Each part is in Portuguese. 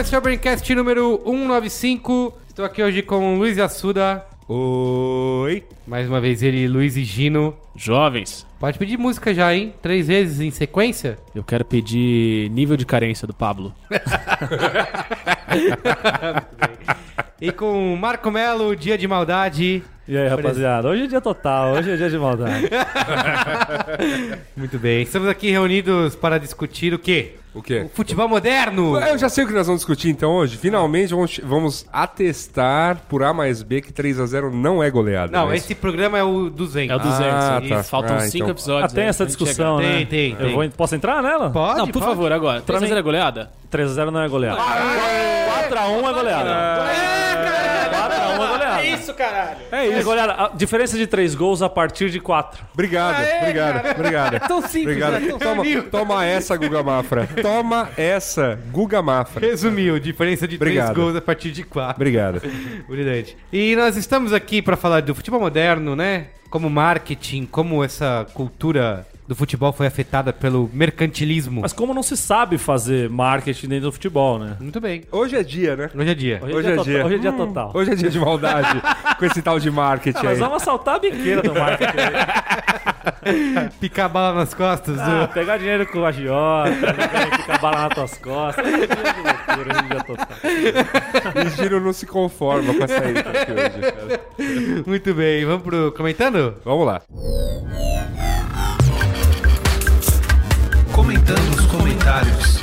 esse é o Braincast número 195. Estou aqui hoje com o Luiz Assuda. Oi. Mais uma vez ele, Luiz e Gino. Jovens, Pode pedir música já, hein? Três vezes em sequência? eu quero pedir nível de carência do Pablo. E com o Marco Melo, Dia de Maldade. E aí, rapaziada? Hoje é dia total, hoje é dia de maldade. Muito bem. Estamos aqui reunidos para discutir o quê? O quê? O futebol moderno. Eu já sei o que nós vamos discutir então hoje. Finalmente vamos, vamos atestar por A mais B que 3x0 não é goleada. Não, né? esse programa é o 200. É o 200. Ah, e tá. Faltam Ah, cinco então. episódios. Ah, tem aí essa pra gente discussão, Tem, né? tem, tem. Eu vou, posso entrar nela? Pode. Não, por pode. favor, agora. Pra 3 mim- é goleada? 3x0 não é goleada. 4x1 é goleada. 4x1 é goleada. Isso, caralho! É isso. É goleada. A diferença de 3 gols a partir de 4. Obrigado, obrigado, obrigado. Tão simples, Obrigado. né? Tão Toma, toma essa, Guga Mafra. Toma essa, Guga Mafra. Resumiu, diferença de três Obrigado. gols a partir de quatro. Obrigado. Brilhante. E nós estamos aqui para falar do futebol moderno, né? Como marketing, como essa cultura do futebol foi afetada pelo mercantilismo. Mas como não se sabe fazer marketing dentro do futebol, né? Muito bem. Hoje é dia, né? Hoje é dia. Hoje é total- dia. Hoje é dia total. Hoje é dia de maldade com esse tal de marketing Nós aí. vamos assaltar a biqueira do marketing. Picar bala nas costas do... Ah, pegar dinheiro com a agiota, ficar bala nas tuas costas. Hoje é dia loucura, hoje é dia total. O Giro não se conforma com essa aí aqui hoje, cara. Muito bem. Vamos pro comentando? Vamos lá. Comentando os comentários.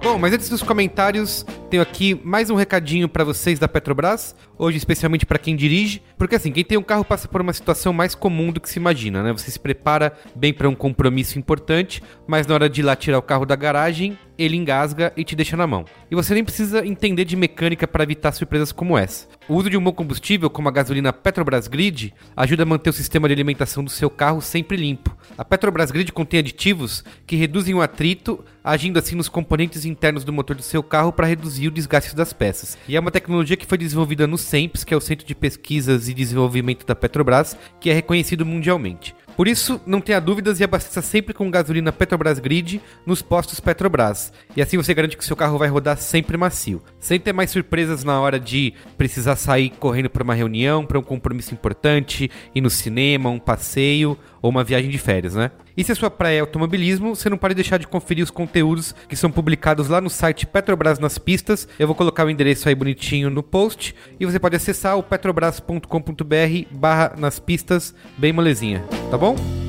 Bom, mas antes dos comentários, tenho aqui mais um recadinho pra vocês da Petrobras, hoje especialmente pra quem dirige, porque assim, quem tem um carro passa por uma situação mais comum do que se imagina, né? Você se prepara bem pra um compromisso importante, mas na hora de ir lá tirar o carro da garagem, ele engasga e te deixa na mão. E você nem precisa entender de mecânica para evitar surpresas como essa. O uso de um bom combustível, como a gasolina Petrobras Grid, ajuda a manter o sistema de alimentação do seu carro sempre limpo. A Petrobras Grid contém aditivos que reduzem o atrito, agindo assim nos componentes internos do motor do seu carro para reduzir o desgaste das peças. E é uma tecnologia que foi desenvolvida no CEMPS, que é o Centro de Pesquisas e Desenvolvimento da Petrobras, que é reconhecido mundialmente. Por isso, não tenha dúvidas e abasteça sempre com gasolina Petrobras Grid nos postos Petrobras. E assim você garante que seu carro vai rodar sempre macio. Sem ter mais surpresas na hora de precisar sair correndo para uma reunião, para um compromisso importante, ir no cinema, um passeio ou uma viagem de férias, né? E se a sua praia é automobilismo, você não pode deixar de conferir os conteúdos que são publicados lá no site Petrobras nas pistas. Eu vou colocar o endereço aí bonitinho no post e você pode acessar o petrobras.com.br barra nas pistas, bem molezinha, tá bom?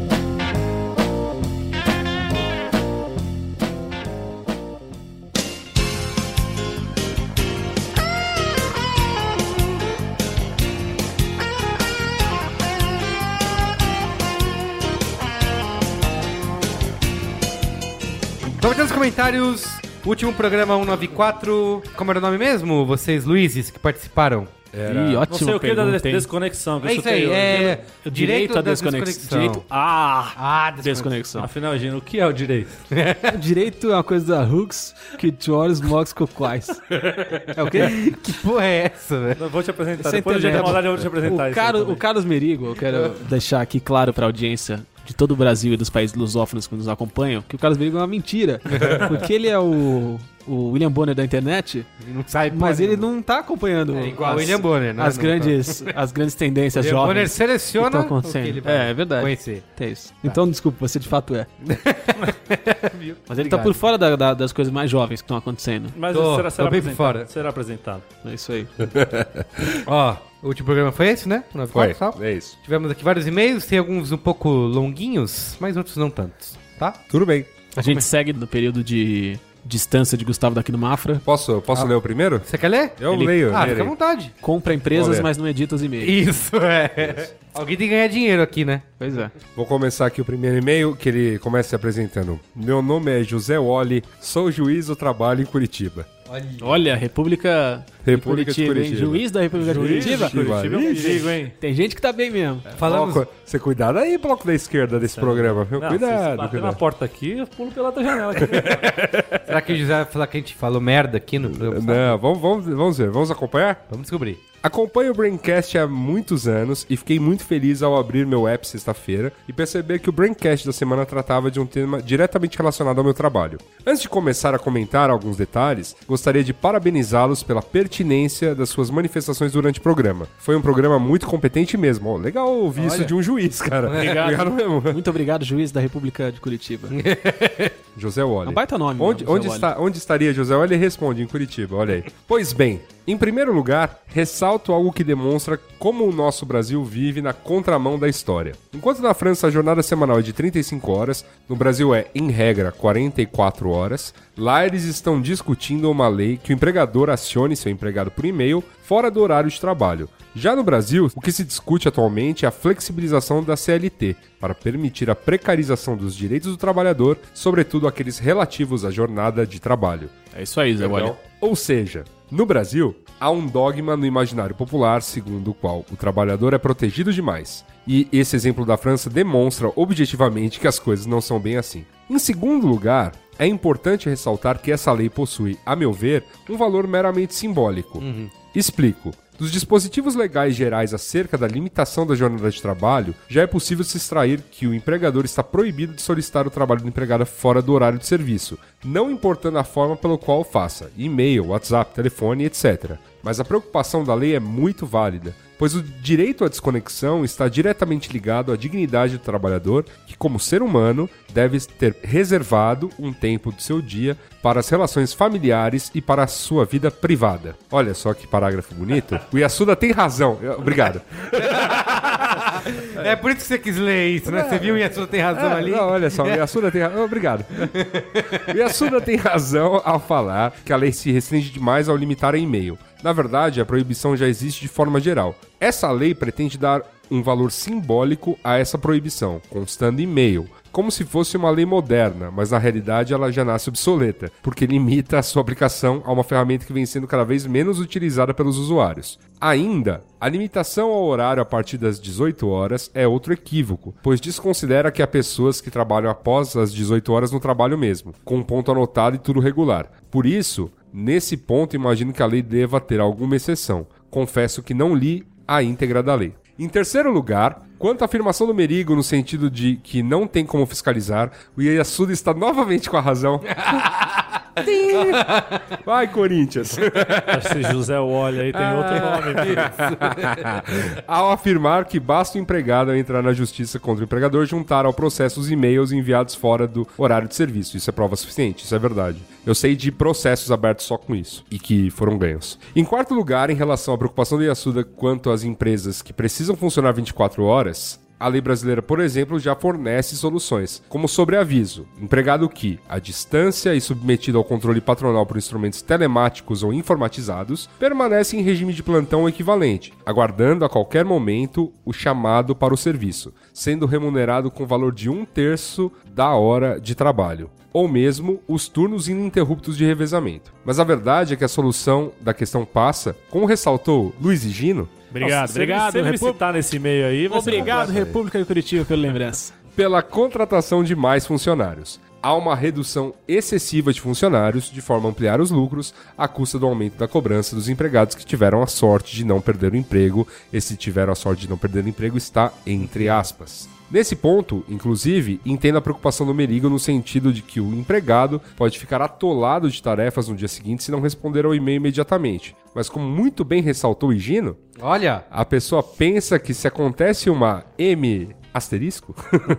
Vamos nos comentários. Último programa 194. Como era o nome mesmo? Vocês, Luizes, que participaram. Ih, Não ótima sei o que da pergunta, des- hein? desconexão. que É isso aí, é direito à da desconexão. Direito a Ah, desconexão. Afinal, Gino, o que é o direito? O direito é uma coisa da Hooks que Toros Mox Coquais. É o quê? Que porra é essa, velho? Vou te apresentar. Sem Depois do dia de internet. maldade eu vou te apresentar O, isso. Caro- o. Carlos Merigo, eu quero deixar aqui claro pra audiência de todo o Brasil e dos países lusófonos que nos acompanham que o Carlos Merigo é uma mentira. Porque ele é o, o William Bonner da internet, Não sai mas ele não tá acompanhando É igual as, William Bonner, né? as, Não grandes, as grandes tendências William Bonner jovens. seleciona que que acontecendo. ele vai É, é verdade. conhecer. É isso. Então, desculpa, você de fato é. Mas ele tá Obrigado. por fora da- da- das coisas mais jovens que estão acontecendo. Mas Tô- será, será tô bem por apresentado. fora. Será apresentado. É isso aí. Ó, o último programa foi esse, né? O 94, Foi, tal. é isso. Tivemos aqui vários e-mails, tem alguns um pouco longuinhos, mas outros não tantos, tá? Tudo bem. A gente segue no período de distância de Gustavo daqui no Mafra. Posso, posso ler o primeiro? Você quer ler? Eu leio. Ah, fica à vontade. Compra empresas, mas não edita os e-mails. Isso, é. Alguém tem que ganhar dinheiro aqui, né? Pois é. Vou começar aqui o primeiro e-mail, que ele começa se apresentando. Meu nome é José Wally, sou juiz do trabalho em Curitiba. Olha, República, República de hein? Curitiba. Juiz da República de Curitiba. Curitiba é um perigo, hein? Tem gente que tá bem mesmo. Falamos... Bloco- Você cuidado aí, bloco da esquerda desse programa, viu? Não, se cuidado, bater na cuidado. porta aqui, eu pulo pela outra janela. Aqui. Será que o José vai falar que a gente falou merda aqui no programa? Não, vamos, vamos, vamos ver, vamos acompanhar? Vamos descobrir. Acompanho o Braincast há muitos anos e fiquei muito feliz ao abrir meu app sexta-feira e perceber que o Braincast da semana tratava de um tema diretamente relacionado ao meu trabalho. Antes de começar a comentar alguns detalhes, gostaria de parabenizá-los pela pertinência das suas manifestações durante o programa. Foi um programa muito competente mesmo. Ó, legal ouvir isso de um juiz, cara. Obrigado. mesmo. Muito obrigado, juiz da República de Curitiba. José Wally. É um baita nome, Onde, né, José onde, está, onde estaria José? Ele responde em Curitiba, olha aí. Pois bem, em primeiro lugar, ressalto algo que demonstra como o nosso Brasil vive na contramão da história. Enquanto na França a jornada semanal é de 35 horas, no Brasil é, em regra, 44 horas, lá eles estão discutindo uma lei que o empregador acione seu empregado por e-mail fora do horário de trabalho. Já no Brasil, o que se discute atualmente é a flexibilização da CLT, para permitir a precarização dos direitos do trabalhador, sobretudo aqueles relativos à jornada de trabalho. É isso aí, Zé Wally. Ou seja, no Brasil, há um dogma no imaginário popular segundo o qual o trabalhador é protegido demais. E esse exemplo da França demonstra objetivamente que as coisas não são bem assim. Em segundo lugar, é importante ressaltar que essa lei possui, a meu ver, um valor meramente simbólico. Explico. Dos dispositivos legais gerais acerca da limitação da jornada de trabalho, já é possível se extrair que o empregador está proibido de solicitar o trabalho do empregado fora do horário de serviço, não importando a forma pelo qual o faça, e-mail, WhatsApp, telefone, etc. Mas a preocupação da lei é muito válida, pois o direito à desconexão está diretamente ligado à dignidade do trabalhador, que, como ser humano, deve ter reservado um tempo do seu dia para as relações familiares e para a sua vida privada. Olha só que parágrafo bonito. O Yasuda tem razão. Obrigado. É por isso que você quis ler isso, né? Você viu e a sua tem razão ali. Não, olha só, o Yasuda tem razão. Obrigado. O Yasuda tem razão ao falar que a lei se restringe demais ao limitar a e-mail. Na verdade, a proibição já existe de forma geral. Essa lei pretende dar um valor simbólico a essa proibição, constando e-mail, como se fosse uma lei moderna, mas na realidade ela já nasce obsoleta, porque limita a sua aplicação a uma ferramenta que vem sendo cada vez menos utilizada pelos usuários. Ainda, a limitação ao horário a partir das 18 horas é outro equívoco, pois desconsidera que há pessoas que trabalham após as 18 horas no trabalho mesmo, com um ponto anotado e tudo regular. Por isso, nesse ponto imagino que a lei deva ter alguma exceção. Confesso que não li a íntegra da lei. Em terceiro lugar, quanto à afirmação do Merigo no sentido de que não tem como fiscalizar, o Ieyasuda está novamente com a razão. Vai, Corinthians! Esse José Wally aí tem outro nome. filho. ao afirmar que basta o empregado entrar na justiça contra o empregador juntar ao processo os e-mails enviados fora do horário de serviço. Isso é prova suficiente, isso é verdade. Eu sei de processos abertos só com isso e que foram ganhos. Em quarto lugar, em relação à preocupação do Yasuda quanto às empresas que precisam funcionar 24 horas, a lei brasileira, por exemplo, já fornece soluções, como sobreaviso. Empregado que, à distância e submetido ao controle patronal por instrumentos telemáticos ou informatizados, permanece em regime de plantão equivalente, aguardando a qualquer momento o chamado para o serviço, sendo remunerado com valor de um terço da hora de trabalho ou mesmo os turnos ininterruptos de revezamento. Mas a verdade é que a solução da questão passa, como ressaltou Luiz e Gino, Obrigado, Nossa, se obrigado, Se me Repu- citar nesse e-mail aí, Obrigado. República de Curitiba, pela lembrança. pela contratação de mais funcionários. Há uma redução excessiva de funcionários, de forma a ampliar os lucros, à custa do aumento da cobrança dos empregados que tiveram a sorte de não perder o emprego. Esse tiveram a sorte de não perder o emprego está entre aspas. Nesse ponto, inclusive, entendo a preocupação do Merigo no sentido de que o empregado pode ficar atolado de tarefas no dia seguinte se não responder ao e-mail imediatamente. Mas como muito bem ressaltou o Higino, Olha, a pessoa pensa que se acontece uma M asterisco,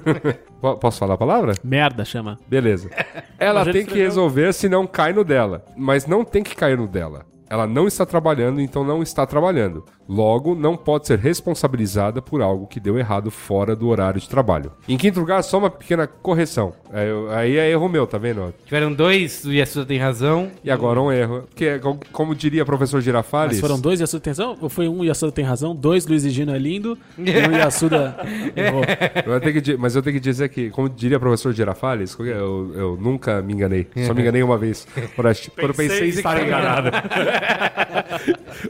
Po- posso falar a palavra? Merda, chama. Beleza. Ela tem que resolver se não cai no dela, mas não tem que cair no dela. Ela não está trabalhando, então não está trabalhando. Logo, não pode ser responsabilizada por algo que deu errado fora do horário de trabalho. Em quinto lugar, só uma pequena correção. É, eu- Aí é erro meu, tá vendo? Tiveram dois, o Yasuda tem razão. E agora um erro. Porque, como- como diria o professor Girafales... Mas foram dois Yasuda tem razão? Ou foi um Yasuda tem razão, dois Luiz e Gino é lindo e um Yasuda errou? Eu vou ter que di- mas eu tenho que dizer que, como diria o professor Girafales, é? eu, eu nunca me enganei. Só me enganei uma vez. Quando, eu pensei em estar enganado.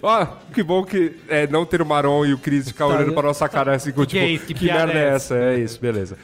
Ó, que bom que é, não ter o Maron e o Cris ficar olhando pra nossa cara assim, com, Que tipo, é isso? Que que, piada merda é é essa? É isso, beleza.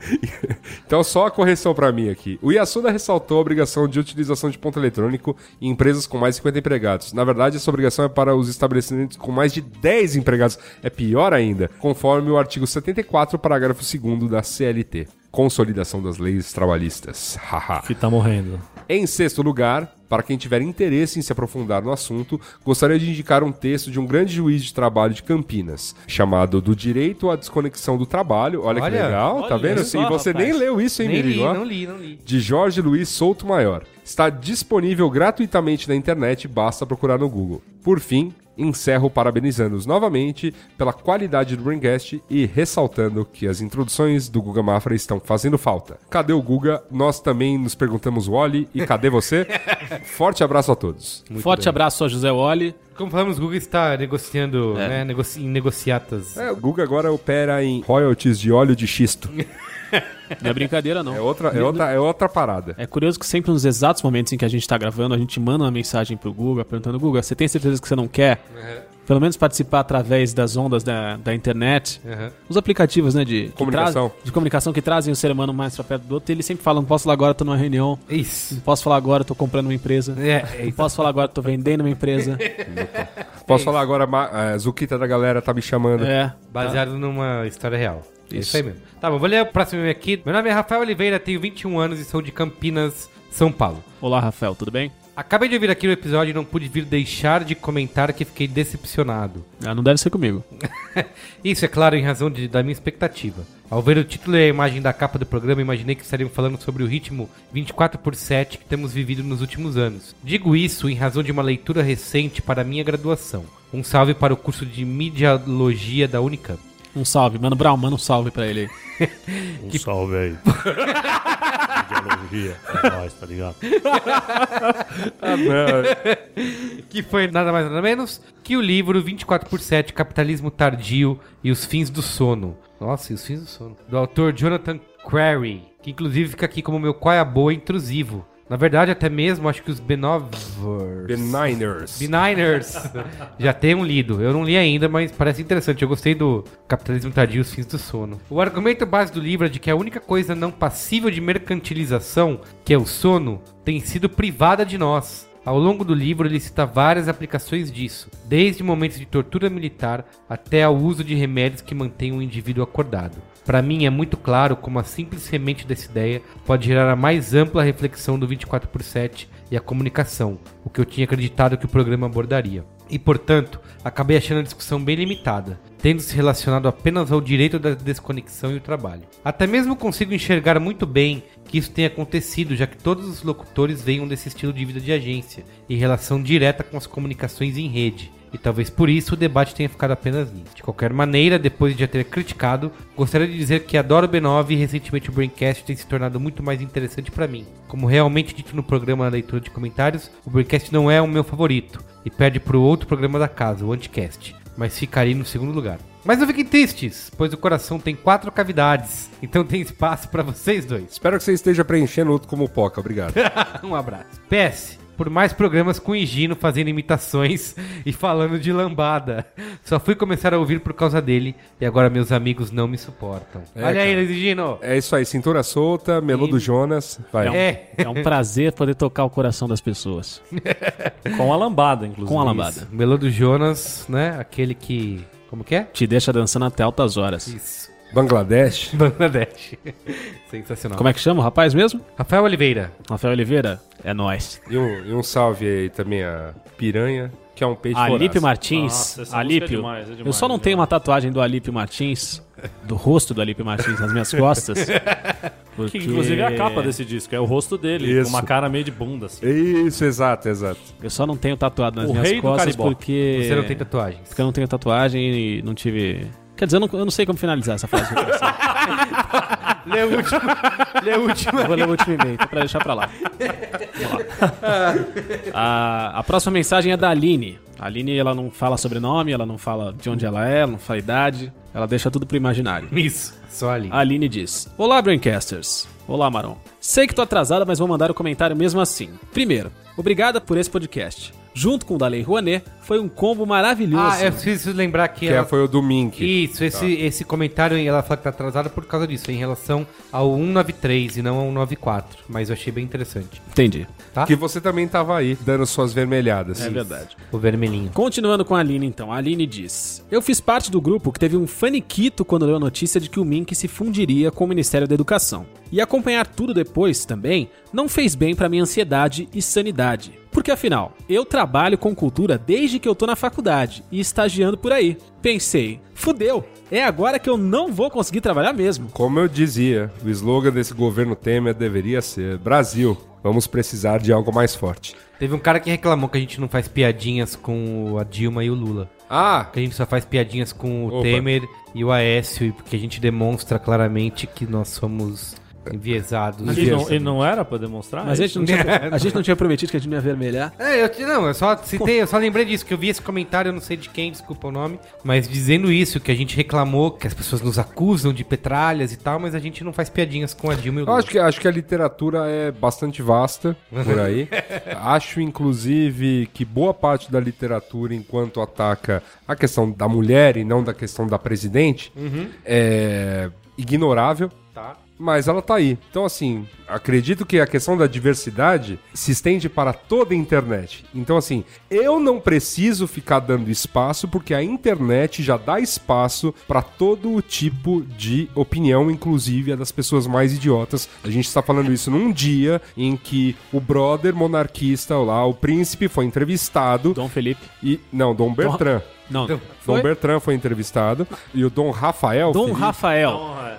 então, só a correção pra mim aqui. O Yasuda ressaltou a obrigação de utilização de ponto eletrônico em empresas com mais de 50 empregados. Na verdade, essa obrigação é para os estabelecimentos com mais de 10 empregados. É pior ainda, conforme o artigo 74, parágrafo 2 da CLT. Consolidação das leis trabalhistas. Haha. Que tá morrendo. Em sexto lugar, para quem tiver interesse em se aprofundar no assunto, gostaria de indicar um texto de um grande juiz de trabalho de Campinas, chamado Do Direito à Desconexão do Trabalho. Olha, que Olha, legal, tá olha vendo? só, e você rapaz. nem leu isso, hein, Mirigo? Não li, não li. De Jorge Luiz Souto Maior. Está disponível gratuitamente na internet, basta procurar no Google. Por fim, encerro parabenizando-os novamente pela qualidade do Braincast e ressaltando que as introduções do Guga Mafra estão fazendo falta. Cadê o Guga? Nós também nos perguntamos, Wally, e cadê você? Forte abraço a todos. Forte abraço a José Wally. Como falamos, o Google está negociando, né, negoci em negociatas. É, o Guga agora opera em royalties de óleo de xisto. Não é brincadeira, não. É outra, é outra, é outra parada. É curioso que sempre nos exatos momentos em que a gente tá gravando, a gente manda uma mensagem pro Guga perguntando: Guga, você tem certeza que você não quer? Pelo menos participar através das ondas da, da internet. Aham. Os aplicativos, né, de Comunicação. traz- de comunicação que trazem o ser humano mais pra perto do outro. Ele sempre fala: não posso falar agora, tô numa reunião. Isso. Não posso falar agora, tô comprando uma empresa. É, é Não posso falar agora, tô vendendo uma empresa. Posso falar agora, a Zuquita da galera tá me chamando. É. Baseado numa história real. Isso Isso. aí mesmo. Tá bom, vou ler o próximo aqui. Meu nome é Rafael Oliveira, tenho 21 anos e sou de Campinas, São Paulo. Olá, Rafael, tudo bem? Acabei de ouvir aqui o episódio e não pude vir deixar de comentar que fiquei decepcionado. Ah, não deve ser comigo. Isso é claro em razão de- da minha expectativa. Ao ver o título e a imagem da capa do programa, imaginei que estariam falando sobre o ritmo 24 por 7 que temos vivido nos últimos anos. Digo isso em razão de uma leitura recente para minha graduação. Um salve para o curso de Mediologia da Unicamp. Um salve, Mano Brown, manda um salve pra ele aí. Um salve aí. Ideologia. É nóis, tá ligado? que foi nada mais nada menos que o livro 24 por 7 Capitalismo Tardio e os Fins do Sono. Nossa, e os Fins do Sono. Do autor Jonathan Crary, que inclusive fica aqui como meu qual é a boa intrusivo. Na verdade, até mesmo acho que os Benovers... Benigners. Beniners já tenham lido. Eu não li ainda, mas parece interessante. Eu gostei do Capitalismo Tardio e os Fins do Sono. O argumento base do livro é de que a única coisa não passível de mercantilização, que é o sono, tem sido privada de nós. Ao longo do livro, ele cita várias aplicações disso, desde momentos de tortura militar até ao uso de remédios que mantêm o indivíduo acordado. Para mim é muito claro como a simples semente dessa ideia pode gerar a mais ampla reflexão do 24 por 7 e a comunicação, o que eu tinha acreditado que o programa abordaria. E portanto, acabei achando a discussão bem limitada, tendo se relacionado apenas ao direito da desconexão e o trabalho. Até mesmo consigo enxergar muito bem que isso tenha acontecido, já que todos os locutores venham desse estilo de vida de agência, em relação direta com as comunicações em rede. E talvez por isso o debate tenha ficado apenas nisso. De qualquer maneira, depois de já ter criticado, gostaria de dizer que adoro o B9 e recentemente o Braincast tem se tornado muito mais interessante para mim. Como realmente dito no programa na leitura de comentários, o Braincast não é o meu favorito e perde para o outro programa da casa, o Anticast, mas ficaria no segundo lugar. Mas não fiquem tristes, pois o coração tem quatro cavidades, então tem espaço para vocês dois. Espero que você esteja preenchendo outro como Poca. Obrigado. um abraço. PS, por mais programas com Higino fazendo imitações e falando de lambada. Só fui começar a ouvir por causa dele e agora meus amigos não me suportam. É, Olha aí, cara. Luiz Higino. É isso aí, cintura solta, melô do Jonas. Vai. É, É um prazer poder tocar o coração das pessoas. Com a lambada, inclusive. Com a lambada. Melô do Jonas, né? Aquele que... Como que é? Te deixa dançando até altas horas. Isso. Bangladesh. Bangladesh. Sensacional. Como é que chama o rapaz mesmo? Rafael Oliveira. Rafael Oliveira? É nóis. E um, e um salve aí também a Piranha, que é um peixe Alípio voraz. Martins. Nossa, música é Alípio. demais, é demais, eu só não é tenho uma tatuagem do Alípio Martins, do rosto do Alípio Martins nas minhas costas. Que inclusive é a capa desse disco, é o rosto dele, Isso. com uma cara meio de bunda. Assim. Isso, exato, exato. Eu só não tenho tatuado nas O minhas costas porque... Você não tem tatuagens. Porque eu não tenho tatuagem e não tive... Quer dizer, eu não, eu não sei como finalizar essa frase. Lê o último. Lê o último. vou ler o último e-mail, então pra deixar pra lá. Vamos lá. A, a próxima mensagem é da Aline. A Aline, ela não fala sobrenome, ela não fala de onde ela é, ela não fala idade. Ela deixa tudo pro imaginário. Isso. Só ali. A Aline diz: Olá, Braincasters. Olá, Maron. Sei que tô atrasada, mas vou mandar o comentário mesmo assim. Primeiro, obrigada por esse podcast. Junto com o da Lei Rouanet, foi um combo maravilhoso. Ah, eu preciso lembrar que, Que ela... foi o do Mink. Isso, esse, esse comentário ela fala que tá atrasada por causa disso, em relação ao 193 e não ao 194. Mas eu achei bem interessante. Entendi. Tá? Que você também tava aí, dando suas vermelhadas. É verdade. O vermelhinho. Continuando com a Aline, então. A Aline diz: Eu fiz parte do grupo que teve um faniquito quando leu a notícia de que o Mink se fundiria com o Ministério da Educação. E acompanhar tudo depois também não fez bem pra minha ansiedade e sanidade. Porque afinal, eu trabalho com cultura desde que eu tô na faculdade e estagiando por aí. Pensei, fudeu, é agora que eu não vou conseguir trabalhar mesmo. Como eu dizia, o slogan desse governo Temer deveria ser: Brasil, vamos precisar de algo mais forte. Teve um cara que reclamou que a gente não faz piadinhas com a Dilma e o Lula. Ah, Que a gente só faz piadinhas com o Opa. Temer e o Aécio, e porque a gente demonstra claramente que nós somos enviesados. E não, e não era pra demonstrar? Mas a gente, não tinha, a gente não tinha prometido que a gente não ia vermelhar. É, eu, não, eu só citei, eu só lembrei disso, que eu vi esse comentário, eu não sei de quem, desculpa o nome, mas dizendo isso, que a gente reclamou, que as pessoas nos acusam de petralhas e tal, mas a gente não faz piadinhas com a Dilma e o eu acho que, acho que a literatura é bastante vasta por aí. acho, inclusive, que boa parte da literatura, enquanto ataca a questão da mulher e não da questão da presidente, é ignorável. Tá. Mas ela tá aí. Então, assim, acredito que a questão da diversidade se estende para toda a internet. Então, assim, eu não preciso ficar dando espaço, porque a internet já dá espaço para todo o tipo de opinião, inclusive a das pessoas mais idiotas. A gente está falando isso num dia em que o brother monarquista lá, o príncipe, foi entrevistado. Dom Felipe. E. Não, Dom Bertrand. Não, Dom foi? Bertrand foi entrevistado. E o Dom Rafael. Dom Felipe- Rafael.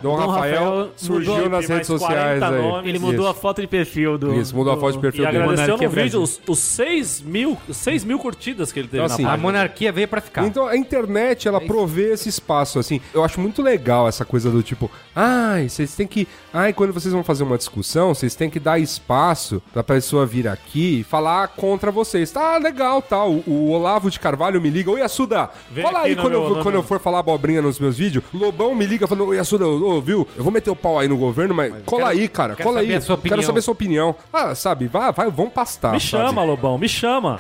Dom, Dom Rafael, Rafael surgiu mudou nas redes sociais 40 aí. nomes. Ele mudou Isso. a foto de perfil do. Isso, mudou a do- foto de perfil E dele. agradeceu no vídeo os, os 6 mil, 6 mil curtidas que ele teve Então, na assim, A monarquia veio pra ficar. Então a internet ela provê esse espaço assim. Eu acho muito legal essa coisa do tipo, ai, vocês têm que, ai, quando vocês vão fazer uma discussão, vocês têm que dar espaço pra pessoa vir aqui e falar contra vocês. Tá legal, tá. O, o Olavo de Carvalho me liga, oi Assuda, Vem fala aí quando, meu- eu, quando meu- eu for falar abobrinha nos meus vídeos. Lobão me liga falando, oi Assuda, ô, viu? Eu vou meter o pau aí no governo, mas, cola quero- aí, cara, quero cola saber aí. a sua Quero opinião. saber a sua opinião. Ah, sabe, vai, vai, vamos pastar. Me sabe? chama, Lobão, me chama.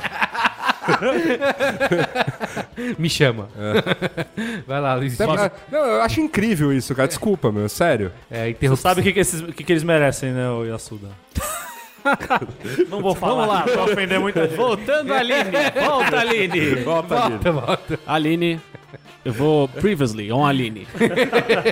Me chama. É. Vai lá, Luiz. Até- Não, eu acho incrível isso, cara. Desculpa, meu, sério. É, Você interrupção. sabe o que, que, esses- que, que eles merecem, né, o Yasuda? Não vou falar. Vamos lá. Pra ofender muita gente. Voltando, Aline. Volta, Aline. Volta, Aline. Aline. Eu vou previously on Aline.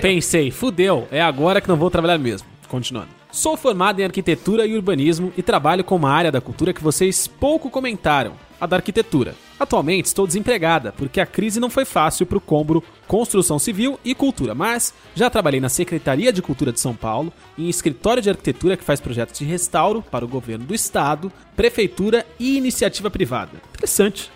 Pensei, fudeu, é agora que não vou trabalhar mesmo. Continuando. Sou formado em arquitetura e urbanismo e trabalho com uma área da cultura que vocês pouco comentaram, a da arquitetura. Atualmente estou desempregada, porque a crise não foi fácil para o combo construção civil e cultura, mas já trabalhei na Secretaria de Cultura de São Paulo, em escritório de arquitetura que faz projetos de restauro para o governo do estado, prefeitura e iniciativa privada. Interessante?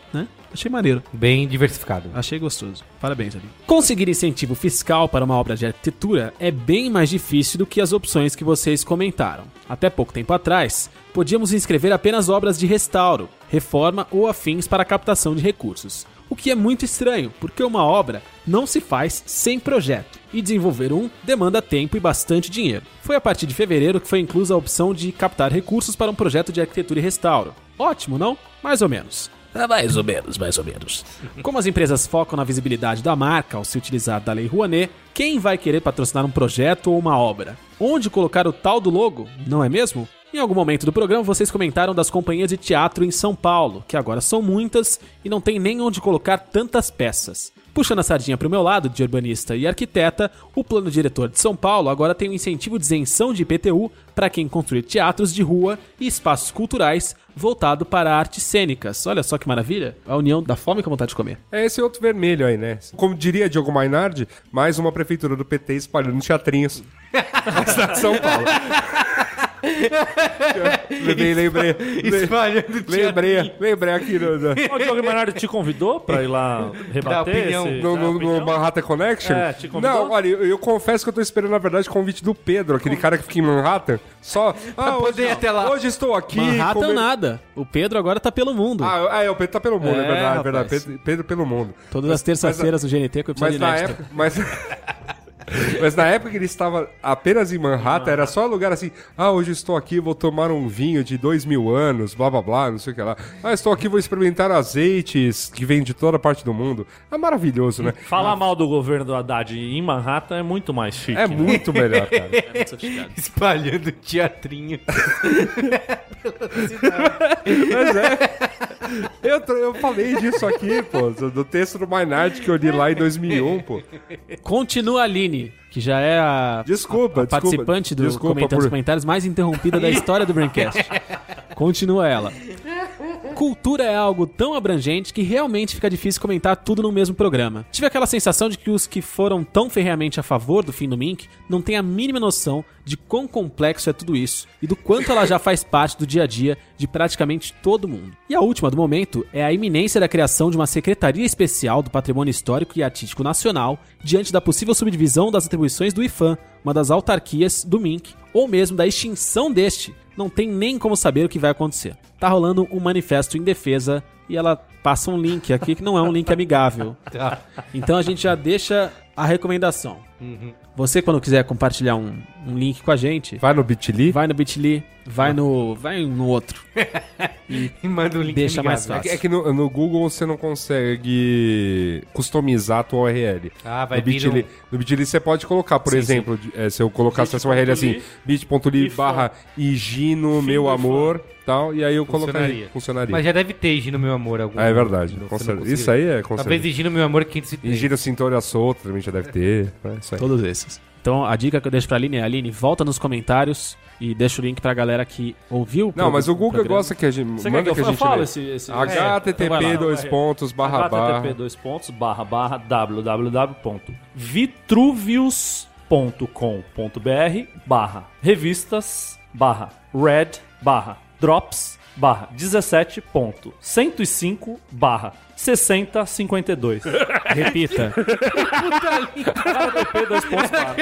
Achei maneiro. Bem diversificado. Achei gostoso. Parabéns, Ali. Conseguir incentivo fiscal para uma obra de arquitetura é bem mais difícil do que as opções que vocês comentaram. Até pouco tempo atrás, podíamos inscrever apenas obras de restauro, reforma ou afins para captação de recursos. O que é muito estranho, porque uma obra não se faz sem projeto, e desenvolver um demanda tempo e bastante dinheiro. Foi a partir de fevereiro que foi inclusa a opção de captar recursos para um projeto de arquitetura e restauro. Ótimo, não? Mais ou menos. É mais ou menos, mais ou menos. Como as empresas focam na visibilidade da marca ao se utilizar da Lei Rouanet, quem vai querer patrocinar um projeto ou uma obra? Onde colocar o tal do logo, não é mesmo? Em algum momento do programa, vocês comentaram das companhias de teatro em São Paulo, que agora são muitas e não tem nem onde colocar tantas peças. Puxando a sardinha para o meu lado, de urbanista e arquiteta, o plano diretor de São Paulo agora tem um incentivo de isenção de IPTU para quem construir teatros de rua e espaços culturais voltado para artes cênicas. Olha só que maravilha! A união da fome com a vontade de comer. É esse outro vermelho aí, né? Como diria Diogo Mainardi, mais uma prefeitura do PT espalhando teatrinhos na cidade de São Paulo. Lembrei, lembrei, Espalhando lembrei, lembrei aqui no, no, O Diogo Menardi te convidou pra ir lá rebater opinião. esse- no, dar no- no opinião? Manhattan Connection. É, te convidou? Não, olha, eu, eu confesso que eu tô esperando, na verdade, o convite do Pedro, aquele cara que fica em Manhattan. Só. Ah, hoje, poder ir até lá. hoje estou aqui. Manhattan come- nada. O Pedro agora tá pelo mundo. Ah, é, o Pedro tá pelo mundo, é, É, verdade, rapaz. verdade. Pedro, Pedro pelo mundo. Todas as terças-feiras no GNT com o Mas episódio na época. Mas, mas na época que ele estava apenas em Manhattan, era só lugar assim. Ah, hoje estou aqui, vou tomar um vinho de dois mil anos, blá blá blá, não sei o que lá. Ah, estou aqui, vou experimentar azeites que vêm de toda parte do mundo. É maravilhoso, né? Falar mal do governo do Haddad em Manhattan é muito mais chique. É né? muito melhor, cara. espalhando teatrinho. Mas é. Eu, eu falei disso aqui, pô, do texto do Maynard que eu li lá em 2001, pô. Continua a Aline, que já é a, Desculpa, a participante do desculpa Comentando por- Comentários mais interrompida da história do Braincast. Continua ela. Cultura é algo tão abrangente que realmente fica difícil comentar tudo no mesmo programa. Tive aquela sensação de que os que foram tão ferreamente a favor do fim do Mink não têm a mínima noção de quão complexo é tudo isso e do quanto ela já faz parte do dia a dia de praticamente todo mundo. E a última do momento é a iminência da criação de uma Secretaria Especial do Patrimônio Histórico e Artístico Nacional diante da possível subdivisão das atribuições do IFAM, uma das autarquias do MINC, ou mesmo da extinção deste. Não tem nem como saber o que vai acontecer. Tá rolando um manifesto em defesa e ela passa um link aqui que não é um link amigável. Então a gente já deixa a recomendação. Você, quando quiser compartilhar um, um link com a gente, Vai no Bitly. vai no Bitly, vai no, vai no outro. E manda um link Deixa mais amigável. É que, é que no, no Google você não consegue customizar a tua URL. Ah, vai no Bitly, um- no Bitly você pode colocar, por exemplo, de- é, se eu colocasse essa URL assim, bit.ly barra Higino, meu amor, tal, e aí eu colocaria. Funcionaria. Funcionaria. Mas já deve ter Higino Meu Amor. Algum, Ah, é verdade. Isso aí é com Talvez. Higino Meu Amor 503. Higino Cintura Solta também já deve ter. É isso aí. Todos esses. Então a dica que eu deixo pra Aline é, Aline, volta nos comentários e deixa o link pra galera que ouviu Não, pro- mas o Google gosta que a gente. Você quer manda que que eu, a gente falo lê. esse... esse então vai http lá. dois pontos barra barra. http dois pontos barra barra www.vitruvius.com.br barra revistas barra red barra drops barra 17.105 barra 6052 Repita. http dois pontos barra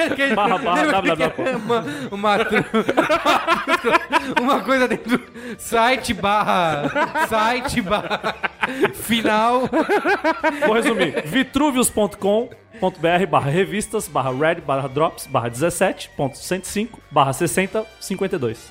barra barra www. uma, uma, uma coisa dentro do site barra site barra final Vou resumir. vitruvius.com.br barra revistas barra red barra drops barra 17.105 barra 6052.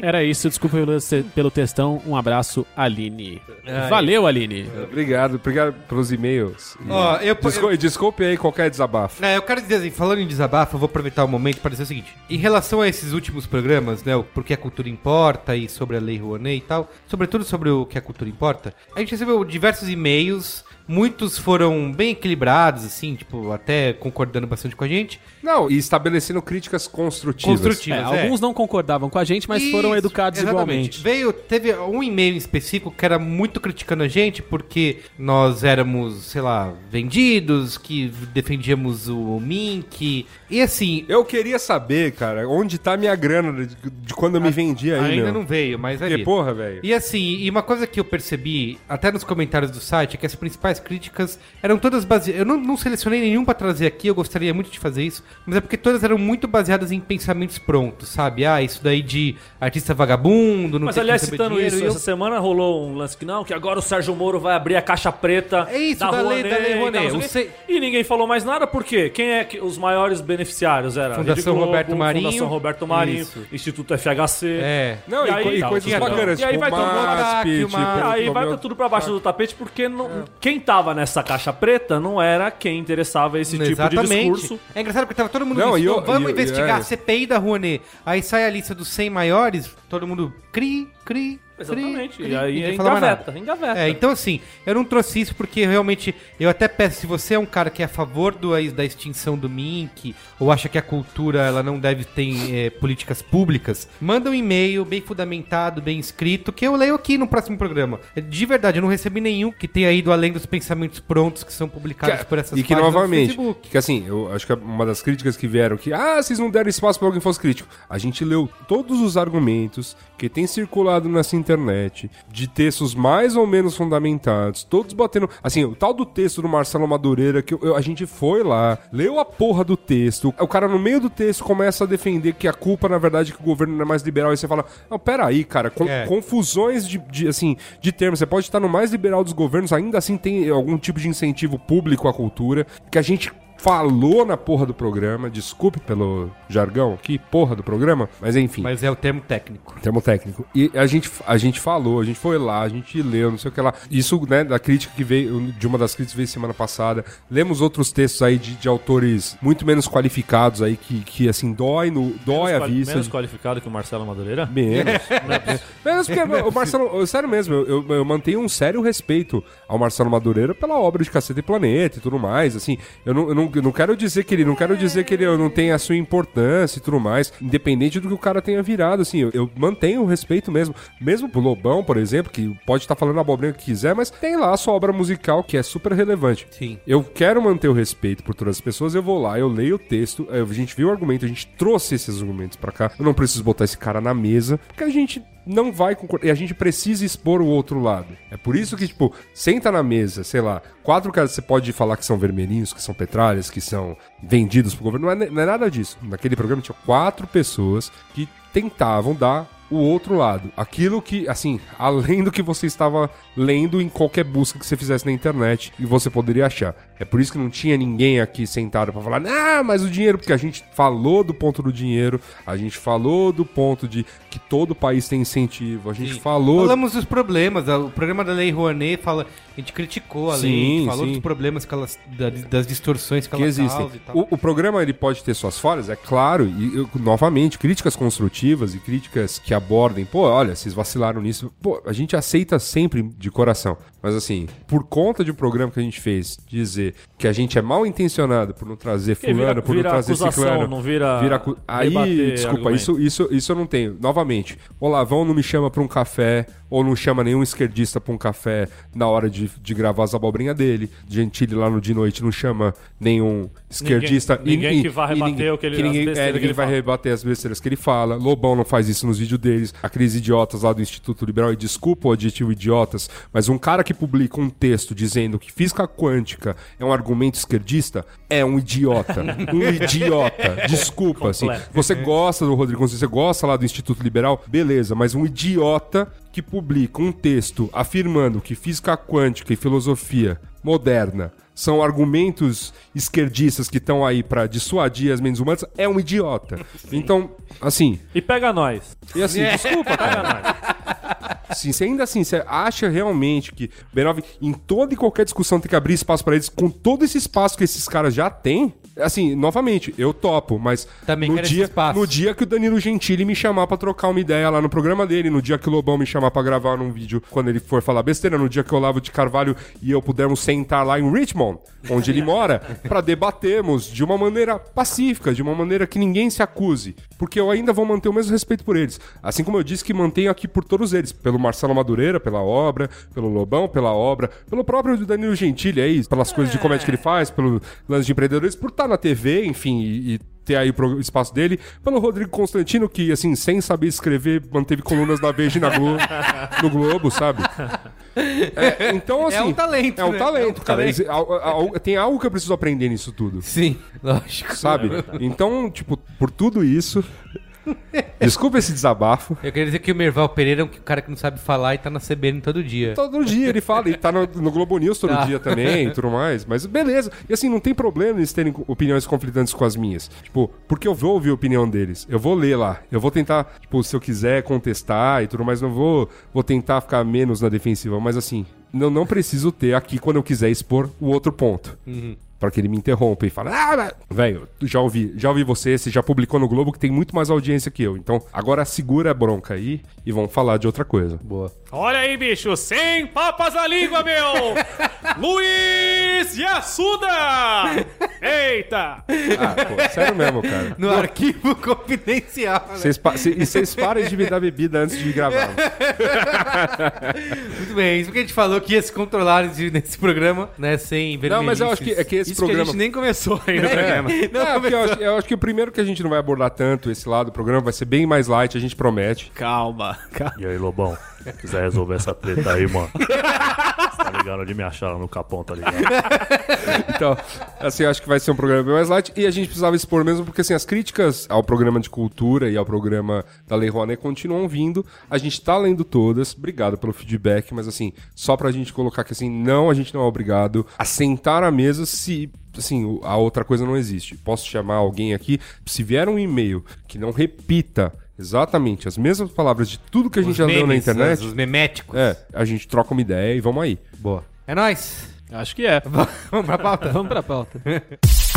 Era isso, desculpa pelo, pelo textão. Um abraço, Aline. Valeu, Aline. Obrigado, obrigado pelos e-mails. Ó, eu- Descul- Desculpe aí qualquer desabafo. É, eu quero dizer assim, falando em desabafo, eu vou aproveitar o momento para dizer o seguinte. Em relação a esses últimos programas, né, o Porque a Cultura Importa e sobre a Lei Rouanet e tal, sobretudo sobre o que a cultura importa, a gente recebeu diversos e-mails, muitos foram bem equilibrados, assim, tipo, até concordando bastante com a gente. Não, e estabelecendo críticas construtivas. Construtivas, É, é. alguns não concordavam com a gente, mas foram Isso, educados exatamente. igualmente. Veio, teve um e-mail em específico que era muito criticando a gente porque nós éramos, sei lá, vendidos, que defendíamos o Mink. E assim, Eu queria saber, cara, onde tá minha grana de, de quando eu me vendi aí, ainda meu. não veio, mas Porque, vir. porra, velho. E assim, e uma coisa que eu percebi, até nos comentários do site, é que as principais críticas eram todas baseadas. Eu não, não selecionei nenhum pra trazer aqui, eu gostaria muito de fazer isso, mas é porque todas eram muito baseadas em pensamentos prontos, sabe? Ah, isso daí de artista vagabundo, não Mas tem aliás, citando dinheiro, isso, e eu- essa semana rolou um lance que não, que agora o Sérgio Moro vai abrir a caixa preta É isso, da lei- da lei e tal, Rouanet. não sei o O quê. se- E ninguém falou mais nada, por quê? Quem é que os maiores beneficiários? Era Fundação Rede Roberto Marinho. Fundação Roberto Marinho, Isso. Instituto FHC. É. Não, e, E aí, e tal, coisas bacanas, e aí tipo vai MASP, tipo... E aí vai tudo pra baixo do tapete, porque não, quem tava nessa caixa preta não era quem interessava esse tipo de discurso. É engraçado porque tava todo mundo Não, eu- "Não, vamos eu- investigar é. a CPI da Rouanet. Aí sai a lista dos 100 maiores, todo mundo cri, cri, Exatamente. cri, E aí é engaveta, nada. engaveta. É, então assim, eu não trouxe isso porque realmente, eu até peço, se você é um cara que é a favor do, da extinção do Mink, ou acha que a cultura ela não deve ter eh, políticas públicas, manda um e-mail bem fundamentado, bem escrito, que eu leio aqui no próximo programa. De verdade, eu não recebi nenhum que tenha ido além dos pensamentos prontos que são publicados Que- por essas e que páginas do novamente, Facebook. que assim, eu acho que uma das críticas que vieram que, ah, vocês não deram espaço pra alguém que fosse crítico. A gente leu todos os argumentos que tem circulado nessa internet, de textos mais ou menos fundamentados, todos batendo. Assim, o tal do texto do Marcelo Madureira, que eu- eu- a gente foi lá, leu a porra do texto, o cara no meio do texto começa a defender que a culpa, na verdade, é que o governo não é mais liberal, aí você fala, não, peraí, cara, com- É. confusões de, de, assim, de termos. Você pode estar no mais liberal dos governos, ainda assim tem algum tipo de incentivo público à cultura, que a gente falou na porra do programa, desculpe pelo jargão aqui, porra do programa, mas enfim. Mas é o termo técnico. Termo técnico. E a gente, a gente falou, a gente foi lá, a gente leu, não sei o que lá. Isso, né, da crítica que veio, de uma das críticas que veio semana passada. Lemos outros textos aí de, de autores muito menos qualificados aí, que, que assim, dói, no, dói a vista. Menos qualificado que o Marcelo Madureira? Menos. Menos porque o Marcelo, sério mesmo, eu, eu- eu mantenho um sério respeito ao Marcelo Madureira pela obra de Caceta e Planeta e tudo mais. Assim, eu não, eu não, eu não quero dizer que ele não quero dizer que ele não tem a sua importância e tudo mais, independente do que o cara tenha virado. Assim, eu, eu mantenho o respeito mesmo. Mesmo pro Lobão, por exemplo, que pode estar falando a abobrinha que quiser, mas tem lá a sua obra musical que é super relevante. Sim. Eu quero manter o respeito por todas as pessoas, eu vou lá, eu leio o texto, a gente viu o argumento, a gente trouxe esses argumentos pra cá. Eu não preciso botar esse cara na mesa, porque a gente não vai concordar. E a gente precisa expor o outro lado. É por isso que, tipo, senta na mesa, sei lá, quatro caras você pode falar que são vermelhinhos, que são petralhas, que são vendidos pro governo. Não é, não é nada disso. Naquele programa tinha quatro pessoas que tentavam dar o outro lado. Aquilo que, assim, além do que você estava lendo em qualquer busca que você fizesse na internet e você poderia achar. É por isso que não tinha ninguém aqui sentado pra falar, ah, mas o dinheiro, porque a gente falou do ponto do dinheiro, a gente falou do ponto de que todo país tem incentivo, a gente falou. Falamos dos problemas, o programa da Lei Rouanet fala, a gente criticou a lei, a gente Sim, falou sim. dos problemas que elas, da- das distorções que, que ela existem. O, o programa ele pode ter suas falhas, é claro, e eu- novamente, críticas construtivas e críticas que abordem, pô, olha, vocês vacilaram nisso. Pô, a gente aceita sempre de coração. Mas assim, por conta de um programa que a gente fez, dizer que a gente é mal intencionado por não trazer Porque vira- fulano, por não vira trazer acusação, ciclano. não vira acu- Aí, desculpa, argumento. isso, isso, isso eu não tenho. Novamente, o Lavão não me chama pra um café, ou não chama nenhum esquerdista pra um café na hora de, de gravar as abobrinhas dele. Gentili lá no de noite não chama nenhum esquerdista. ninguém que vá rebater ninguém- o que ele- que ninguém, é, besteiras que ninguém ele vai fala. rebater as besteiras que ele fala. Lobão não faz isso nos vídeos deles. Aqueles idiotas lá do Instituto Liberal, e desculpa o adjetivo idiotas, mas um cara que publica um texto dizendo que física quântica é um argumento esquerdista é um idiota. um idiota. Desculpa, assim. Você gosta do Rodrigo Gonçalves, você gosta lá do Instituto Liberal, beleza, mas um idiota que publica um texto afirmando que física quântica e filosofia moderna são argumentos esquerdistas que estão aí pra dissuadir as mentes humanas, é um idiota. Então, assim, E pega nós. e assim, desculpa, Pega cara. nós. Assim, você ainda assim, você acha realmente que B9, em toda e qualquer discussão, tem que abrir espaço pra eles, com todo esse espaço que esses caras já têm? Assim, novamente, eu topo, mas Também no quero esse dia, espaço. no dia que o Danilo Gentili me chamar pra trocar uma ideia lá no programa dele, no dia que o Lobão me chamar pra gravar num vídeo quando ele for falar besteira, no dia que o Olavo de Carvalho e eu pudermos sentar lá em Richmond, onde ele mora, pra debatermos de uma maneira pacífica, de uma maneira que ninguém se acuse, porque eu ainda vou manter o mesmo respeito por eles, assim como eu disse que mantenho aqui por todos eles, pelo Marcelo Madureira, pela obra, pelo Lobão, pela obra, pelo próprio Danilo Gentili aí, pelas coisas de comédia que ele faz, pelo lance de empreendedores, por estar na TV, enfim, e, e ter aí o espaço dele, pelo Rodrigo Constantino, que, assim, sem saber escrever, manteve colunas da Veja e na Globo, no Globo, sabe? É, então, assim... um talento, É um né? talento, É um cara. talento. Eles- tem algo que eu preciso aprender nisso tudo, Sim, lógico. sabe? Então, tipo, por tudo isso... Desculpa esse desabafo. Eu queria dizer que o Merval Pereira é um cara que não sabe falar e tá na CBN todo dia. Todo dia ele fala, e tá no, no Globo News todo Tá. dia também e tudo mais. Mas beleza. E assim, não tem problema eles terem opiniões conflitantes com as minhas. Tipo, porque eu vou ouvir a opinião deles. Eu vou ler lá. Eu vou tentar, tipo, se eu quiser contestar e tudo mais, não vou, vou tentar ficar menos na defensiva. Mas assim, eu não preciso ter aqui quando eu quiser expor o outro ponto. Pra que ele me interrompa e fale, ah, velho, já ouvi, já ouvi você, você já publicou no Globo que tem muito mais audiência que eu. Então, agora segura a bronca aí e vamos falar de outra coisa. Boa. Olha aí, bicho, sem papas na língua, meu! Luiz Yassuda! Eita! Ah, pô, sério mesmo, cara. No arquivo confidencial. né? Pa- e vocês parem de me dar bebida antes de gravar. Muito bem, isso que a gente falou que ia se controlar nesse nesse programa, né? Sem Não, mas eu acho que, é que esse Isso que a programa. gente nem começou ainda o programa. Não, É, porque eu, acho, eu acho que o primeiro que a gente não vai abordar tanto esse lado do programa vai ser bem mais light, a gente promete. Calma, calma. E aí, Lobão? Quiser resolver essa treta aí, mano. tá ligado onde me acharam no capão, tá ligado? Então, assim, acho que vai ser um programa bem mais light. E a gente precisava expor mesmo, porque assim, as críticas ao programa de cultura e ao programa da Lei Rouanet continuam vindo. A gente tá lendo todas. Obrigado pelo feedback, mas assim, só pra gente colocar que assim, não, a gente não é obrigado a sentar à mesa se. Assim, a outra coisa não existe. Posso chamar alguém aqui, se vier um e-mail que não repita exatamente as mesmas palavras de tudo que a gente já leu na internet, Os meméticos. é, a gente troca uma ideia e vamos aí. Boa. É nóis. Acho que é. Vamos pra pauta? Vamos pra pauta.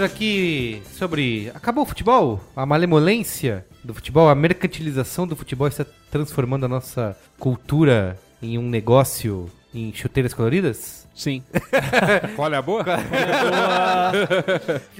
aqui sobre. Acabou o futebol? A malemolência do futebol, a mercantilização do futebol está transformando a nossa cultura em um negócio em chuteiras coloridas? Sim. Olha a boa?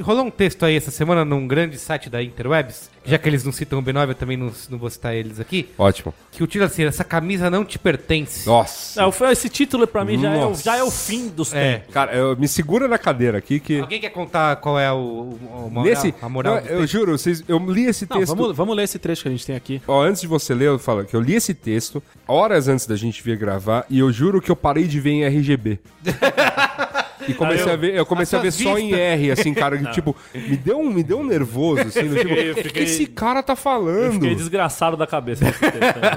Rolou um texto aí essa semana num grande site da Interwebs, já que eles não citam o B9, eu também não, não vou citar eles aqui, Ótimo. que o título é assim, essa camisa não te pertence. Nossa. Não, foi- esse título pra mim já é, o, Nossa. já é o fim dos É. tempos. Cara, eu, me segura na cadeira aqui que. Alguém quer contar qual é o, o, o moral, Nesse, a moral eu texto? juro, vocês, eu li esse Não, texto. vamos, vamos ler esse trecho que a gente tem aqui. Ó, antes de você ler, eu falo que eu li esse texto horas antes da gente vir gravar e eu juro que eu parei de ver em RGB. E comecei Ah, eu- a ver, eu comecei a ver só em R, assim, cara, que, tipo, me deu um, me deu um nervoso, assim, tipo, eu o que esse cara tá Eu falando? fiquei desgraçado da cabeça texto. né?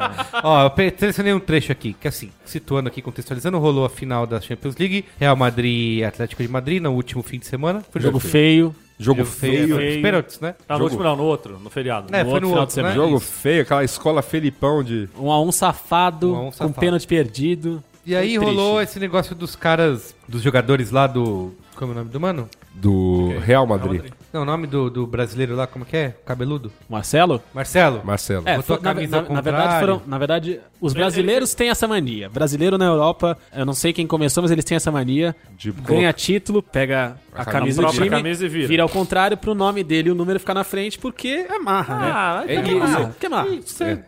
Ó, eu selecionei um trecho aqui, que assim, situando aqui, contextualizando, rolou a final da Champions League, Real Madrid e Atlético de Madrid no último fim de semana. Foi Jogo feio. Jogo Jogo feio. feio. Os pênaltis, né? Não, no Jogo- último não, no outro, no feriado. É, No foi outro no final outro, de semana. né? Jogo feio, aquela escola Felipão de. Um a um safado, Um a um com safado. pênalti perdido. E aí rolou esse negócio dos caras, dos jogadores lá do... Como é o nome do mano? do Real Madrid. Não, o nome do, do brasileiro lá, como que é? Cabeludo? Marcelo? Marcelo? Marcelo. É, Botou foi- a na, camisa na- na verdade foram, na verdade, os brasileiros têm essa mania. Brasileiro na Europa, eu não sei quem começou, mas eles têm essa mania. De Ganha título, pega a, A camisa do time, camisa e vira. ao contrário pro nome dele e o número ficar na frente, porque é marra, né? Ah, É, Que e- marra, que marra.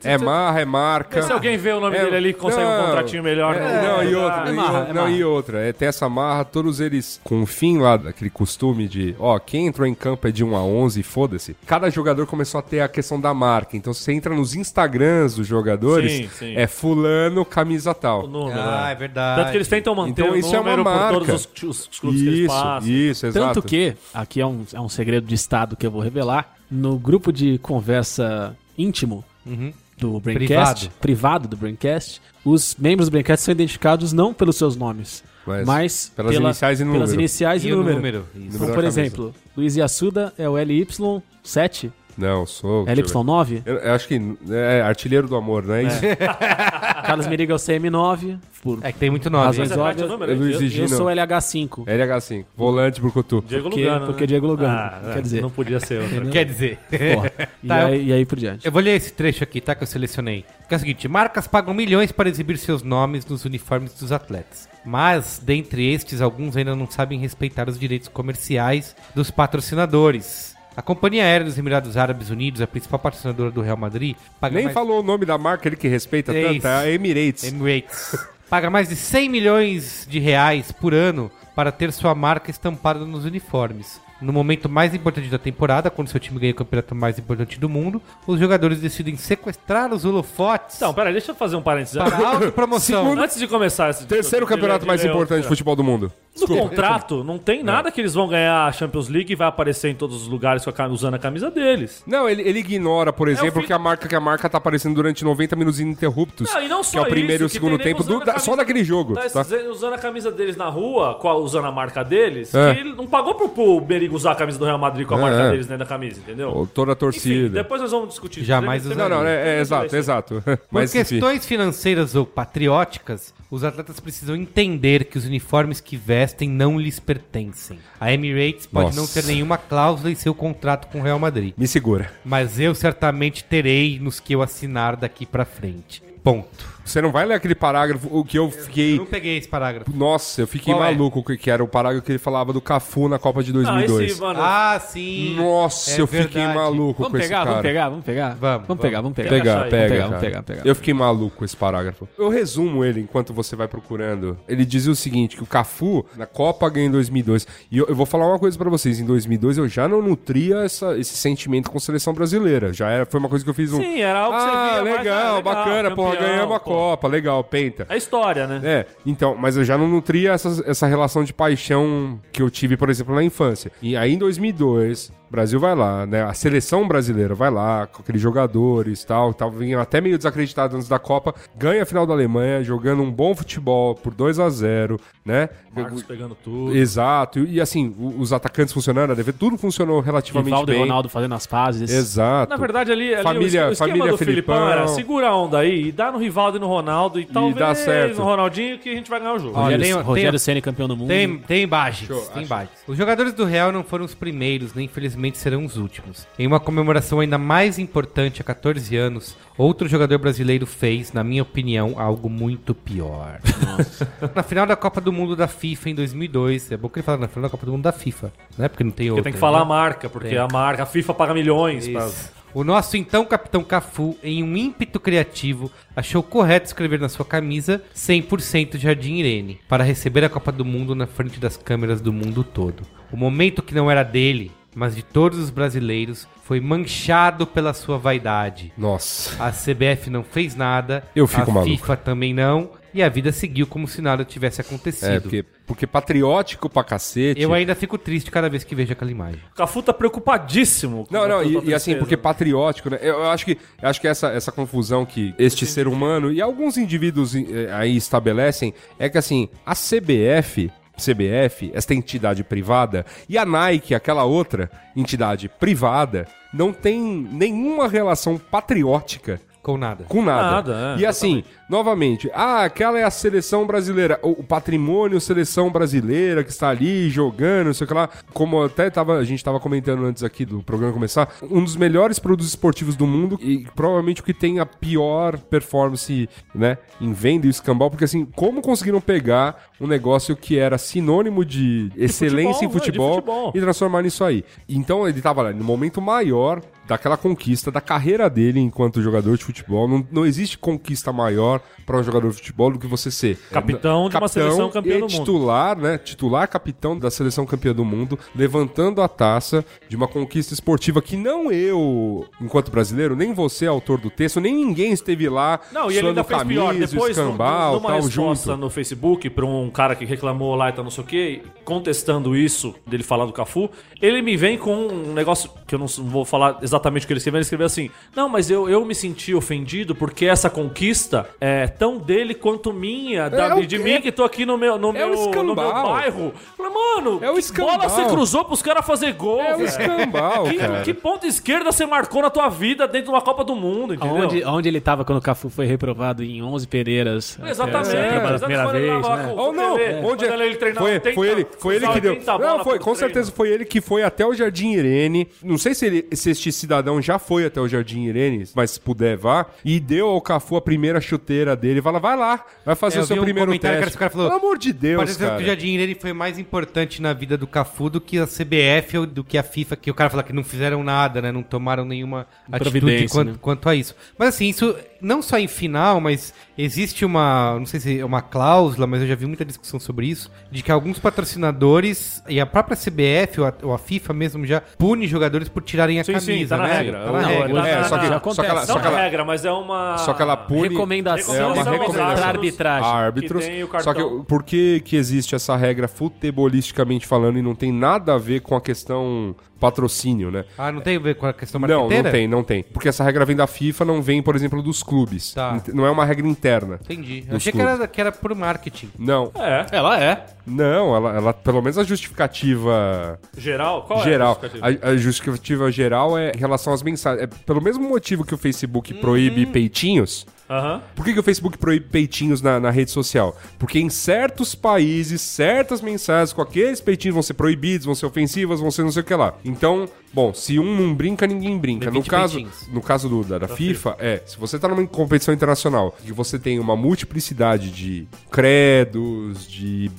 é, é marra, é marca. Se alguém vê o nome É, dele ali e consegue um não, contratinho melhor, é, né? não, e outra, é marra, outra- é não, e outra, é ter essa marra, todos eles com o fim lá daquele costume de, ó, quem entrou em campo é de 1 a 11, foda-se. Cada jogador começou a ter a questão da marca, então você entra nos Instagrams dos jogadores, Sim, sim. é fulano, camisa O tal. número, Ah, né? é verdade. Tanto que eles tentam manter Então o isso é uma número por marca. todos os, os- os clubes que eles Isso, passam. isso, exato. Tanto que, aqui é um, é um segredo de Estado que eu vou revelar, no grupo de conversa íntimo Uhum. do Braincast, privado. do Braincast, os membros do Braincast são identificados não pelos seus nomes, Mas mas, pelas pela- iniciais e pelas número. iniciais e, E número. número. Da por exemplo, Luiz Yassuda é o LY7, Não, sou... eu ver. LY9, Eu, eu acho que é artilheiro do amor, não é, isso? Carlos Meriga é o CM9, por É que tem muito nome. Razões hein? Mas óbvias. repete o número, Eu eu não. sou LH5. LH5, volante Burcutu. Diego Porque- Lugano. porque né? Diego Lugano, Ah, quer é, dizer. Não podia ser outro. Quer dizer... Porra. E, Tá, eu- aí, e aí por diante. Eu vou ler esse trecho aqui, tá? Que eu selecionei. Que é o seguinte: marcas pagam milhões para exibir seus nomes nos uniformes dos atletas. Mas, dentre estes, alguns ainda não sabem respeitar os direitos comerciais dos patrocinadores. A Companhia Aérea dos Emirados Árabes Unidos, a principal patrocinadora do Real Madrid, paga Nem mais... falou o nome da marca, ele que respeita É tanto, é a Emirates. Emirates. paga mais de 100 milhões de reais por ano para ter sua marca estampada nos uniformes. No momento mais importante da temporada, quando seu time ganha o campeonato mais importante do mundo, os jogadores decidem sequestrar os holofotes Então, peraí, deixa eu fazer um parênteses. para autopromoção. Antes de começar esse Terceiro campeonato de mais importante de outra- futebol do mundo. No contrato, não tem nada que eles vão ganhar a Champions League e vai aparecer em todos os lugares com a cam- usando a camisa deles. Não, ele, ele ignora, por exemplo, fi- que a marca que a marca tá aparecendo durante 90 minutos ininterruptos. Não, e não que só é o primeiro e o isso, que segundo tem nego tempo do- usando a da- camisa- só daquele jogo. Tá, tá? Usando a camisa deles na rua, com a- usando a marca deles, É. que ele não pagou pro, pro Berigo usar a camisa do Real Madrid com a É, marca é. deles dentro da camisa, entendeu? Ou Toda a Enfim, torcida. depois nós vamos discutir isso. Jamais Teve- Não, não, é, é exato, exato. Por Mas enfim. questões financeiras ou patrióticas, os atletas precisam entender que os uniformes que vestem não lhes pertencem. A Emirates pode Nossa. não ter nenhuma cláusula em seu contrato com o Real Madrid, Me segura. mas eu certamente terei nos que eu assinar daqui pra frente. Ponto. Você não vai ler aquele parágrafo, o que eu Eu fiquei. não peguei esse parágrafo. Nossa, eu fiquei Qual é? maluco, que que era o parágrafo que ele falava do Cafu na Copa de Não, 2002. esse, mano, Ah, sim. Nossa, É eu fiquei verdade. maluco Vamos com esse pegar, cara. vamos pegar, vamos pegar. Vamos, Vamos vamos. pegar, vamos pegar. Pegar, Vamos pega, pegar, cara. vamos pegar, pegar. Eu fiquei maluco com esse parágrafo. Eu resumo ele enquanto você vai procurando. Ele dizia o seguinte, que o Cafu, na Copa ganhou em 2002. E eu, eu vou falar uma coisa pra vocês. Em 2002 eu já não nutria essa- esse sentimento com a seleção brasileira. Já era, foi uma coisa que eu fiz um... Sim, era algo que você ah, via mais, legal, ah, legal, bacana. porra, campeão, ganhamos a pô. Copa. Legal, penta. É história, né? É, então, mas eu já não nutria essa, essa relação de paixão que eu tive, por exemplo, na infância. E aí em 2002, o Brasil vai lá, né? A seleção brasileira vai lá, com aqueles jogadores e tal, tal, vinham até meio desacreditados antes da Copa, ganha a final da Alemanha, jogando um bom futebol por 2 a 0 né? Marcos pegando tudo. Exato, e assim, os atacantes funcionando, a defesa, tudo funcionou relativamente Rivaldo e bem. Ronaldo fazendo as pazes. Exato. Na verdade, ali, ali Família- o esquema, família do Filipão, Filipão. era segura a onda aí e dá no Rivaldo e no Ronaldo e, talvez dá certo. no Ronaldinho que a gente vai ganhar o jogo. Olha, Rogério, tem- Rogério tem- Ceni campeão do mundo. Tem, tem imagens, tem imagens. Os jogadores do Real não foram os primeiros, nem infelizmente serão os últimos. Em uma comemoração ainda mais importante há 14 anos, outro jogador brasileiro fez, na minha opinião, algo muito pior. na final da Copa do Mundo da FIFA em 2002, é bom que ele fala na final da Copa do Mundo da FIFA, né? Porque não tem Porque outra. tem que falar a né? marca, porque Tem. a marca, a FIFA paga milhões. pra-. O nosso então capitão Cafu, em um ímpeto criativo, achou correto escrever na sua camisa 100% Jardim Irene, para receber a Copa do Mundo na frente das câmeras do mundo todo. O momento que não era dele, mas de todos os brasileiros, foi manchado pela sua vaidade. Nossa. A CBF não fez nada, Eu fico a maluco. FIFA também não, e a vida seguiu como se nada tivesse acontecido. É, porque, porque patriótico pra cacete. Eu ainda fico triste cada vez que vejo aquela imagem. O Cafu tá preocupadíssimo. com Não, a- não, a e, e tristeza, assim, porque né? patriótico, né? Eu, eu acho que, eu acho que essa, essa confusão que este ser humano e alguns indivíduos eh, aí estabelecem é que, assim, a CBF, CBF, esta entidade privada, e a Nike, aquela outra entidade privada, não tem nenhuma relação patriótica Com nada. com nada. Nada, é, e assim, novamente, ah, aquela é a seleção brasileira, o, o patrimônio seleção brasileira que está ali jogando, não sei o que lá. Como até tava, a gente estava comentando antes aqui do programa começar, um dos melhores produtos esportivos do mundo e provavelmente o que tem a pior performance, né, em venda e escambau, porque assim, como conseguiram pegar um negócio que era sinônimo de excelência em futebol, né, de futebol, futebol. e transformar nisso aí. Então ele tava lá no momento maior daquela conquista da carreira dele enquanto jogador de futebol. Não, não existe conquista maior para um jogador de futebol do que você ser Capitão de uma seleção campeã do mundo. titular, né? Titular capitão da seleção campeã do mundo, levantando a taça de uma conquista esportiva que não eu, enquanto brasileiro, nem você, autor do texto, nem ninguém esteve lá Não, e ele ainda fez pior. Depois, escambau, numa tal, resposta junto. no Facebook pra um cara que reclamou lá e tal, não sei o quê, contestando isso, dele falar do Cafu, ele me vem com um negócio que eu não vou falar exatamente o que ele escreveu. Ele escreveu assim: Não, mas eu, eu me senti ofendido porque essa conquista é tão dele quanto minha, da- É de mim que tô aqui no meu, no É meu, no meu escambau. bairro. Falei, mano, É o escambau. bola você cruzou pros caras fazer gol, É o escambau, Que, cara. que ponta esquerda você marcou na tua vida dentro de uma Copa do Mundo, entendeu? Onde, onde ele tava quando o Cafu foi reprovado em 11 Pereiras? Exatamente. pela exatamente primeira vez, né? Ou não, onde quando ele treinava foi, 80, foi ele, foi ele que deu. 80 Não, foi, com treino. certeza foi ele que foi até o Jardim Irene. Não sei se, ele, se cidadão já foi até o Jardim Irene, mas se puder vá e deu ao Cafu a primeira chuteira dele. Fala, vai lá, vai fazer É, o eu seu um primeiro que teste. esse cara falou, Pelo amor de Deus, Parece cara. que o Jardim Irene foi mais importante na vida do Cafu do que a CBF ou do que a FIFA, que o cara fala que não fizeram nada, né? Não tomaram nenhuma atitude quanto, né? quanto a isso. Mas assim, isso não só em final, mas existe uma, não sei se é uma cláusula, mas eu já vi muita discussão sobre isso, de que alguns patrocinadores e a própria CBF ou a, ou a FIFA mesmo já pune jogadores por tirarem a Sim, camisa, sim, tá na né? regra. Tá na Não, regra. tá É, na- só que, só que ela, Não só que é ela, regra, mas é uma... só que ela pune Recomendação É uma para recomendação. arbitragem. árbitros. Que tem o Só que por que, que existe essa regra futebolisticamente falando e não tem nada a ver com a questão patrocínio, né? Ah, não tem a ver com a questão Não, marqueteira? não tem, não tem. Porque essa regra vem da FIFA, não vem, por exemplo, dos clubes. Tá. Não é uma regra interna. Entendi. Eu achei que era, que era por marketing. Não, É, Ela é. não, ela, ela pelo menos a justificativa geral. Qual geral. é a justificativa? A, a justificativa geral é em relação às mensagens. É pelo mesmo motivo que o Facebook proíbe Hum. peitinhos. Aham. Por que, que o Facebook proíbe peitinhos na, na rede social? Porque em certos países, certas mensagens com aqueles peitinhos vão ser proibidos, vão ser ofensivas, vão ser não sei o que lá. Então, bom, se um não brinca, ninguém brinca. No caso, peitinhos. no caso do, da, da FIFA, é, se você tá numa competição internacional e você tem uma multiplicidade de credos, de...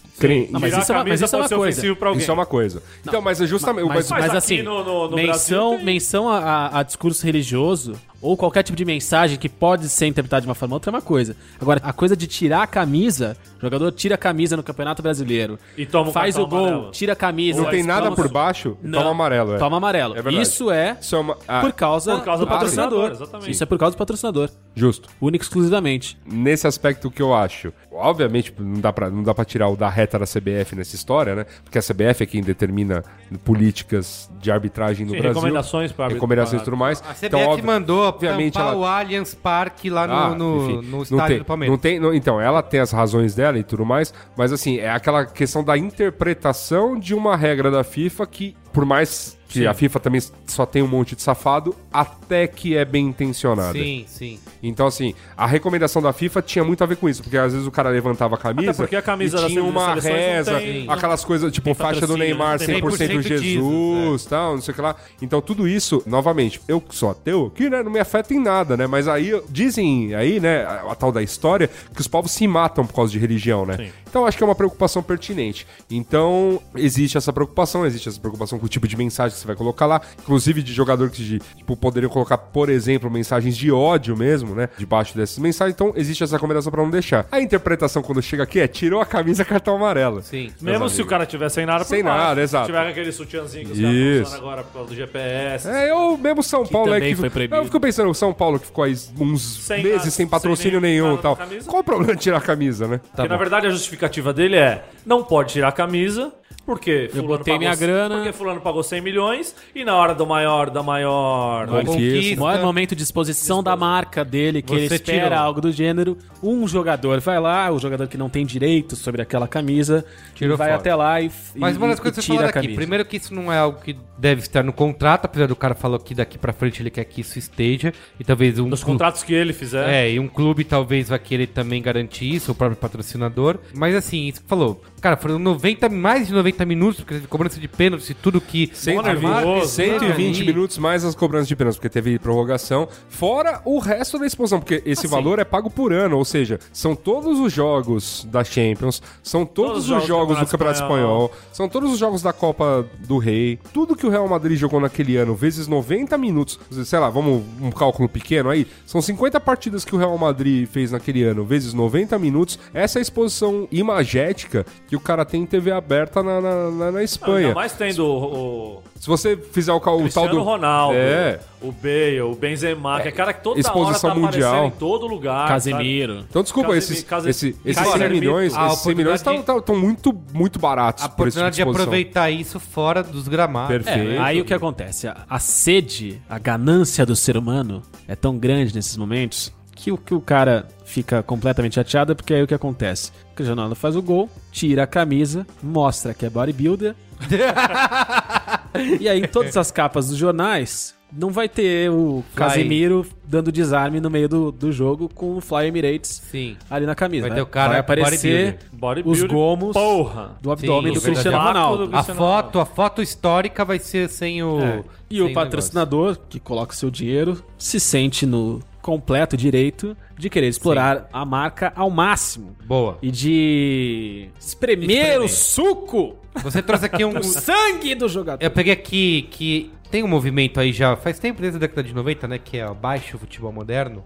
Não, mas isso é uma- mas isso é uma coisa. Isso é uma coisa. Então, mas é justamente... Mas, Mas mas assim, no- no- no menção, Brasil tem- menção a- a discurso religioso ou qualquer tipo de mensagem que pode ser interpretada de uma forma ou outra é uma coisa. Agora, a coisa de tirar a camisa, o jogador tira a camisa no Campeonato Brasileiro, E toma um faz o gol, amarelo. tira a camisa. não tem nada vamos- por baixo, Não. toma amarelo. É. Toma amarelo. É. Isso é Isso é uma... ah, por causa, Por causa do do patrocinador. Isso é por causa do patrocinador. Justo. Único e exclusivamente. nesse aspecto que eu acho. Obviamente, não dá, pra, não dá pra tirar o da reta da CBF nessa história, né? Porque a CBF é quem determina políticas de arbitragem no Sim, Brasil. recomendações arbit- Recomendações e tudo mais. A CBF Então, óbvio- mandou obviamente, ela- o Allianz Parque lá no, Ah, no, enfim, no estádio tem, do Palmeiras. Não tem, não- então, ela tem as razões dela e tudo mais, mas assim, é aquela questão da interpretação de uma regra da FIFA que, por mais que a FIFA também só tem um monte de safado, até que é bem intencionada. Sim, sim. Então, assim, a recomendação da FIFA tinha muito a ver com isso, porque às vezes o cara levantava a camisa Até porque a camisa e tinha uma reza, tem- aquelas coisas, tipo, faixa do Neymar né? Tem 100% 100% Jesus, tal, não sei o que lá. Então, tudo isso, novamente, eu que sou ateu, que né, não me afeta em nada, né? Mas aí, dizem aí, né, a, a tal da história, que os povos se matam por causa de religião, né? Sim. Então, acho que é uma preocupação pertinente. Então, existe essa preocupação, existe essa preocupação com o tipo de mensagem você vai colocar lá, inclusive de jogador que, tipo, poderiam colocar, por exemplo, mensagens de ódio mesmo, né? Debaixo dessas mensagens. Então, existe essa recomendação pra não deixar. A interpretação quando chega aqui é tirou a camisa cartão amarelo. Sim. Mesmo meus se o amigos. cara tiver sem nada Sem baixo. nada, exato. Se tiver aquele sutiãzinho que os caras usando agora por causa do GPS. É, eu mesmo São Paulo é que. foi proibido. Eu fico pensando, o São Paulo que ficou aí uns Sem meses nada, sem patrocínio sem nenhum e tal. Qual o problema de tirar a camisa, né? Porque, na verdade, a justificativa dele é não pode tirar a camisa, porque fulano botei pagou, minha grana. Porque fulano pagou 100 milhões e na hora do maior, da maior... Conquista. O maior momento de exposição da marca dele, que Você ele espera tirou. algo do gênero. Um jogador vai lá, o jogador que não tem direito sobre aquela camisa, Tirou vai fora. até lá e, Mas e, uma das coisas que você tira falou a daqui, camisa. primeiro que isso não é algo que deve estar no contrato, apesar do cara falou que daqui pra frente ele quer que isso esteja, e talvez um Dos clube- contratos que ele fizer. É, e um clube talvez vai querer também garantir isso, o próprio patrocinador. Mas assim, isso que falou. Cara, foram 90, mais de 90 minutos, porque teve cobrança de pênalti, tudo que. Cento- nervoso, 120 né? minutos mais as cobranças de pênaltis, porque teve prorrogação, fora o resto da exposição, porque esse Assim. valor é pago por ano, ou seja, são todos os jogos da Champions, são todos, Todos os os jogos do jogos do Campeonato Campeonato Espanhol, são todos os jogos da Copa do Rei, tudo que o Real Madrid jogou naquele ano, vezes 90 minutos, sei lá, vamos um cálculo pequeno aí, são 50 partidas que o Real Madrid fez naquele ano, vezes 90 minutos, essa é a exposição imagética que o cara tem em TV aberta na, na, na- na Espanha. Ainda mais tendo o, o Se você fizer o, o tal Cristiano do. Ronaldo, É. o Bale, o Benzema, que é cara que toda exposição hora tá mundial. aparecendo em todo lugar. Casemiro. Então, desculpa, Casemi- esses, Case- esse- esses Casemiro. 100 milhões, A esses 100 milhões oportunidade estão muito, muito baratos A por esse tipo oportunidade de de aproveitar isso fora dos gramados. Perfeito. É, aí o que acontece? A, a sede, a ganância do ser humano é tão grande nesses momentos que o que o cara fica completamente chateado porque aí o que acontece? O Cristiano Ronaldo faz o gol, tira a camisa, mostra que é bodybuilder. e aí em todas as capas dos jornais não vai ter o Casemiro dando desarme no meio do, do jogo com o Fly Emirates Sim. ali na camisa. Vai ter o cara vai aparecer Bodybuilder. os gomos Porra. do abdômen Sim, do Cristiano Ronaldo. do A foto, a foto histórica vai ser sem o. É. E sem o patrocinador, que coloca o seu dinheiro, se sente no completo direito de querer explorar a marca ao máximo. Boa. E de espremer Espremer. o suco, Você trouxe aqui um. o sangue do jogador. Eu peguei aqui que tem um movimento aí já faz tempo, desde a década de 90, né? Que é o baixo futebol moderno.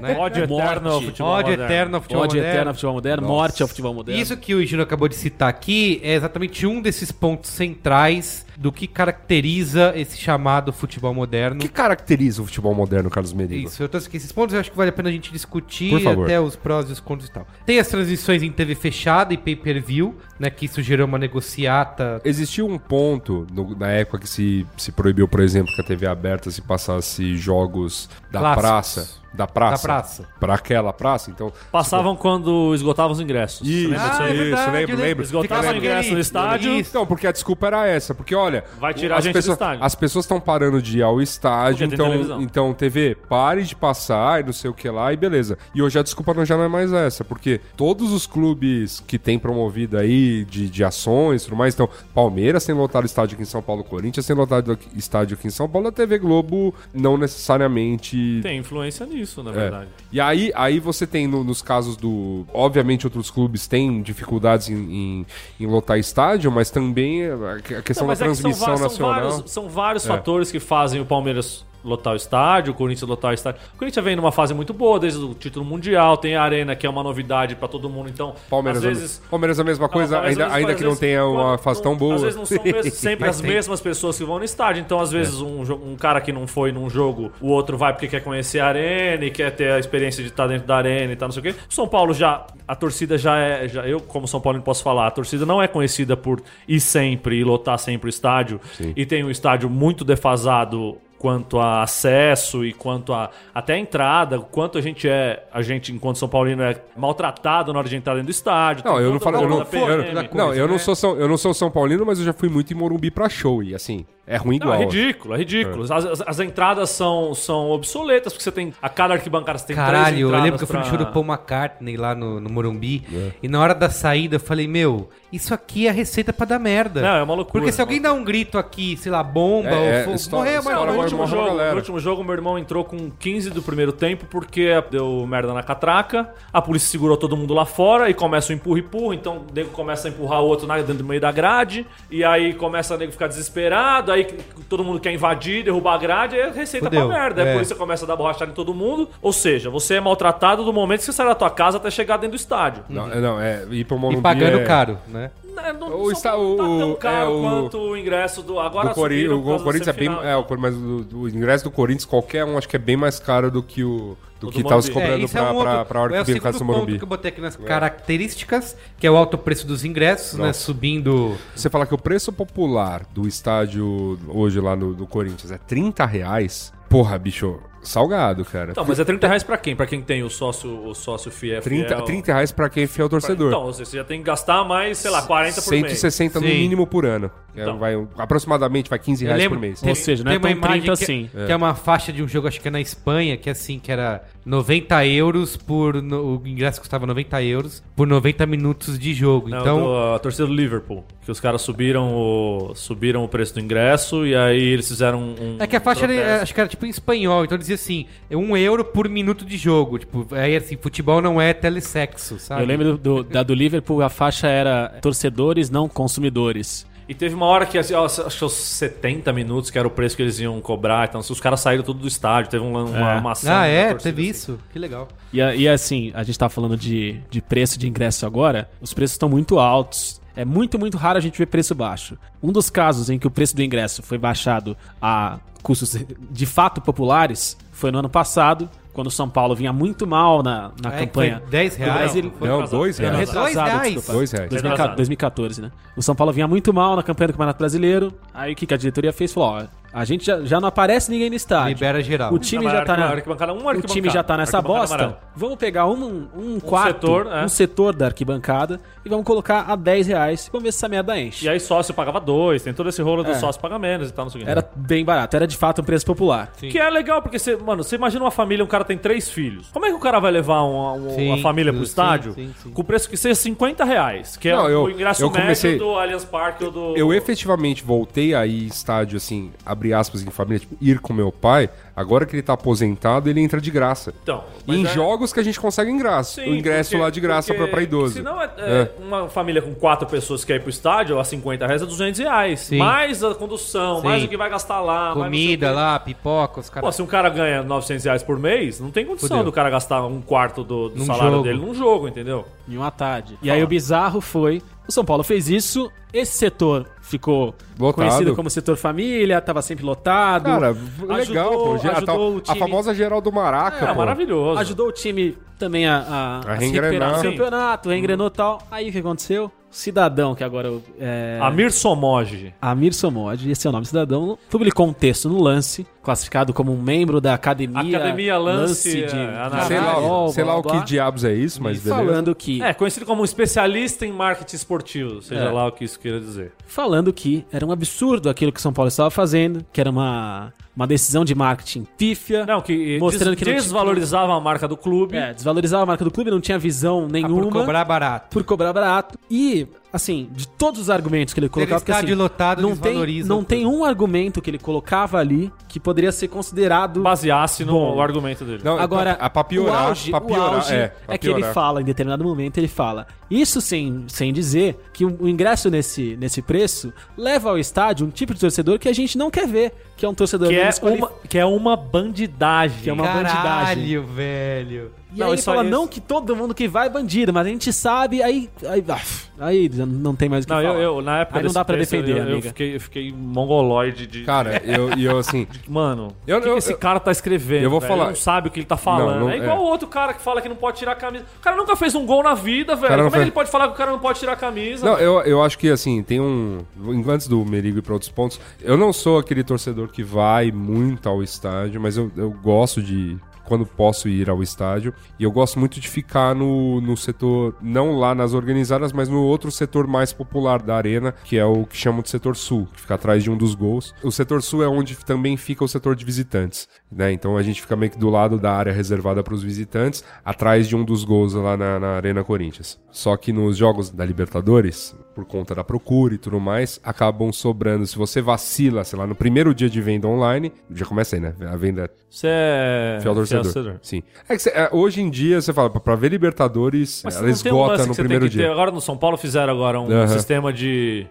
né? Ódio eterno ao futebol Ódio moderno. eterno ao futebol Ódio moderno. eterno ao futebol moderno, morte ao futebol moderno. Isso que o Gino acabou de citar aqui é exatamente um desses pontos centrais do que caracteriza esse chamado futebol O moderno. que caracteriza o futebol moderno, Carlos Merigo? Isso, eu trouxe aqui esses pontos, eu acho que vale a pena a gente discutir até os prós e os contras e tal. Tem as transmissões em TV fechada e pay-per-view, né, que isso gerou uma negociata. Existiu um ponto no- na época que se, se proibiu, por exemplo, que a TV aberta se passasse jogos da Clássicos. praça. Da praça. Da praça. Pra aquela praça. Então. Passavam quando esgotavam os ingressos. Isso, Ah, é verdade, isso, lembro, lembro. lembro. Esgotava Ficava o ingresso aquele- no estádio. Então, porque a desculpa era essa. Porque, olha. Vai tirar a gente do pessoas, estádio. As pessoas estão parando de ir ao estádio. Então, então, TV, pare de passar e não sei o que lá e beleza. E hoje a desculpa não, já não é mais essa. Porque todos os clubes que têm promovido aí de, de ações e tudo mais. Então, Palmeiras tem lotado estádio aqui em São Paulo, Corinthians tem lotado estádio aqui em São Paulo. A TV Globo não necessariamente Tem influência nisso, na é. verdade. E aí, aí você tem no- nos casos do. Obviamente, outros clubes têm dificuldades em, em, em lotar estádio, mas também a que- questão Não, da mas é que são transmissão va- são nacional. vários, são vários É. fatores que fazem o Palmeiras lotar o estádio, o Corinthians lotar o estádio. O Corinthians vem numa fase muito boa, desde o título mundial, tem a Arena, que é uma novidade pra todo mundo, então, Palmeiras, às é- vezes... Palmeiras é a mesma coisa, Não, às ainda, ainda que não tenha uma fase tão boa. Às vezes não são sempre as tem. mesmas pessoas que vão no estádio. Então, às vezes, um, jo- um cara que não foi num jogo, o outro vai porque quer conhecer a arena e quer ter a experiência de estar dentro da arena e tal, não sei o quê. São Paulo já. A torcida já é. Já, eu, como São Paulo, não posso falar. A torcida não é conhecida por ir sempre e lotar sempre o estádio. E tem um estádio muito defasado quanto a acesso e quanto a até a entrada, quanto a gente é, a gente enquanto São Paulino é maltratado na hora de entrar dentro do estádio. Não, eu não falo, eu não, a eu PM. não, coisa, eu não né? sou São, eu não sou São Paulino, mas eu já fui muito em Morumbi pra show e assim, é ruim Não, igual. é ridículo, é ridículo. As, as- as entradas são, são obsoletas, porque você tem. A cada arquibancada você tem três Caralho, eu lembro que eu fui no show do Paul McCartney lá no, no Morumbi. É. E na hora da saída eu falei, meu, isso aqui é a receita pra dar merda. Não, é uma loucura. Porque se alguém dá um grito aqui, sei lá, bomba, É, é, ou fo- estoura- morreu, estoura mas No último, jogo, galera. no último jogo, meu irmão entrou com 15 do primeiro tempo porque deu merda na catraca. A polícia segurou todo mundo lá fora e começa o empurra-empurra. Então o nego começa a empurrar o outro na- dentro do meio da grade. E aí começa o nego ficar desesperado. Aí todo mundo quer invadir, derrubar a grade. Aí é receita Fudeu, pra merda. É. a polícia começa a dar borrachada em todo mundo. Ou seja, você é maltratado do momento que você sai da tua casa até chegar dentro do estádio. Não, é, não, é ir pro Morumbi E pagando é- caro, né? Não, não, O está- Paulo não tá tão o- caro é, o- quanto o ingresso do. Agora do Cori- o, do Corinthians é bem. É, o mas o, o ingresso do Corinthians, qualquer um, acho que é bem mais caro do que o. Do que do tava se cobrando é pra, um outro, pra, pra hora é que caso do Morumbi. que eu botei aqui nas características, que é o alto preço dos ingressos, né? Nossa. Subindo. Você fala que o preço popular do estádio hoje lá no do Corinthians é 30 reais. Porra, bicho, salgado, cara. Então, mas é 30 reais pra quem? Pra quem tem o sócio, o sócio fiel. 30, fiel. 30 reais pra quem é fiel torcedor. Então, você já tem que gastar mais, sei lá, 40 por mês. 160 no Sim. mínimo por ano. É, Então. vai, aproximadamente vai 15 Eu reais lembro, por mês. tem- Ou seja, não tem é uma tão imagem 30 que, assim. que é uma faixa de um jogo, acho que é na Espanha, que é assim, que era 90 euros por. no- o ingresso custava 90 euros por 90 minutos de jogo. Não, então. do- a torcida do Liverpool, que os caras subiram o, subiram o preço do ingresso e aí eles fizeram um. É que a faixa era, acho que era tipo em espanhol, então dizia assim, é um euro por minuto de jogo. Tipo, aí assim, futebol não é telesexo, sabe? Eu lembro do, da do Liverpool, a faixa era torcedores, não consumidores. E teve uma hora que, assim, ó, acho que os 70 minutos, que era o preço que eles iam cobrar. Então, os caras saíram tudo do estádio, teve uma, uma, É. uma ação Ah, é? torcida, Teve assim. isso? Que legal. E, e assim, a gente tá falando de, de preço de ingresso agora, os preços estão muito altos. É muito, muito raro a gente ver preço baixo. Um dos casos em que o preço do ingresso foi baixado a custos de fato populares foi no ano passado, quando o São Paulo vinha muito mal na, na É, campanha. foi 10 do reais. Brasil. Foi Não, dois reais. atrasado. Dois reais? desculpa. Dois reais. 2014, Retrasado. 2014, né? O São Paulo vinha muito mal na campanha do Campeonato Brasileiro. Aí o que que a diretoria fez? Falou, ó, a gente já, já não aparece ninguém no estádio. Libera geral. O time já tá arquibancada- na... arquibancada, uma O time já tá nessa bosta. amarela. Vamos pegar um, um quarto, setor, é. um setor da arquibancada e vamos colocar a 10 reais. Vamos ver se essa merda enche. E aí sócio pagava dois, tem todo esse rolo do É. sócio paga menos e tal, não sei o que. Era bem barato, era de fato um preço popular. Que é legal, porque você, mano, você imagina uma família, um cara tem três filhos. Como é que o cara vai levar uma, uma- Sim, uma família pro sim, estádio sim, sim. com o preço que seja 50 reais? Que é Não, o, eu- o ingresso eu comecei- médio do Allianz Parque ou do. Eu efetivamente voltei a ir estádio, assim, abrir aspas em família, tipo, ir com meu pai, Agora que ele tá aposentado, ele entra de graça. Então, E em é- jogos que a gente consegue ingresso. Sim, o ingresso porque- lá de graça porque- pra, pra idoso. Senão é, é, uma família com quatro pessoas que quer ir pro estádio, a 50 reais é 200 reais. Sim. Mais a condução, Sim. mais o que vai gastar lá. Comida lá, pipoca, os Pô, caras. se um cara ganha 900 reais por mês, não tem condição Fudeu. do cara gastar um quarto do, do salário jogo. dele num jogo, entendeu? Em uma tarde. E aí o bizarro foi, o São Paulo fez isso, esse setor ficou Lotado. conhecido como setor família, tava sempre lotado. Cara, Ajudou- legal, pô. Ge- A, ajudou tal- o a time- famosa Geraldo Maraca, É, pô. maravilhoso. Ajudou o time também a, a, A a se recuperar no campeonato, reengrenou e tal. Aí o que aconteceu? Cidadão, que agora é. Amir Somoge. Amir Somod, esse é o nome do cidadão, publicou um texto no Lance, classificado como um membro da Academia, Academia Lance, é, análise. Sei lá, sei lá blá, o blá, que blá. diabos é isso, mas beleza. falando que É, conhecido como um especialista em marketing esportivo, seja É. lá o que isso queira dizer. falando que era um absurdo aquilo que São Paulo estava fazendo, que era uma, uma decisão de marketing pífia. Não, que Mostrando des- que não tinha- desvalorizava a marca do clube. É, desvalorizava a marca do clube, não tinha visão Ah, nenhuma. por cobrar barato. por cobrar barato. E, assim, de todos os argumentos que ele colocava, porque, estádio assim, lotado não tem, desvaloriza não tem um argumento que ele colocava ali que poderia ser considerado. Baseasse no Bom. argumento dele. Não, Agora, pra, pra piorar, o auge, pra o auge é, é, que ele fala, em determinado momento, ele fala. Isso sem, sem dizer que o, ingresso nesse, nesse preço leva ao estádio um tipo de torcedor que a gente não quer ver, que é um torcedor Que é, uma, que é uma bandidagem. Que é uma bandidagem. Caralho, velho. E Não, aí ele isso fala, não que todo mundo que vai é bandido, mas a gente sabe, aí. Aí, aí não tem mais o que Não, eu, falar. eu, na época Aí não dá pra defender, eu, eu amiga. fiquei, eu fiquei mongoloide de... Cara, eu, e eu assim... Mano, Eu- o que, eu- que esse eu- cara tá escrevendo? eu vou velho? falar- Ele não sabe o que ele tá falando. Não, não- é igual é. o outro cara que fala que não pode tirar a camisa. O cara nunca fez um gol na vida, velho. Como é que ele pode falar que o cara não pode tirar a camisa? Não, eu, eu acho que assim, tem um. Antes do Merigo ir pra outros pontos, eu não sou aquele torcedor que vai muito ao estádio, mas eu, eu gosto de. Quando posso ir ao estádio. E eu gosto muito de ficar no, no setor, não lá nas organizadas, mas no outro setor mais popular da arena, que é o que chamam de setor sul, que fica atrás de um dos gols. O setor sul é onde também fica o setor de visitantes, né? Então a gente fica meio que do lado da área reservada para os visitantes, atrás de um dos gols lá na, na Arena Corinthians. Só que nos jogos da Libertadores, por conta da procura e tudo mais, acabam sobrando. Se você vacila, sei lá, no primeiro dia de venda online, já começa aí, né? A venda Você é... fiel torcedor. Sim. É que cê- é, hoje em dia, você fala, pra- ver Libertadores, Mas ela um esgota que no primeiro que ter- dia. Agora no São Paulo fizeram agora um Aham. sistema de,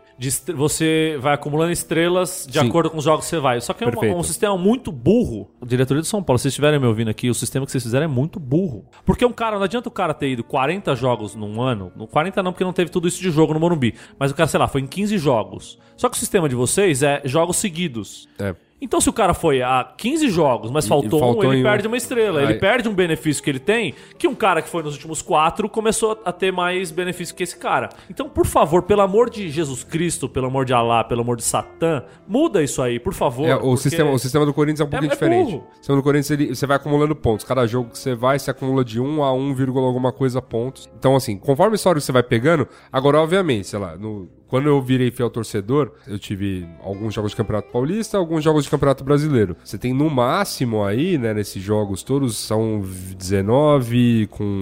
Você vai acumulando estrelas de Sim. acordo com os jogos que você vai. Só que é Perfeito. um sistema muito burro. O diretoria do São Paulo, se vocês estiverem me ouvindo aqui, o sistema que vocês fizeram é muito burro. Porque um cara, não adianta o cara ter ido 40 jogos num ano. No 40 não, porque não teve tudo isso de jogo no Morumbi. Mas o cara, sei lá, foi em 15 jogos. Só que o sistema de vocês é jogos seguidos. É. Então, se o cara foi a 15 jogos, mas faltou, faltou um, ele em um. perde uma estrela. Aí- Ele perde um benefício que ele tem, que um cara que foi nos últimos quatro começou a ter mais benefício que esse cara. Então, por favor, pelo amor de Jesus Cristo, pelo amor de Alá, pelo amor de Satã, muda isso aí, por favor. É, o, sistema, o sistema do Corinthians é um pouquinho é diferente. burro. O sistema do Corinthians, ele- você vai acumulando pontos. Cada jogo que você vai, você acumula de 1 a 1, vírgula alguma coisa pontos. Então, assim, conforme a história que você vai pegando, agora, obviamente, sei lá, no- quando eu virei fiel torcedor, eu tive alguns jogos de Campeonato Paulista, alguns jogos de Campeonato Brasileiro. Você tem no máximo aí, né, nesses jogos todos, são 19 com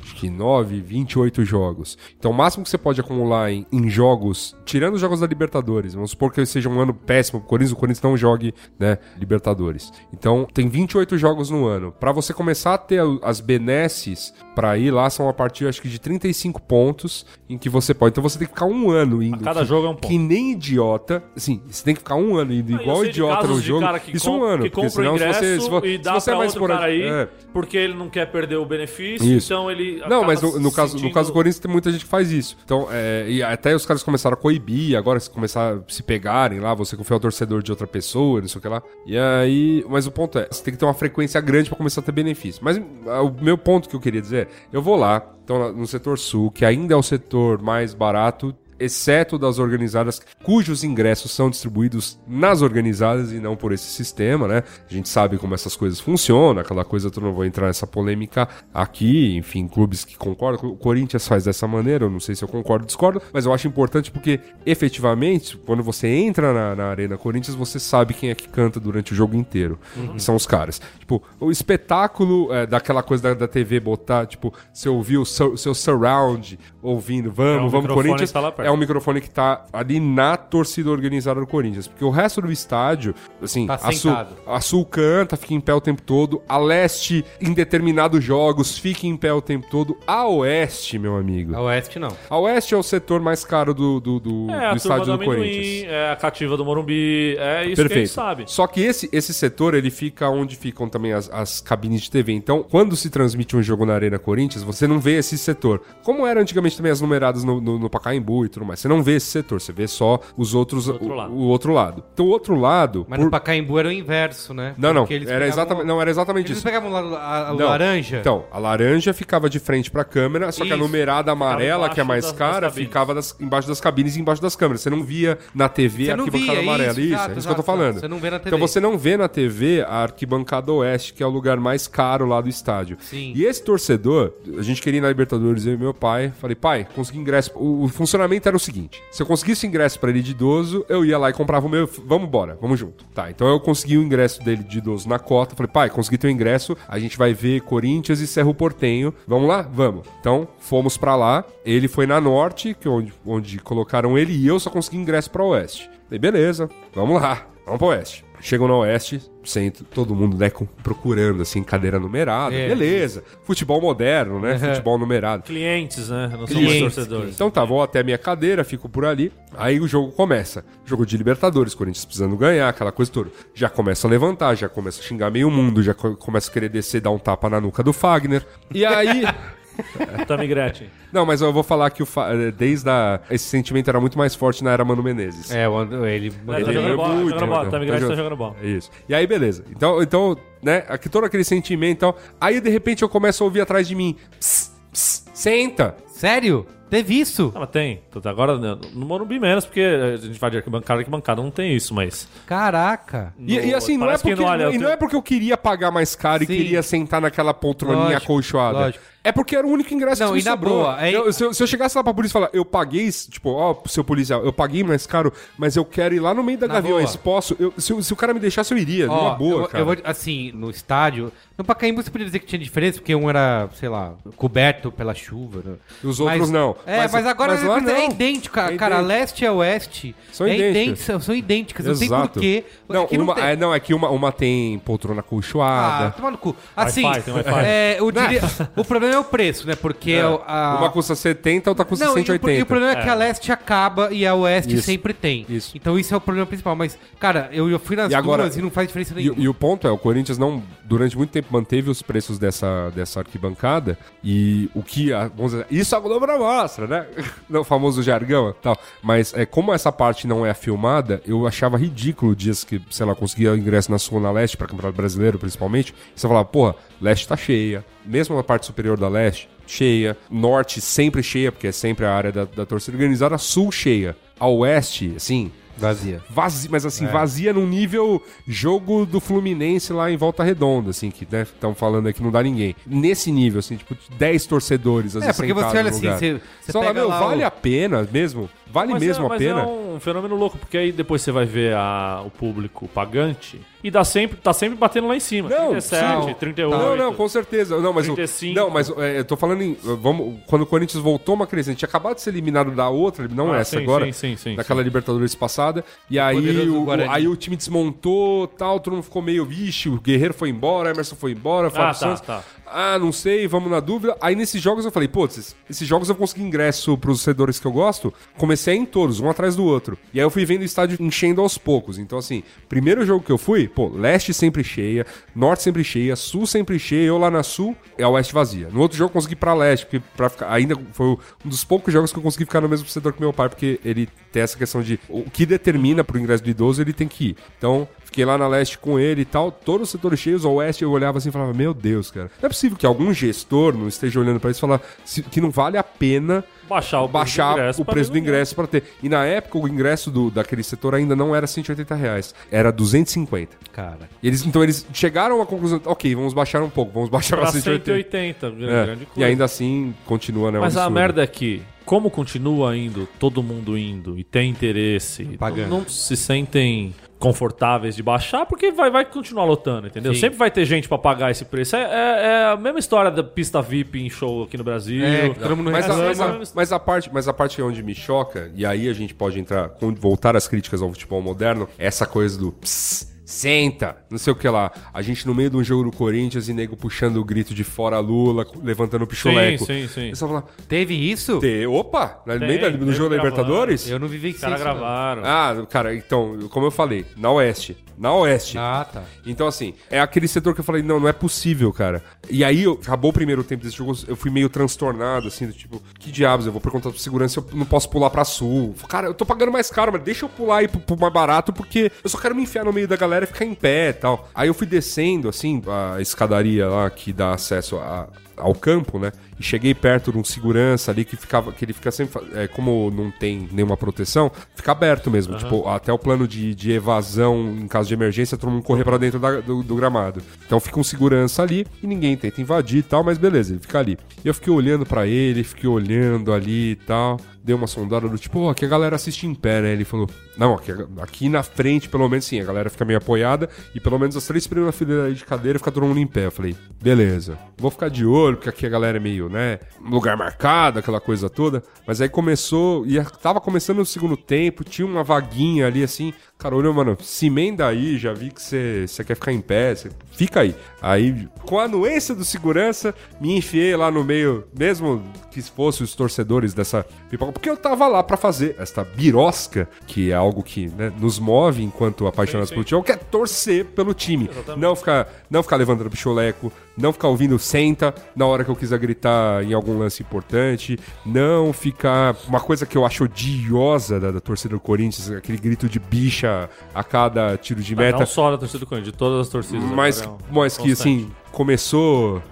acho que 9, 28 jogos. Então, o máximo que você pode acumular em, em jogos, tirando os jogos da Libertadores, vamos supor que seja um ano péssimo pro Corinthians, o Corinthians não jogue, né, Libertadores. Então, tem 28 jogos no ano. Pra você começar a ter as benesses pra ir lá, são a partir, acho que de 35 pontos em que você pode. Então, você tem que ficar um ano A cada que- jogo é um ponto. Que nem idiota. Assim, você tem que ficar um ano indo igual idiota no jogo. que Isso um ano. Que compra o senão, se ingresso você, se for- e se dá você é pra mais outro cara aí, É. porque ele não quer perder o benefício, Isso. então ele Não, mas no, no caso, no sentindo- caso do Corinthians tem muita gente que faz isso. Então, é, e até os caras começaram a coibir, agora se começar a se pegarem lá, você confia o torcedor de outra pessoa, não sei o que lá. E aí, mas o ponto é, você tem que ter uma frequência grande pra começar a ter benefício. Mas ah, o meu ponto que eu queria dizer, é, eu vou lá, então no setor sul, que ainda é o setor mais barato, exceto das organizadas, cujos ingressos são distribuídos nas organizadas e não por esse sistema, né? A gente sabe como essas coisas funcionam, aquela coisa, eu não vou entrar nessa polêmica aqui, enfim, clubes que concordam, o Corinthians faz dessa maneira, eu não sei se eu concordo ou discordo, mas eu acho importante porque, efetivamente, quando você entra na, na Arena Corinthians, você sabe quem é que canta durante o jogo inteiro, Uhum. são os caras. Tipo, o espetáculo é, daquela coisa da, da TV botar, tipo, você ouvir o seu, seu surround ouvindo, vamos, É, o vamos Corinthians, perto. é um microfone que tá ali na torcida organizada do Corinthians. Porque o resto do estádio, assim, Tá a, Sul, a Sul canta, fica em pé o tempo todo. A Leste, em determinados jogos, fica em pé o tempo todo. A Oeste, meu amigo. A Oeste não. A Oeste é o setor mais caro do, do, do, É, do estádio do do amendoim, Corinthians. é a cativa do Morumbi, é isso que a Perfeito. gente sabe. Só que esse, esse setor, ele fica onde ficam também as, as cabines de TV. Então, quando se transmite um jogo na Arena Corinthians, você não vê esse setor. Como era antigamente também as numeradas no, no, no Pacaembu e tudo mais. Você não vê esse setor, você vê só os outros, outro o, lado. o outro lado. Então, o outro lado... Mas por- no Pacaembu era o inverso, né? Não, não, eles era pegavam- exatamente, não, era exatamente Eles isso. pegavam lá a, a Não. laranja. Então, a laranja ficava de frente pra câmera, só que a Isso. numerada amarela, que é mais das- das cara, cabines. ficava das- embaixo das cabines e embaixo das câmeras. Você não via na TV Você a arquibancada via, amarela. isso, Isso, exato, é isso que eu tô falando. você não vê na TV. Então você não vê na TV a arquibancada oeste, que é o lugar mais caro lá do estádio. Sim. E esse torcedor, a gente queria ir na Libertadores, eu e meu pai. Falei, pai, consegui ingresso. O, o funcionamento era o seguinte: se eu conseguisse ingresso pra ele de idoso, eu ia lá e comprava o meu. Vamos embora, vamos junto. Tá, então eu consegui o ingresso dele de idoso na cota. Falei, pai, consegui teu ingresso. A gente vai ver Corinthians e Cerro Portenho. Vamos lá? Vamos. Então, fomos pra lá. Ele foi na norte, que é onde, onde colocaram ele, e eu só consegui ingresso pra oeste. Falei, beleza, vamos lá, vamos pra oeste. Chegam na oeste, sento, todo mundo, né, procurando, assim, cadeira numerada. É. Beleza. Futebol moderno, né? Futebol numerado. Clientes, né? Não são mais torcedores. Então tá, vou até a minha cadeira, fico por ali. Aí o jogo começa. Jogo de Libertadores, Corinthians precisando ganhar, aquela coisa toda. Já começa a levantar, já começa a xingar meio mundo, já co- começa a querer descer, dar um tapa na nuca do Fagner. E aí. Tami Gretchen. Não, mas eu vou falar que o Fa- eh, desde a... esse sentimento era muito mais forte na era Mano Menezes. É, o And- ele... Tá Ele jogando é bola, muito, tá jogando bola. né? Tami Tá Gretchen tá jogando- bola. É isso. E aí, beleza. Então, então né, aqui, todo aquele sentimento e tal. Aí, de repente, eu começo a ouvir atrás de mim. "Psst, psst, senta. Sério? Teve isso? Ah, mas tem. Agora, né, no Morumbi menos, porque a gente vai de arquibancada, arquibancada não tem isso, mas... Caraca. E, No- e assim, não é, porque, Allianz e não tem- é porque eu queria pagar mais caro Sim. e queria sentar naquela poltroninha Lógico, acolchoada. lógico. É porque era o único ingresso Não, que e na sobrou. boa, aí- Eu- se, eu, se eu chegasse lá pra polícia e falar, eu paguei, tipo, ó, seu policial, eu paguei mais caro, mas eu quero ir lá no meio da Na Gaviões, boa. posso? Eu- se, o- se o cara me deixasse, eu iria, Ó, numa boa, eu, cara. eu vou, assim, no estádio, no Pacaembu você podia dizer que tinha diferença, porque um era, sei lá, coberto pela chuva. né? E os outros não. É, mas, Mas- agora mas lá é não. idêntico, cara. É Cara, idêntico. leste e oeste São é idênticas. idênticas, são, idênticas. Não tem Exato. porquê. Não, uma, tem. é, não, é que uma, uma tem poltrona Ah, acolchoada. toma no cu. Assim, tem é, o, dire- o problema é o preço, né? Porque É. o- a... Uma custa 70, outra custa Não, e o, 180. e o problema é, que É. a leste acaba e a oeste Isso. sempre tem. Isso. Então isso é o problema principal. Mas, cara, eu, eu fui nas E agora- duas e não faz diferença E, nenhuma. e o ponto é, o Corinthians não, durante muito tempo, manteve os preços dessa, dessa arquibancada e o que, a, vamos dizer, isso a Globo não mostra, né? o famoso jargão e tal. Mas é, como essa parte não é filmada, eu achava ridículo dias que, sei lá, conseguia ingresso na Sul na Leste, pra Campeonato Brasileiro principalmente, e você falava, porra, Leste tá cheia, mesmo na parte superior da Leste, cheia, Norte sempre cheia, porque é sempre a área da, da torcida organizada, Sul cheia, a Oeste, assim, Vazia. vazia, mas É. assim, vazia num nível jogo do Fluminense lá em Volta Redonda, assim, que, né, estão falando aí que não dá ninguém. Nesse nível, assim, tipo, 10 torcedores, às É, vezes, porque você olha assim, você, você fala, pega meu, lá vale o- a pena mesmo? Vale Mas mesmo é, a mas pena? é um fenômeno louco, porque aí depois você vai ver a- o público pagante e dá sempre, tá sempre batendo lá em cima. Não, 37, sim. 38. Não, não, com certeza. Não, mas, o- 35. não, mas é, eu tô falando em. Vamos, quando o Corinthians voltou uma crescente, tinha acabado de ser eliminado da outra, não Ah, essa sim, agora, sim, sim, sim, daquela sim. Libertadores passada. E aí o, o- Guarani. aí o time desmontou, tal, todo mundo ficou meio, vixe, o Guerreiro foi embora, Emerson foi embora, Fábio tá, Santos. tá. Ah, não sei, vamos na dúvida. Aí nesses jogos eu falei, putz, esses- esses jogos eu consegui ingresso pros torcedores que eu gosto. Comecei ir em todos, um atrás do outro. E aí eu fui vendo o estádio enchendo aos poucos. Então, assim, primeiro jogo que eu fui, pô, leste sempre cheia, norte sempre cheia, sul sempre cheia, eu lá na sul e a oeste vazia. No outro jogo eu consegui ir pra leste, porque pra ficar, ainda foi um dos poucos jogos que eu consegui ficar no mesmo setor que meu pai, porque ele tem essa questão de o que determina pro ingresso do idoso, ele tem que ir. Então, Fiquei lá na leste com ele e tal, todos os setores cheios, ao oeste eu olhava assim e falava, meu Deus, cara. Não é possível que algum gestor não esteja olhando pra isso e falar que não vale a pena Baixar o preço do baixar ingresso o pra preço do ingresso pra ter. E na época o ingresso do, daquele setor ainda não era 180 reais, era 250. Cara. E eles, então eles chegaram à conclusão, ok, vamos baixar um pouco, vamos baixar pra 180. 180, grande, É, grande E ainda assim continua, né? um Mas a absurdo. merda é que, como continua indo, todo mundo indo e tem interesse, Pagando. não se sentem confortáveis de baixar, porque vai, vai continuar lotando, entendeu? Sempre vai ter gente pra pagar esse preço. É, é- é a mesma história da pista VIP em show aqui no Brasil. É, que todo mundo Mas a, reclama. mas, a, mas a parte, mas a parte onde me choca, e aí a gente pode entrar, voltar às críticas ao futebol moderno, é essa coisa do pss, senta, não sei o que lá. A gente no meio de um jogo do Corinthians e nego puxando o grito de fora Lula, levantando o picholeco. Sim, sim, sim. Aí você fala, Teve isso? "Te- opa, no meio da- do jogo da. Libertadores? Eu não vivi Os isso. caras gravaram. Ah, cara, então, como eu falei, na Oeste. Na Oeste. Ah, tá. Então, assim, é aquele setor que eu falei, não, não é possível, cara. E aí, eu- acabou o primeiro tempo desse jogo, eu fui meio transtornado, assim, do tipo, que diabos, eu vou perguntar pro segurança se eu não posso pular pra sul. Cara, eu tô pagando mais caro, mas deixa eu pular aí pro, pro mais barato, porque eu só quero me enfiar no meio da galera e ficar em pé e tal. Aí eu fui descendo, assim, a escadaria lá que dá acesso a- ao campo, né? E cheguei perto de um segurança ali que ficava, que ele fica sempre, é, como não tem nenhuma proteção, fica aberto mesmo, tipo, até o plano de, de evasão em caso de emergência, todo mundo correr pra dentro da- do, do gramado. Então fica um segurança ali e ninguém tenta invadir e tal, mas beleza, ele fica ali. E eu fiquei olhando pra ele, fiquei olhando ali e tal, dei uma sondada do tipo, ó, aqui a galera assiste em pé, né? Ele falou, não, aqui, aqui na frente, pelo menos sim, a galera fica meio apoiada e pelo menos as três primeiras fileiras de cadeira fica todo mundo em pé. Eu falei, beleza, vou ficar de olho, porque aqui a galera é meio, né, lugar marcado, aquela coisa toda. Mas aí começou, e tava começando o segundo tempo, tinha uma vaguinha ali assim. Cara, olha, mano, se emenda aí, já vi que você quer ficar em pé, você fica aí. Aí, com a anuência do segurança, me enfiei lá no meio, mesmo que fossem os torcedores dessa pipoca, porque eu tava lá pra fazer esta birosca, que é algo que né, nos move enquanto apaixonados pelo futebol, que é torcer pelo time. Não ficar, não ficar levantando picholeco, não ficar ouvindo senta na hora que eu quiser gritar em algum lance importante, não ficar. Uma coisa que eu acho odiosa da, da torcida do Corinthians, aquele grito de bicha a cada tiro de meta. Não só da torcida do Corinthians, de todas as torcidas. mas, mas que assim, começou.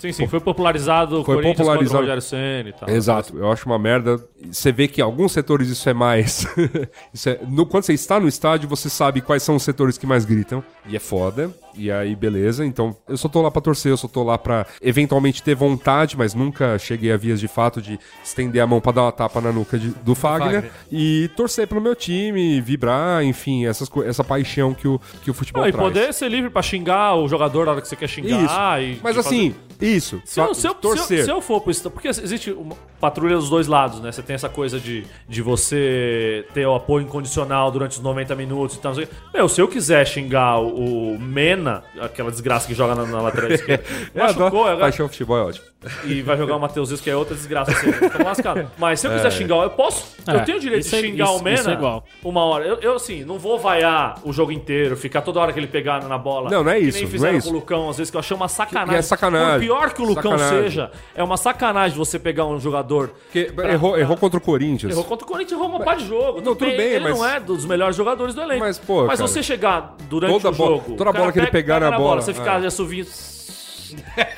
Sim, sim, foi popularizado Foi Corinthians popularizado. contra o Rogério Senna e tal. Exato, eu acho uma merda. Você vê que em alguns setores isso é mais. isso é- no- quando você está no estádio, você sabe quais são os setores que mais gritam. E é foda. E aí, beleza. Então, eu só tô lá pra torcer, eu só tô lá pra eventualmente ter vontade, mas nunca cheguei a vias de fato de estender a mão pra dar uma tapa na nuca de- do Fagner, Fagner. e torcer pelo meu time, vibrar, enfim, essas, co- essa paixão que o, que o futebol Não, e traz. poder ser livre pra xingar o jogador na hora que você quer xingar. Isso. E, Mas e assim, isso. Se eu, se, eu, torcer. se, eu, se eu for pro estádio. Porque existe uma patrulha dos dois lados, né? Você tem essa coisa de, de você ter o apoio incondicional durante os 90 minutos e tal. não o. Meu, se eu quiser xingar o, o Mena, aquela desgraça que joga na, na lateral esquerda, adoro. machucou, agora, Paixão futebol é ótimo. e vai jogar o Matheus Isco, que é outra desgraça. Assim, lascado. Mas se eu quiser xingar, eu posso. É, eu tenho o direito isso de é- xingar isso- o Mena isso é igual. uma hora. Eu, eu, assim, não vou vaiar o jogo inteiro, ficar toda hora que ele pegar na bola. Não, não é que isso, nem não fizeram é com isso. o Lucão, às vezes, que eu achei uma sacanagem. Que é sacanagem. Por pior que o Lucão Sacanagem. seja, é uma sacanagem você pegar um jogador. Porque pra- errou, pra- errou contra o Corinthians. Errou contra o Corinthians, errou uma pá de jogo. Não, tudo bem, ele mas- não é dos melhores jogadores do elenco. Mas, pô, Mas cara, você chegar durante o bola- jogo. toda cara bola que ele pega- pegar pega na bola, Você ficar é. de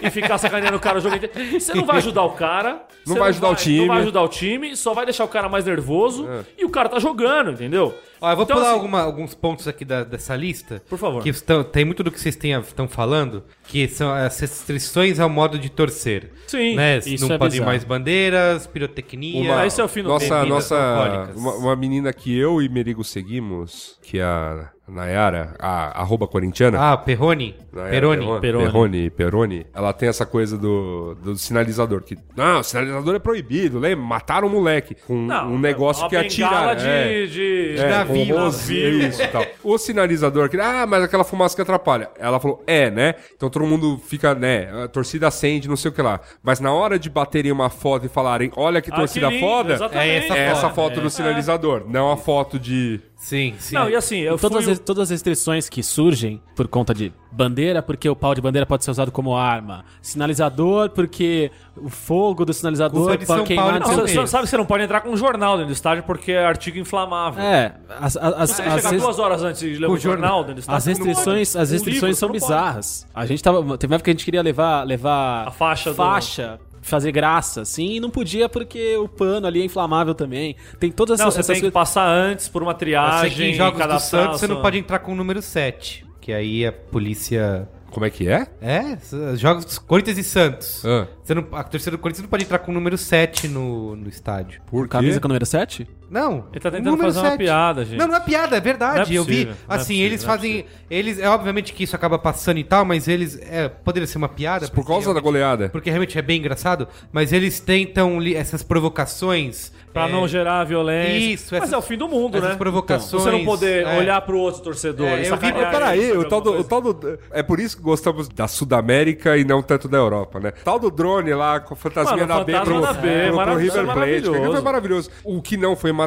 e ficar sacaneando o cara o jogo inteiro. Você não vai ajudar o cara. Não vai ajudar o time. Não vai ajudar o time, só vai deixar o cara mais nervoso. E o cara tá jogando, entendeu? Ó, eu vou Então, pular assim- alguma- alguns pontos aqui da- dessa lista. Por favor. Que estão- tem muito do que vocês estão falando, que são as restrições ao modo de torcer. Sim, Né? isso Não é podem bizarro. mais bandeiras, pirotecnia. Uma- esse é o fim do nossa, nossa uma, uma menina que eu e Merigo seguimos, que é a Nayara, a arroba corintiana. Ah, Perrone? Peroni. Peroni. Perrone, Peroni, ela tem essa coisa do, do sinalizador, que, não, o sinalizador é proibido, lembra? Mataram o moleque com Não, um negócio uma que atira... de, é. de, É, navio, com rosé, isso tal. O sinalizador, que, ah, mas aquela fumaça que atrapalha. Ela falou, é, né? Então todo mundo fica, né? A torcida acende, não sei o que lá. Mas na hora de baterem uma foto e falarem, olha que Ah, torcida que lindo, foda. É essa é essa foto, foto é. do sinalizador, não a foto de. Sim, sim. Não, e assim, eu todas, fui... as, todas as restrições que surgem por conta de bandeira, porque o pau de bandeira pode ser usado como arma. Sinalizador, porque o fogo do sinalizador São pode queimar Paulo, não o você, sabe que você não pode entrar com um jornal dentro do estádio porque é artigo inflamável. É, as, as, as, Você as, chegar res- duas horas antes de ler Com um jornal dentro do estádio. as restrições, as Um restrições livro, são bizarras. A gente tava. Teve uma época que a gente queria levar, levar A faixa do- faixa fazer graça, assim, e não podia porque o pano ali é inflamável também. Tem todas Não, essas, você essas tem que passar antes por uma triagem. em jogos do Santos você não pode entrar com o número 7. Que aí a polícia. Como é que é? É, jogos dos Corinthians e Santos. Ah, Você não, a torcida do Corinthians não pode entrar com o número 7 no, no estádio. por quê? Camisa com o número 7? Não. Ele tá tentando fazer uma piada, gente. Não, não é piada, é verdade. É eu vi. possível, é Assim, possível, eles não é fazem. Eles. É obviamente que isso acaba passando e tal, mas eles. É, poderia ser uma piada. Por causa da goleada. Porque realmente é bem engraçado, mas eles tentam li- essas provocações. Pra é, não gerar violência. Isso, Mas essas- é o fim do mundo, essas né? provocações, Você não poder é. olhar pro outro torcedor É, eu vi- Mas peraí, o tal, do, o tal do. É por isso que gostamos da Sudamérica e não tanto da Europa, né? Tal do drone lá com a fantasminha Mano, da B pro, da B, pro- pro, River Plate. foi maravilhoso. O que não foi maravilhoso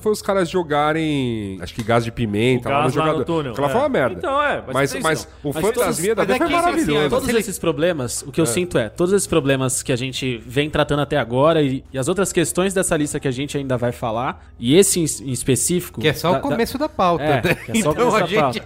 foi os caras jogarem, acho que gás de pimenta O lá no gás lá no jogador. túnel, Aquela é. foi uma merda. Então, é, mas mas, tem mas isso o Mas todos- da mas foi é que isso, assim, maravilhoso. ó, Todos esses problemas, o que eu sinto é, todos esses problemas que a gente vem tratando até agora e, e as outras questões dessa lista que a gente ainda vai falar, e esse em, em específico. Que é só da- o começo da, pauta. É, né? que é só o então começo a da gente.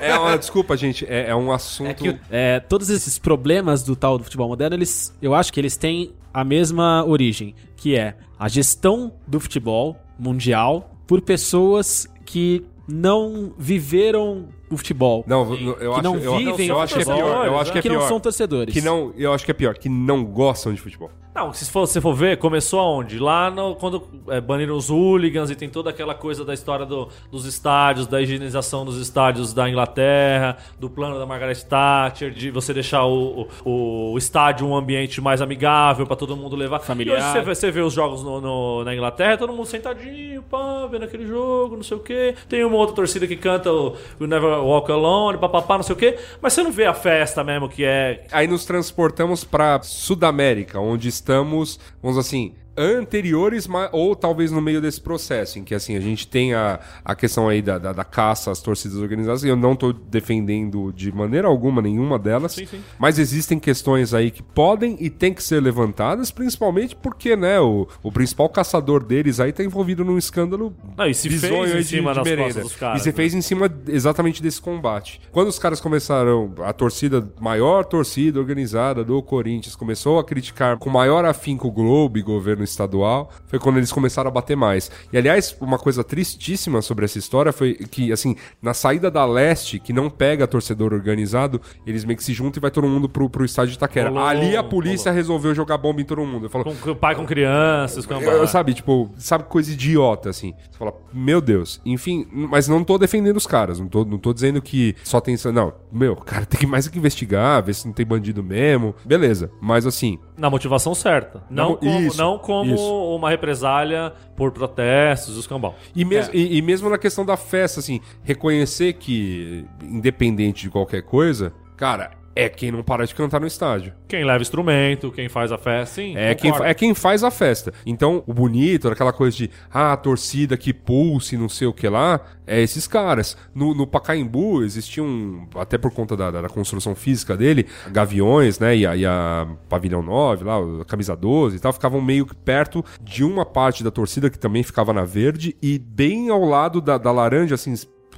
É uma, desculpa, gente, é, é um assunto. É que o- É, todos esses problemas do tal do futebol moderno, eles, eu acho que eles têm a mesma origem, que é a gestão do futebol mundial por pessoas que não viveram o futebol. Não, eu que acho, não eu, vivem eu o acho que é pior. Eu acho que é que não pior. são torcedores. Que não, eu acho que é pior, que não gostam de futebol. Não, se for, se for ver, começou aonde? Lá no, quando é, baniram os hooligans e tem toda aquela coisa da história do- dos estádios, da higienização dos estádios da Inglaterra, do plano da Margaret Thatcher, de você deixar o, o, o estádio um ambiente mais amigável pra todo mundo levar. Familiar. E hoje você vê, você vê os jogos no- no- na Inglaterra, todo mundo sentadinho, pá, vendo aquele jogo, não sei o quê. Tem uma outra torcida que canta o You Never Walk Alone, papapá, não sei o quê. Mas você não vê a festa mesmo que é Aí nos transportamos pra Sudamérica, onde estamos, vamos assim, anteriores, ou talvez no meio desse processo, em que assim, a gente tem a, a questão aí da, da, da caça às torcidas organizadas, e eu não tô defendendo de maneira alguma nenhuma delas, Sim, sim. mas existem questões aí que podem e tem que ser levantadas, principalmente porque, né, o, o principal caçador deles aí tá envolvido num escândalo Não, e se fez em cima das costas dos caras, E se né? fez em cima exatamente desse combate. Quando os caras começaram, a torcida, maior torcida organizada do Corinthians, começou a criticar com maior afinco o Globo e governo estadual, foi quando eles começaram a bater mais. E aliás, uma coisa tristíssima sobre essa história foi que, assim, na saída da leste, que não pega torcedor organizado, eles meio que se juntam e vai todo mundo pro, pro estádio de Itaquera. Rolou, Ali a polícia resolveu jogar bomba em todo mundo. Eu falo, com, com pai com crianças, com eu, sabe, tipo, sabe coisa idiota, assim. Você fala, meu Deus. Enfim, mas não tô defendendo os caras. Não tô, não tô dizendo que só tem. Não, meu, cara, tem que mais que investigar, ver se não tem bandido mesmo. Beleza. Mas assim, Na motivação certa. Não, como, isso, não como isso. uma represália por protestos, os cambal. E, mes e, e mesmo na questão da festa, assim, reconhecer que, independente de qualquer coisa, cara, é quem não para de cantar no estádio. Quem leva instrumento, quem faz a festa, sim. É quem, é quem faz a festa. Então, o bonito, aquela coisa de, ah, a torcida que pulse, não sei o que lá, é esses caras. No, no Pacaembu existia um, até por conta da, da- construção física dele, Gaviões, né, e a, e a Pavilhão 9, lá, a Camisa 12 e tal, ficavam meio que perto de uma parte da torcida que também ficava na verde e bem ao lado da, da laranja, assim,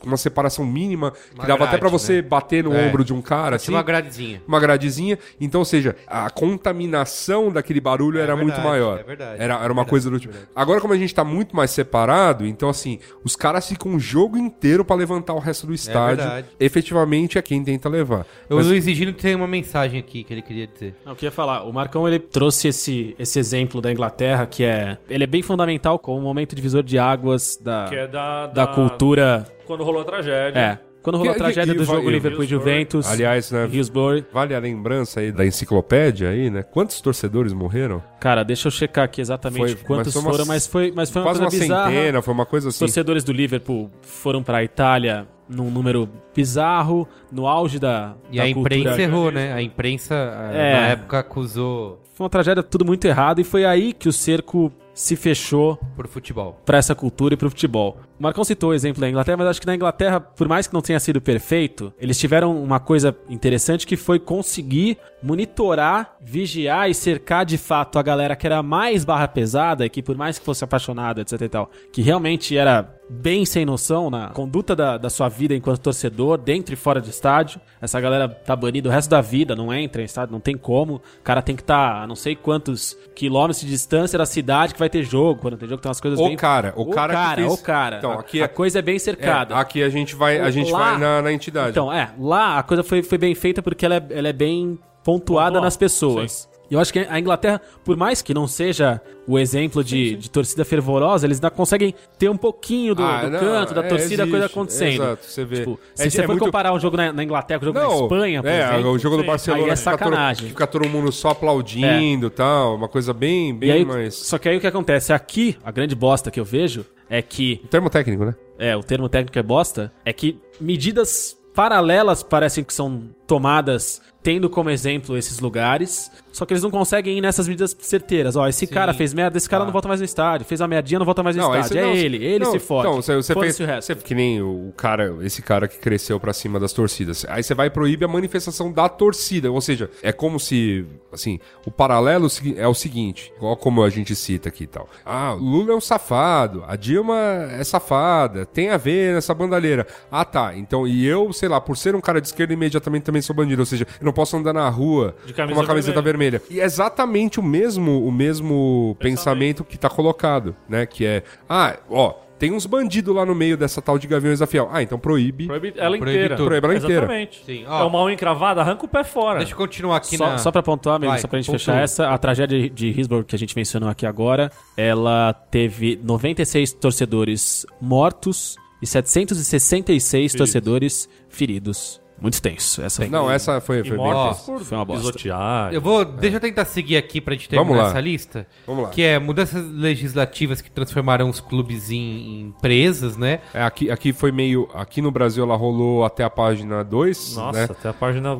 uma separação mínima, que Uma dava até grade, pra você né? bater no É. ombro de um cara, assim uma gradezinha. uma gradezinha. Então, ou seja, a contaminação daquele barulho era verdade, muito maior. é verdade, Era, era é uma verdade, coisa do tipo. Agora, como a gente tá muito mais separado, então, assim, os caras ficam o jogo inteiro pra levantar o resto do estádio. verdade. Efetivamente é quem tenta levar. O Mas- Luiz Gino tem uma mensagem aqui que ele queria dizer. Não, eu queria falar, o Marcão ele trouxe esse, esse exemplo da Inglaterra, que é. Ele é bem fundamental como um momento divisor de águas da, Que é da, da cultura. Quando rolou a tragédia. É. Quando rolou a Que- tragédia que- do e vai- jogo Liverpool e. Juventus. Aliás, né, Hillsborough. vale a lembrança aí da enciclopédia aí, né? Quantos torcedores morreram? Cara, deixa eu checar aqui exatamente Foi- quantos mas foi uma- foram, mas foi, mas foi uma Quase uma coisa bizarra. centena, foi uma coisa assim. torcedores do Liverpool foram pra Itália num número bizarro, no auge da, E da a imprensa cultura. errou, né? A imprensa, É. na época, acusou Foi uma tragédia tudo muito errado e foi aí que o cerco se fechou por futebol. pra essa cultura e pro futebol. O Marcão citou o exemplo da Inglaterra, mas acho que na Inglaterra, por mais que não tenha sido perfeito, eles tiveram uma coisa interessante que foi conseguir monitorar, vigiar e cercar de fato a galera que era mais barra pesada, e que por mais que fosse apaixonada, etc e tal, que realmente era bem sem noção na conduta da, da sua vida enquanto torcedor, dentro e fora de estádio. Essa galera tá banida o resto da vida, não entra em estádio, não tem como. O cara tem que estar a não sei quantos quilômetros de distância da cidade que vai ter jogo. Quando tem jogo, tem umas coisas O bem. cara, o o cara cara, fez- o cara. Então, A- aqui a, é- coisa é bem É, cercada. aqui a gente vai, a gente Lá- vai na, na entidade. Então, é, lá a coisa foi, foi bem feita porque ela é, ela é bem pontuada Pontual, nas pessoas. E eu acho que a Inglaterra, por mais que não seja o exemplo de, de torcida fervorosa, eles ainda conseguem ter um pouquinho do, Ah, do não, canto, da é, torcida, existe, coisa acontecendo. exato, você vê. Tipo, É- se você é for muito- comparar um jogo na, na Inglaterra com um jogo na Espanha, por é, exemplo, o jogo do sim. Barcelona é fica todo- sacanagem. fica todo mundo só aplaudindo e tal, uma coisa bem, bem aí, mais... Só que aí o que acontece? Aqui, a grande bosta que eu vejo é que Termo técnico, né? é, o termo técnico é bosta, é que medidas paralelas parecem que são tomadas tendo como exemplo esses lugares, só que eles não conseguem ir nessas medidas certeiras. Ó, esse cara fez merda, esse cara não volta mais no estádio, fez a merdinha, não volta mais no aí estádio. é não, ele, ele não, se fode. Então, você, fez, o resto. você- que nem o cara, esse cara que cresceu pra cima das torcidas. Aí você vai proibir a manifestação da torcida, ou seja, é como se, assim, o paralelo segui- é o seguinte, igual como a gente cita aqui e tal. Ah, o Lula é um safado, a Dilma é safada, tem a ver nessa bandalheira. Ah, tá. Então, e eu, sei lá, por ser um cara de esquerda, imediatamente também sou bandido, ou seja, eu não posso andar na rua De com uma camiseta vermelha. E é exatamente o mesmo, o mesmo pensamento que tá colocado, né? Que é, ah, ó, tem uns bandidos lá no meio dessa tal de Gaviões da Fiel. Ah, então proíbe. Proíbe ela Proíbe inteira. tudo. Proíbe ela inteira. Exatamente. Sim, É ó. uma unha encravada, arranca o pé fora. Deixa eu continuar aqui Só, na... só pra pontuar, mesmo, Vai, só pra gente pontua. fechar essa, a tragédia de Hillsborough que a gente mencionou aqui agora, ela teve 96 torcedores mortos e 766 torcedores feridos. Muito tenso. Essa aí. Não, essa foi, foi bem Foi uma bosta. pisotear. Eu vou, deixa eu tentar seguir aqui pra gente terminar essa lista. Vamos lá. Que é mudanças legislativas que transformaram os clubes em, em empresas, né? É, aqui, aqui foi meio. Aqui no Brasil ela rolou até a página 2. Nossa, né? até a página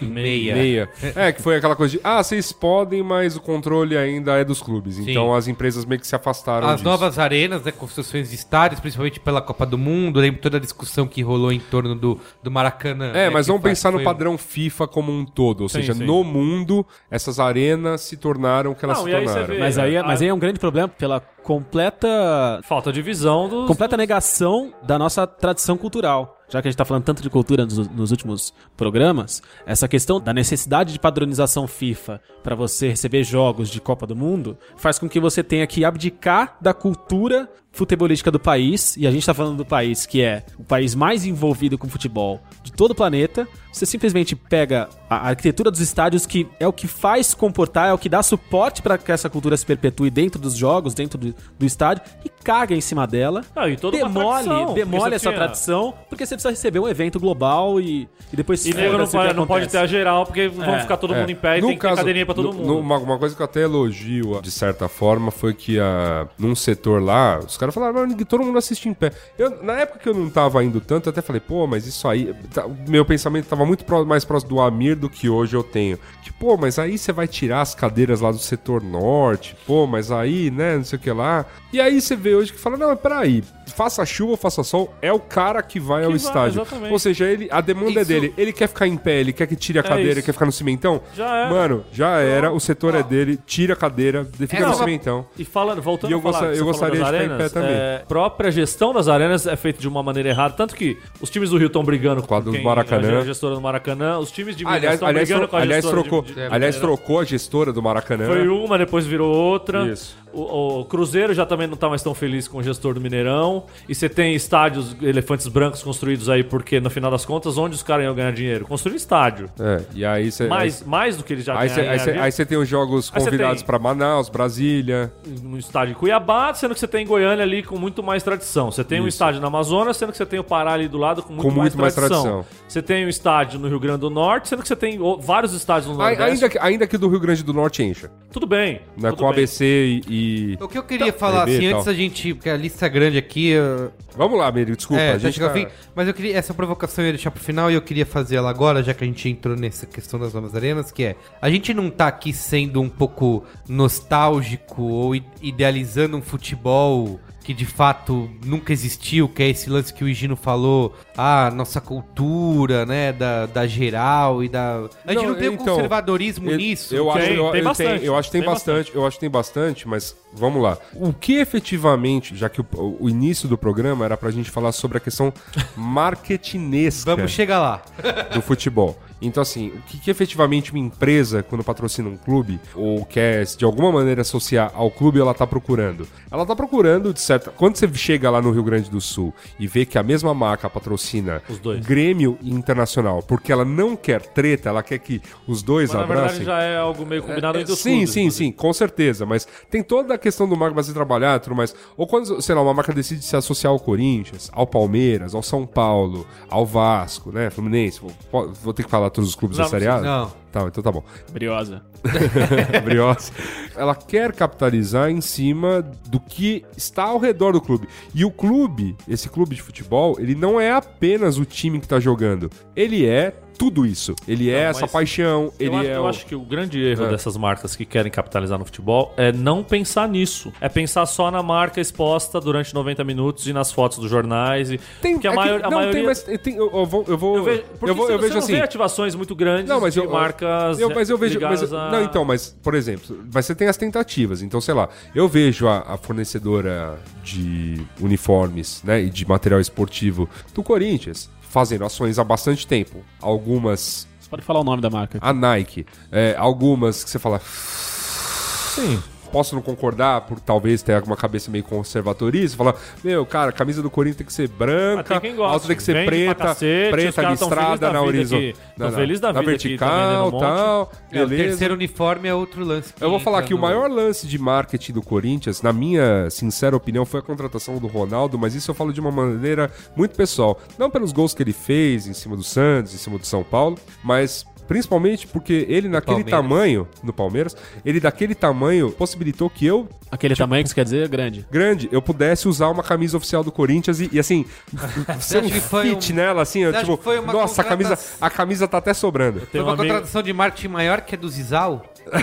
meia. Meia. É, que foi aquela coisa de, ah, vocês podem, mas o controle ainda é dos clubes. Sim. Então as empresas meio que se afastaram As disso. novas arenas, né, construções de estádios, principalmente pela Copa do Mundo. Lembro toda a discussão que rolou em torno do, do Maracanã. É, né, mas vamos pensar no padrão FIFA como um todo. Ou Sim, seja, sim. no mundo, essas arenas se tornaram o que elas Não, se aí tornaram. vê- Mas aí, é- a- mas aí é um grande problema pela completa Falta de visão dos. completa negação da nossa tradição cultural. Já que a gente tá falando tanto de cultura nos, nos últimos programas, essa questão da necessidade de padronização FIFA para você receber jogos de Copa do Mundo faz com que você tenha que abdicar da cultura futebolística do país, e a gente tá falando do país que é o país mais envolvido com futebol de todo o planeta. Você simplesmente pega a arquitetura dos estádios, que é o que faz comportar, é o que dá suporte para que essa cultura se perpetue dentro dos jogos, dentro do, do estádio, e caga em cima dela Ah, e toda demole, tradição, demole essa tinha- tradição, porque você precisa receber um evento global e, e depois E nego não, foda-se o que pode, não pode ter a geral, porque vão É, ficar todo É. mundo em pé e No tem que ter caso- cadeirinha pra todo no- mundo. no- uma, uma coisa que eu até elogio, de certa forma, foi que a, num setor lá, os caras falaram, "Mas ninguém- todo mundo assiste em pé. Eu, na época que eu não tava indo tanto, eu até falei, pô, mas isso aí. tá- meu pensamento tava muito pró- mais próximo do Amir do que hoje eu tenho. Que, pô, mas aí você vai tirar as cadeiras lá do setor norte, pô, mas aí, né, não sei o que lá. E aí você vê hoje que fala, não, mas peraí, faça chuva, faça sol, é o cara que vai ao vai, estádio. exatamente. Ou seja, ele, a demanda é Isso- dele. Ele quer ficar em pé, ele quer que tire a cadeira, isso. quer ficar no cimentão. Já era. Mano, já era, o setor é dele, tira a cadeira, fica É, no não, cimentão. E falando, voltando E eu a falar, que eu gostaria de ficar em arenas. É, a própria gestão das arenas é feita de uma maneira errada, tanto que os times do Rio estão brigando Com a do Maracanã. a gestora do Maracanã, os times de Minas Aliás, estão aliás, brigando tro- com a aliás, gestora trocou, de, de, aliás, trocou a gestora do Maracanã. Foi uma, depois virou outra. Isso. O, o Cruzeiro já também não tá mais tão feliz com o gestor do Mineirão. E você tem estádios, elefantes brancos construídos aí, porque no final das contas, onde os caras iam ganhar dinheiro? Construir estádio. É, e aí você. Mais, mais do que eles já Aí ganham. aí você- aí você tem os jogos convidados pra Manaus, Brasília. no estádio em Cuiabá, sendo que você tem Goiânia ali com muito mais tradição. Você tem um Isso. estádio na Amazonas, sendo que você tem o Pará ali do lado com muito, Com mais, muito mais tradição. tradição. Você tem um estádio no Rio Grande do Norte, sendo que você tem vários estádios no Nordeste. Ainda que, ainda que do Rio Grande do Norte encha. Tudo bem. Né, tudo com bem. ABC e. e- O que eu queria falar, bebê assim, antes da gente. Porque a lista é grande aqui. eu- Vamos lá, Miri, desculpa. é, a tá gente tá- fim. Mas eu queria. Essa provocação eu ia deixar pro final e eu queria fazer ela agora, já que a gente entrou nessa questão das novas arenas, que é. A gente não tá aqui sendo um pouco nostálgico ou idealizando um futebol que de fato nunca existiu, que é esse lance que o Higino falou, ah, nossa cultura, né, da, da geral e da... A gente não, Não, tem um então, conservadorismo Eu- nisso. Eu, acho, Tem, eu, tem eu bastante, eu acho que tem, tem bastante, eu acho que tem bastante, mas vamos lá. O que efetivamente, já que o, o início do programa era pra gente falar sobre a questão marketinesca Vamos chegar lá. do futebol. Então, assim, o que, que efetivamente uma empresa, quando patrocina um clube, ou quer de alguma maneira associar ao clube, ela tá procurando? Ela tá procurando, de certa. Quando você chega lá no Rio Grande do Sul e vê que a mesma marca patrocina Os dois. Grêmio e Internacional, porque ela não quer treta, ela quer que os dois Mas, na verdade abracem. já é algo meio combinado entre os Sim, clubes, sim, inclusive. sim, com certeza. Mas tem toda a questão do marca você trabalhar tudo mais. Ou quando, sei lá, uma marca decide se associar ao Corinthians, ao Palmeiras, ao São Paulo, ao Vasco, né? Fluminense. Vou, vou ter que falar todos os clubes Não, da Série A? não. Tá, então tá bom. Briosa. Briosa. Ela quer capitalizar em cima do que está ao redor do clube. E o clube, esse clube de futebol, ele não é apenas o time que tá jogando. Ele é tudo isso. Ele é Não, essa paixão, ele acho, é eu o... acho que o grande erro É. dessas marcas que querem capitalizar no futebol é não pensar nisso. É pensar só na marca exposta durante 90 minutos e nas fotos dos jornais. E... Tem, porque a, é que- maior, a não, maioria... tem, mas tem, eu, vou, eu vou, Eu vejo, eu vou, eu vejo assim. ativações muito grandes Não, mas de eu, marcas eu, mas eu vejo, mas, a... não, então, mas por exemplo, você tem as tentativas. Então, sei lá, eu vejo a, a fornecedora de uniformes, né, e de material esportivo do Corinthians fazendo ações há bastante tempo. Algumas Você pode falar o nome da marca. a Nike, é, algumas que você fala, Sim. Posso não concordar por talvez ter alguma cabeça meio conservatorista, falar, meu, cara, a camisa do Corinthians tem que ser branca, tem a outra tem que ser Vende preta, cacete, preta listrada da na horizontal, felizes da na vida aqui, tá vertical, tal, É, o terceiro uniforme é outro lance. Eu vou falar entra que o no- maior lance de marketing do Corinthians, na minha sincera opinião, foi a contratação do Ronaldo, mas isso eu falo de uma maneira muito pessoal. Não pelos gols que ele fez em cima do Santos, em cima do São Paulo, mas principalmente porque ele naquele Palmeiras. tamanho, no Palmeiras, ele daquele tamanho possibilitou que eu, Aquele tamanho que você quer dizer grande. grande, eu pudesse usar uma camisa oficial do Corinthians e, e, assim, ser um fit um- nela, assim, eu, tipo, que foi uma nossa, a camisa, a camisa tá até sobrando. Foi Tem um uma amigo- contratação de marketing maior que a do Zizal?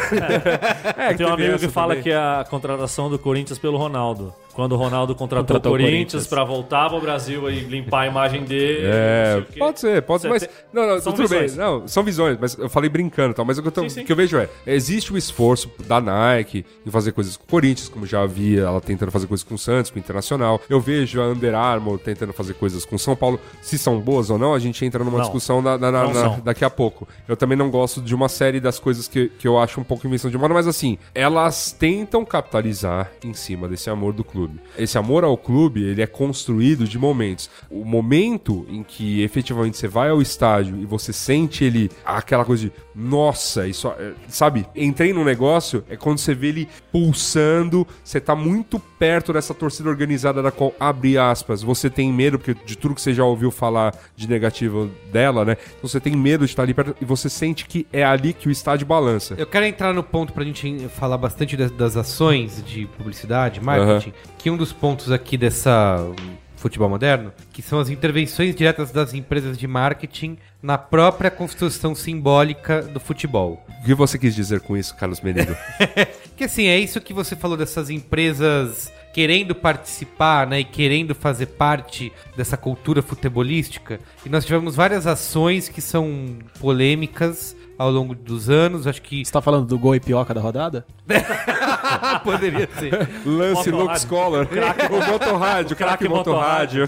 É, Tem um amigo que fala também. que é a contratação do Corinthians pelo Ronaldo. Quando o Ronaldo contratou, Contratou o o Corinthians Corinthians. pra voltar pro Brasil e limpar a imagem dele. É, o pode ser, pode ser, mas. Não, não, são tudo visões. bem. Não, são visões, mas eu falei brincando e tal. Mas o que eu, tô- Sim, sim. o que eu vejo é: existe o esforço da Nike em fazer coisas com o Corinthians, como já havia ela tentando fazer coisas com o Santos, com o Internacional. Eu vejo a Under Armour tentando fazer coisas com o São Paulo. Se são boas ou não, a gente entra numa Não. discussão na- na- daqui a pouco. Eu também não gosto de uma série das coisas que, que eu acho um pouco invenção de moda, mas assim, elas tentam capitalizar em cima desse amor do clube. Esse amor ao clube, ele é construído de momentos. O momento em que efetivamente você vai ao estádio e você sente ele, aquela coisa de, nossa, isso, é", sabe? Entrei num negócio, é quando você vê ele pulsando, você tá muito perto dessa torcida organizada da qual, abre aspas, você tem medo, porque de tudo que você já ouviu falar de negativo dela, né? Então você tem medo de estar ali perto e você sente que é ali que o estádio balança. Eu quero entrar no ponto pra gente falar bastante das, das ações de publicidade, marketing, que um dos pontos aqui dessa futebol moderno, que são as intervenções diretas das empresas de marketing na própria construção simbólica do futebol. O que você quis dizer com isso, Carlos Menino? Que assim, é isso que você falou dessas empresas querendo participar, né, e querendo fazer parte dessa cultura futebolística. E nós tivemos várias ações que são polêmicas ao longo dos anos, acho que Você tá falando do gol e pioca da rodada? poderia ser. Lance. Lux Collar. o motorrádio, craque Craque motorrádio.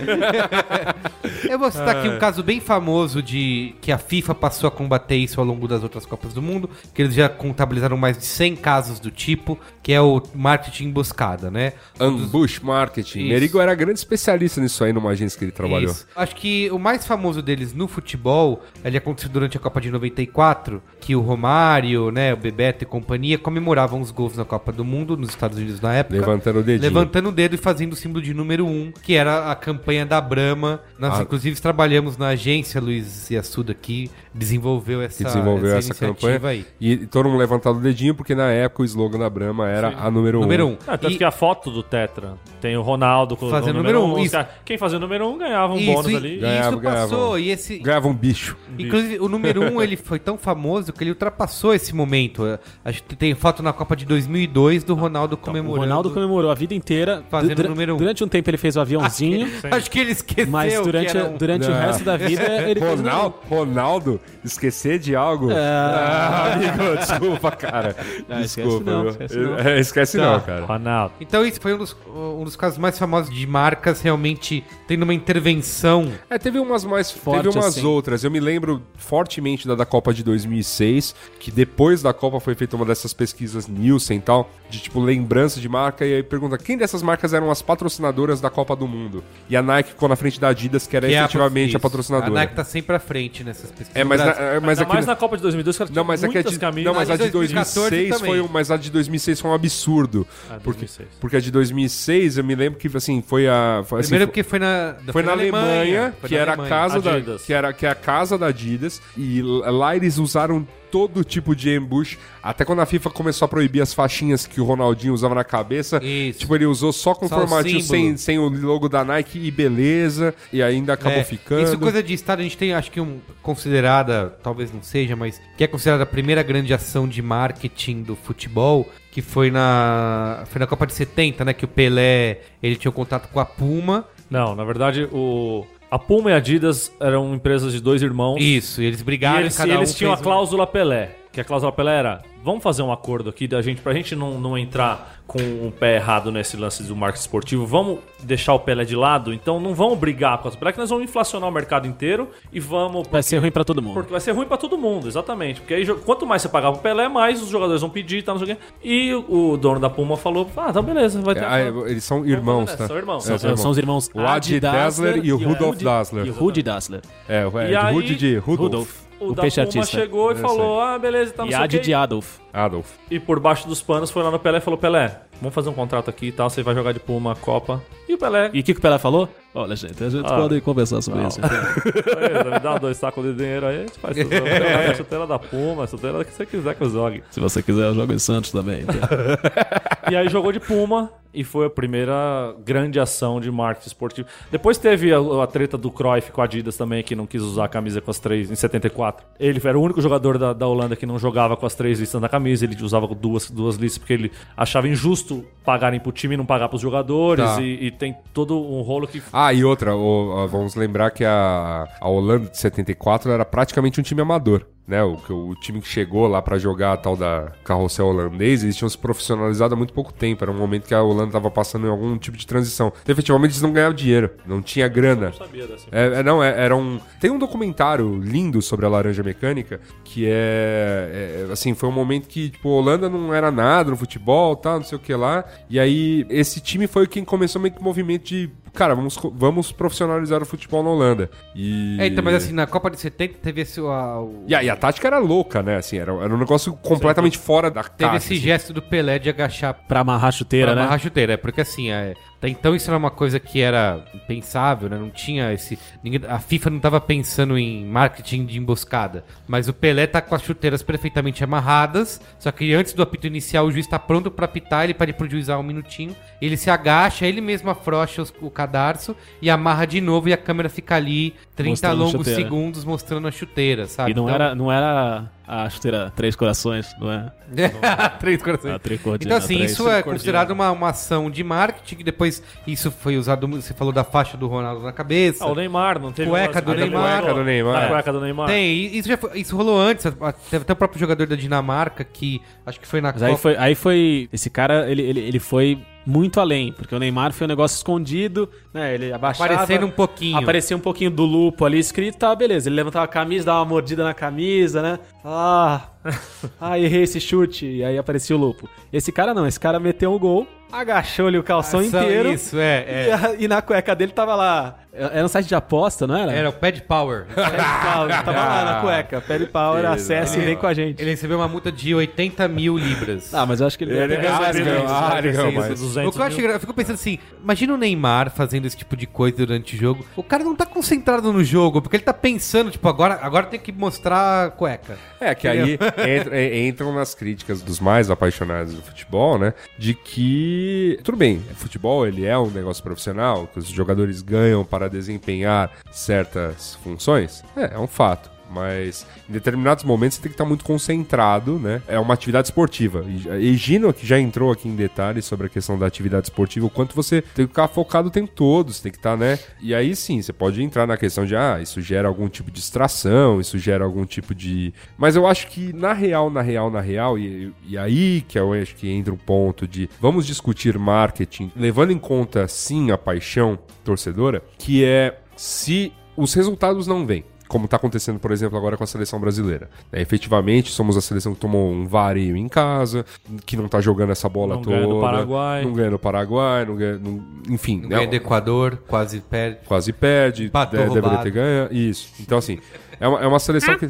Eu vou citar aqui um caso bem famoso de que a FIFA passou a combater isso ao longo das outras Copas do Mundo, que eles já contabilizaram mais de 100 casos do tipo, que é o marketing emboscada, né? Ambush Marketing. Isso. Merigo era grande especialista nisso aí numa agência que ele trabalhou. Isso. Acho que o mais famoso deles no futebol, ele aconteceu durante a Copa de 94, que o Romário, né, o Bebeto e companhia comemoravam os gols na Copa do Mundo nos Estados Unidos na época. Levantando o dedinho. Levantando o dedo e fazendo o símbolo de número 1, um, que era a campanha da Brahma. Nós, Ah. inclusive, trabalhamos na agência, Luiz Yassuda aqui, desenvolveu essa, que desenvolveu essa, iniciativa campanha. aí. E todo mundo levantava o dedinho, porque na época o slogan da Brahma era a número 1. Número 1. Um. Ah, tanto E- que a foto do Tetra tem o Ronaldo com Fazendo o número número um, 1. Um, isso. Quem fazia o número 1 um ganhava um Isso, bônus e- ali. e Ganhava, isso ganhava. passou, e esse... Ganhava um bicho. Inclusive, o número 1 um, ele foi tão famoso que ele ultrapassou esse momento. A gente tem foto na Copa de 2002 depois do Ronaldo O comemorando. Ronaldo comemorou a vida inteira. Fazendo Du- número um. Durante um tempo ele fez o aviãozinho, Acho que ele esqueceu mas durante, que era um... durante o Não. resto da vida ele fez Ronaldo, Ronaldo, esquecer de algo? Ah, amigo, desculpa, cara. Esquece desculpa. não, viu? esquece não. É, esquece Tá. não, cara. Ronaldo. Então isso foi um dos, um dos casos mais famosos de marcas realmente tendo uma intervenção. É, teve umas mais Forte teve umas assim. outras. Eu me lembro fortemente da da Copa de 2006, que depois da Copa foi feita uma dessas pesquisas Nielsen e tal, de tipo lembrança de marca e aí pergunta quem dessas marcas eram as patrocinadoras da Copa do Mundo. E a Nike ficou na frente da Adidas, que era que é efetivamente isso. a patrocinadora. A Nike tá sempre à frente nessas pesquisas. É, mas, na, é, mas aqui mais na Copa de 2002, cara, Não, mas aqui é muitas de, camisas. não, mas a A de de 2006 2014 foi, também. mas a de 2006 foi um absurdo. Ah, porque, 2006. porque a de 2006 eu me lembro que assim foi a foi, assim, Primeiro foi- porque foi na, foi na Alemanha, Foi que na era a Alemanha. casa da Adidas. que era que é a casa da Adidas e lá eles usaram todo tipo de embush, até quando a FIFA começou a proibir as faixinhas que o Ronaldinho usava na cabeça. Isso. Tipo, ele usou só com Só o formatinho sem, sem o logo da Nike e beleza, e ainda acabou É, ficando. Isso coisa de Estado, a gente tem, acho que um considerada, talvez não seja, mas que é considerada a primeira grande ação de marketing do futebol, que foi na foi na Copa de 70, né, que o Pelé, ele tinha um contato com a Puma. Não, na verdade, o... a Puma e a Adidas eram empresas de dois irmãos. Isso, e eles E brigaram, eles, cada e eles um tinham a cláusula Pelé. Que a cláusula Pelé era: vamos fazer um acordo aqui da gente, pra gente não, não entrar com o pé errado nesse lance do marketing esportivo, vamos deixar o Pelé de lado, então não vamos brigar com as Pelé, que nós vamos inflacionar o mercado inteiro e vamos. Vai ser ruim pra todo mundo. Porque vai ser ruim pra todo mundo, exatamente. Porque aí, quanto mais você pagar pro Pelé, mais os jogadores vão pedir e tal, não sei o quê. E o, o dono da Puma falou: ah, então beleza, vai ter. Ah, eles são irmãos, fazer tá? são irmãos. É, São, são os irmãos O Adi Dassler e o Rudolf Dassler. E o Rudi Dassler. É, é de aí- Rudy de Rudolf. Rudolf. O, O da peixe Puma artista. chegou e Eu falou: ah, beleza, tá não E quê. de Adolf. Adolf. E por baixo dos panos foi lá no Pelé e falou: Pelé, vamos fazer um contrato aqui e tal, você vai jogar de Puma a Copa. E o Pelé. E o que, que o Pelé falou? Olha, gente, a gente Ah. pode conversar sobre Não. isso. então. Me dá dois sacos de dinheiro aí, a gente faz. A chuteira da Puma, a chuteira que você quiser que eu jogue. Se você quiser, eu jogo em Santos também. então. E aí jogou de Puma e foi a primeira grande ação de marketing esportivo. Depois teve a, a treta do Cruyff com a Adidas também, que não quis usar a camisa com as três em 74. Ele era o único jogador da, da Holanda que não jogava com as três listas na camisa, ele usava duas, duas listas porque ele achava injusto pagarem pro time e não pagar pros jogadores. Tá. E, e tem todo um rolo que Ah, e outra, o- ó, vamos lembrar que a, a Holanda de 74 era praticamente um time amador. Né, o, o time que chegou lá pra jogar a tal da carrossel holandês, eles tinham se profissionalizado há muito pouco tempo. Era um momento que a Holanda tava passando em algum tipo de transição. Então, efetivamente, eles não ganhavam dinheiro, não tinha grana. sabia dessa. É, é, não, é- era um. Tem um documentário lindo sobre a laranja mecânica que é, é, assim, foi um momento que tipo, a Holanda não era nada no futebol, tal, não sei o que lá. E aí esse time foi quem começou meio que o movimento de, cara, vamos vamos profissionalizar o futebol na Holanda. E É, então, mas assim, na Copa de 70 teve esse, a- o- e a, e a tática era louca, né? Assim, era, era um negócio completamente fora da teve caixa. esse assim. gesto do Pelé de agachar Pra amarrar a chuteira, pra né? amarrar a chuteira, é porque assim, é, até então isso era uma coisa que era impensável, né? Não tinha esse. ninguém- a FIFA não tava pensando em marketing de emboscada. Mas o Pelé tá com as chuteiras perfeitamente amarradas. Só que antes do apito inicial, o juiz tá pronto pra apitar, ele pede pro juiz dar um minutinho. Ele se agacha, ele mesmo afrouxa os- o cadarço e amarra de novo e a câmera fica ali 30 Mostrando longos segundos mostrando a chuteira, sabe? E não, Então- era, não era a chuteira Três Corações, não é? Três corações. Então, assim, isso é considerado uma, uma ação de marketing, que depois isso foi usado, você falou da faixa do Ronaldo na cabeça. Ah, o Neymar, não teve Cueca do Ah, Neymar. Cueca do Neymar. Da cueca do Neymar. Tem, e isso, já foi- isso rolou antes, teve até o próprio jogador da Dinamarca, que acho que foi na Mas aí Copa. foi, aí foi. Esse cara, ele, ele, ele foi muito além, porque o Neymar foi um negócio escondido, né? Ele abaixava. Aparecendo um pouquinho. Aparecia um pouquinho do lupo ali escrito, tá, beleza. Ele levantava a camisa, dava uma mordida na camisa, né? Ah, ah, errei esse chute. E aí aparecia o lupo. Esse cara não, esse cara meteu um gol, agachou ali o calção Ação, inteiro. Isso, é. E, é. a- e na cueca dele tava lá. Era um site de aposta, não era? Era o Pad Power. Pad Power, tava lá na cueca. Pad Power, acesse e vem com a gente. Ele recebeu uma multa de 80 mil libras. Ah, mas eu acho que ele, Ele- deve ah, mais. Ah, ganhou mais. 200 O que eu acho eu fico pensando assim, imagina o Neymar fazendo esse tipo de coisa durante o jogo. O cara não tá concentrado no jogo, porque ele tá pensando, tipo, agora, agora tem que mostrar a cueca. É, que aí entra- é, entram nas críticas dos mais apaixonados do futebol, né? De que, tudo bem, futebol ele é um negócio profissional, que os jogadores ganham para desempenhar certas funções. É, é um fato. Mas em determinados momentos você tem que estar muito concentrado, né? É uma atividade esportiva. E Gino, que já entrou aqui em detalhes sobre a questão da atividade esportiva, o quanto você tem que ficar focado o tempo todo, você tem que estar, né? E aí sim, você pode entrar na questão de, ah, isso gera algum tipo de distração, isso gera algum tipo de. Mas eu acho que na real, na real, na real, e, e aí que eu acho que entra o ponto de vamos discutir marketing, levando em conta sim a paixão torcedora, que é se os resultados não vêm. Como está acontecendo, por exemplo, agora com a seleção brasileira. É, efetivamente, somos a seleção que tomou um vareio em casa, que não está jogando essa bola Não toda. ganha do Paraguai. Não ganha no Paraguai, não ganha. não- enfim, né? Ganha do Equador, quase perde. quase perde, Empatou de- deveria ter ganho. Isso. Então, assim, é uma, é uma seleção que.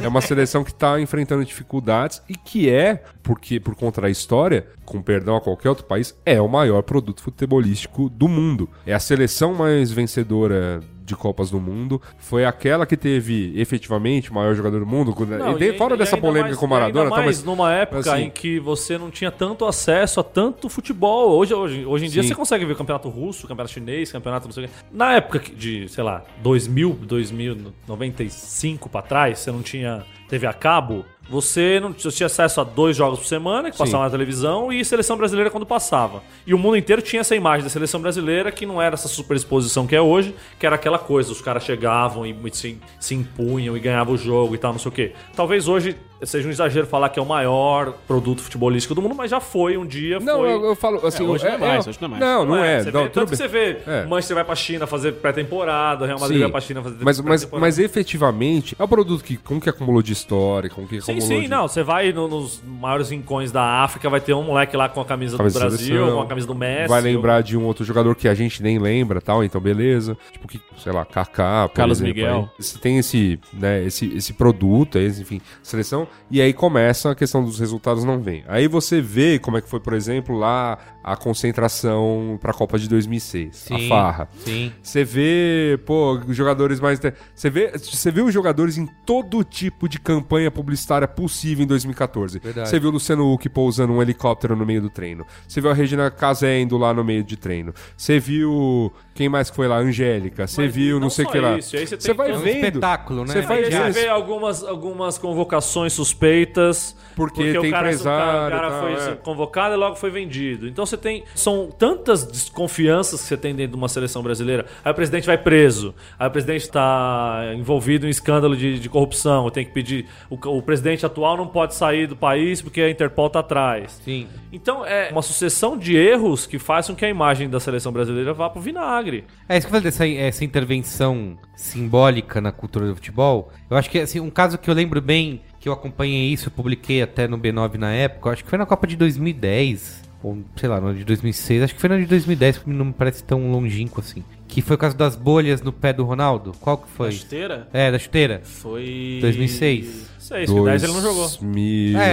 É uma seleção que tá enfrentando dificuldades e que é, porque por conta da história, com perdão a qualquer outro país, é o maior produto futebolístico do mundo. É a seleção mais vencedora de Copas do Mundo. Foi aquela que teve efetivamente o maior jogador do mundo. Não, e de- e- fora e dessa polêmica mais- com o Maradona, ainda tá, mais mas numa época assim- em que você não tinha tanto acesso a tanto futebol. Hoje, hoje, hoje em dia Sim. você consegue ver campeonato russo, campeonato chinês, campeonato não sei o quê. Na época de, sei lá, 2000, 2000, 95 pra trás, você não tinha TV a cabo. Você não você tinha acesso a dois jogos por semana que passavam na televisão e seleção brasileira quando passava. E o mundo inteiro tinha essa imagem da seleção brasileira que não era essa superexposição que é hoje, que era aquela coisa, os caras chegavam e se, se impunham e ganhavam o jogo e tal, não sei o quê. Talvez hoje seja um exagero falar que é o maior produto futebolístico do mundo, mas já foi um dia. Não, foi... eu, eu falo assim. hoje não é mais, hoje não é mais. Não, não é. Você não, vê, tanto que você vê, É. Manchester vai pra China fazer pré-temporada, Real Madrid Sim. vai pra China fazer Mas, mas, mas efetivamente é um produto que com que acumulou de história, com que Sim, acumulou sim, de... não. Você vai no- nos maiores rincões da África, vai ter um moleque lá com a camisa, Camisa do Brasil, com a camisa do Messi. Vai lembrar de um outro jogador que a gente nem lembra, tal, então beleza. Tipo que, sei lá, Kaká, Carlos exemplo, Miguel. aí. Você tem esse, né, esse, esse produto, esse, enfim, seleção, e aí começa a questão dos resultados não vem. Aí você vê como é que foi, por exemplo, lá a concentração pra Copa de 2006, a farra. Sim. Você vê, pô, os jogadores mais. Você vê, você vê os jogadores em todo tipo de campanha publicitária possível em 2014. Verdade. Você viu o Luciano Huck pousando um helicóptero no meio do treino. Você viu a Regina Casé indo lá no meio de treino. Você viu. Quem mais que foi lá? Angélica. Você viu, não não sei o que lá. isso, aí você vai um vendo. espetáculo, né? Você vai Aí você vendo. vê algumas, algumas convocações suspeitas. Porque tem o cara, empresário o cara e tal, foi é. convocado e logo foi vendido. Então você tem. São tantas desconfianças que você tem dentro de uma seleção brasileira. Aí o presidente vai preso. Aí o presidente está envolvido em escândalo de, de corrupção. Tem que pedir. O, o presidente atual não pode sair do país porque a Interpol está atrás. Sim. Então é uma sucessão de erros que faz com que a imagem da seleção brasileira vá pro vinagre. É isso que eu falei dessa essa intervenção simbólica na cultura do futebol. Eu acho que assim, um caso que eu lembro bem, que eu acompanhei isso, eu publiquei até no B9 na época, acho que foi na Copa de 2010, ou sei lá, no de 2006, acho que foi na de 2010, porque não me parece tão longínquo assim. Que foi o caso das bolhas no pé do Ronaldo. Qual que foi? A chuteira É, da chuteira. foi... 2006. 6, que 10 ele não jogou.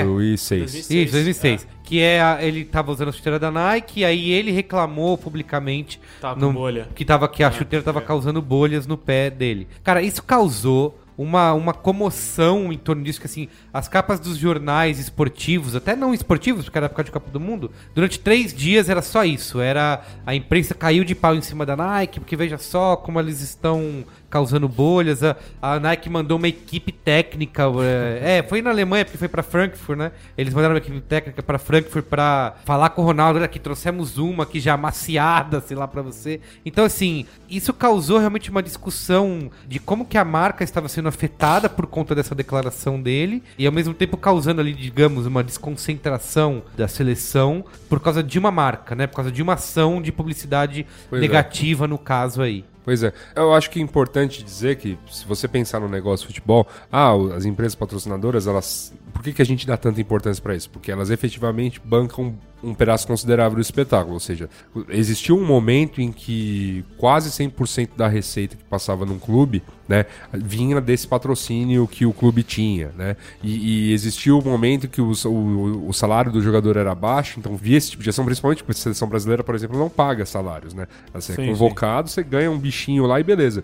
2006. Isso, 2006. Que é, a- ele tava usando a chuteira da Nike, e aí ele reclamou publicamente Tava com bolha. que tava que a chuteira tava causando bolhas no pé dele. Cara, isso causou uma, uma comoção em torno disso, que assim, as capas dos jornais esportivos, até não esportivos, porque era época de Copa do Mundo, durante três dias era só isso. Era a imprensa caiu de pau em cima da Nike, porque veja só como eles estão causando bolhas. A, a Nike mandou uma equipe técnica. É, é, foi na Alemanha, porque foi pra Frankfurt, né? Eles mandaram uma equipe técnica pra Frankfurt pra falar com o Ronaldo. Olha aqui, trouxemos uma aqui já amaciada, sei lá, pra você. Então, assim, isso causou realmente uma discussão de como que a marca estava sendo afetada por conta dessa declaração dele e ao mesmo tempo causando ali, digamos, uma desconcentração da seleção por causa de uma marca, né? Por causa de uma ação de publicidade Pois é. negativa no caso aí. Pois é. Eu acho que é importante dizer que, se você pensar no negócio de futebol, ah, as empresas patrocinadoras, elas. Por que, que a gente dá tanta importância para isso? Porque elas efetivamente bancam um pedaço considerável do espetáculo. Ou seja, existiu um momento em que quase 100% da receita que passava num clube né, vinha desse patrocínio que o clube tinha. Né? E, e existiu um momento que o, o, o salário do jogador era baixo, então via esse tipo de ação, principalmente porque a seleção brasileira, por exemplo, não paga salários. Né? Você Sim, é convocado, você ganha um bichinho lá e beleza.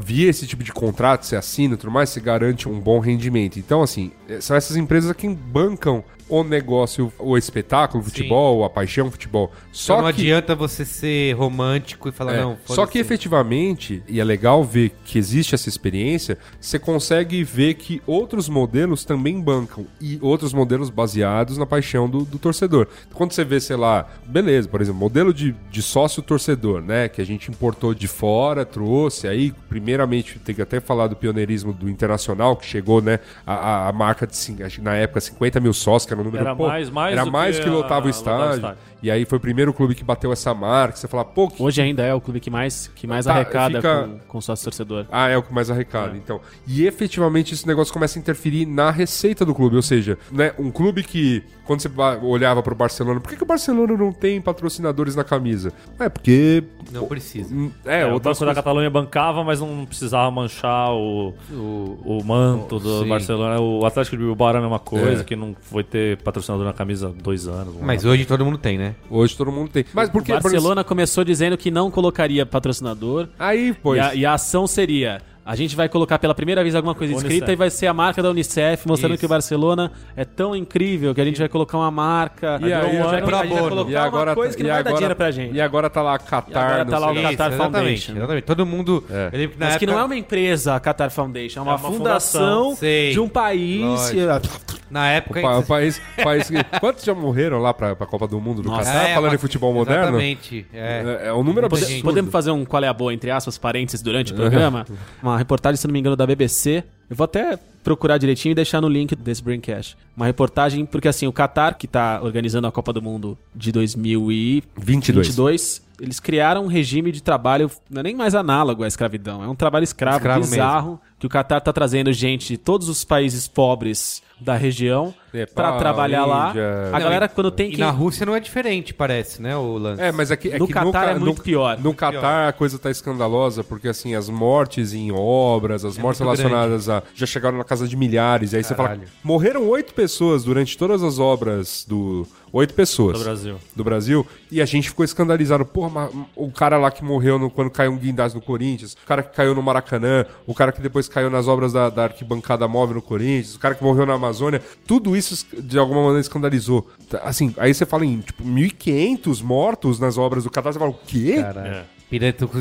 Via esse tipo de contrato, você assina e tudo mais, você garante um bom rendimento. Então, assim, são essas empresas quem bancam o negócio, o espetáculo, o futebol, a paixão futebol. Só Só não que adianta você ser romântico e falar, é, não, só que efetivamente, e é legal ver que existe essa experiência, você consegue ver que outros modelos também bancam. E outros modelos baseados na paixão do, do torcedor. Quando você vê, sei lá, beleza, por exemplo, modelo de, de sócio-torcedor, né? Que a gente importou de fora, trouxe. Aí, primeiramente, tem que até falar do pioneirismo do Internacional, que chegou, né? A, a- a marca de, na época, 50 mil sócios, que era um número Era mais- mais Era do mais que que, lotava o o estádio. estádio. E aí foi o primeiro clube que bateu essa marca. Você fala, pô, que Hoje ainda é o clube que mais, que mais Tá, arrecada fica- com, com sócio torcedor. Ah, é o que mais arrecada, então. E efetivamente esse negócio começa a interferir na receita do clube. Ou seja, né, um clube que, quando você olhava pro Barcelona, por que, que o Barcelona não tem patrocinadores na camisa? É, porque. Não precisa. hum, É, É, o Banco da coisas. Catalunha bancava, mas não precisava manchar o, o, manto do sim. Barcelona. O Atlético de Bilbao era a mesma coisa, É. que não foi ter patrocinador na camisa há dois anos. um Mas ano. hoje todo mundo tem, né? Hoje todo mundo tem. Mas por O que. Barcelona começou dizendo que não colocaria patrocinador. Aí, pois. E a, e a ação seria: a gente vai colocar pela primeira vez alguma coisa Unicef. escrita e vai ser a marca da Unicef, mostrando Isso. que o Barcelona é tão incrível que a gente vai colocar uma marca. E aí, a gente vai, pro a gente vai colocar E agora, uma coisa que e não vai dar agora, dinheiro pra gente. E agora tá lá a Qatar. agora tá lá o. Qatar exatamente, Foundation. exatamente. Todo mundo. É. Eu lembro que na Mas que não é época- uma empresa, a Qatar Foundation, é uma, É uma fundação, fundação. De um país. Lógico. Na época. O, pa- o país, país que- Quantos já morreram lá pra, pra Copa do Mundo do Nossa. Qatar? É, falando em futebol moderno? Exatamente. É. É, é um número absurdo. Podemos fazer um qual é a boa, entre aspas, parênteses, durante o programa? Uma reportagem, se não me engano, da BBC. Eu vou até procurar direitinho e deixar no link desse Braincast. Uma reportagem, porque assim, o Qatar, que tá organizando a Copa do Mundo de 2022, eles criaram um regime de trabalho, não é nem mais análogo à escravidão, é um trabalho escravo, Escravo bizarro, que o Qatar tá trazendo gente de todos os países pobres da região Nepal, pra trabalhar lá. A Não, galera, e- quando tem E que... na Rússia não é diferente, parece, né, o lance? É, mas é que, é No que Catar Ca- é muito no, pior. No Catar a coisa tá escandalosa, porque assim, as mortes em obras, as mortes É muito relacionadas a. já chegaram na casa de milhares. E aí você fala. Caralho. Morreram oito pessoas durante todas as obras do. Oito pessoas. Do Brasil. Do Brasil. E a gente ficou escandalizado. Porra, mas o cara lá que morreu no- quando caiu um guindaste no Corinthians, o cara que caiu no Maracanã, o cara que depois caiu nas obras da, da arquibancada móvel no Corinthians, o cara que morreu na Amazônia. Tudo isso de alguma maneira escandalizou. Tá, Assim, aí você fala em tipo 1.500 mortos nas obras do Catar, você fala, o quê? Caralho. Com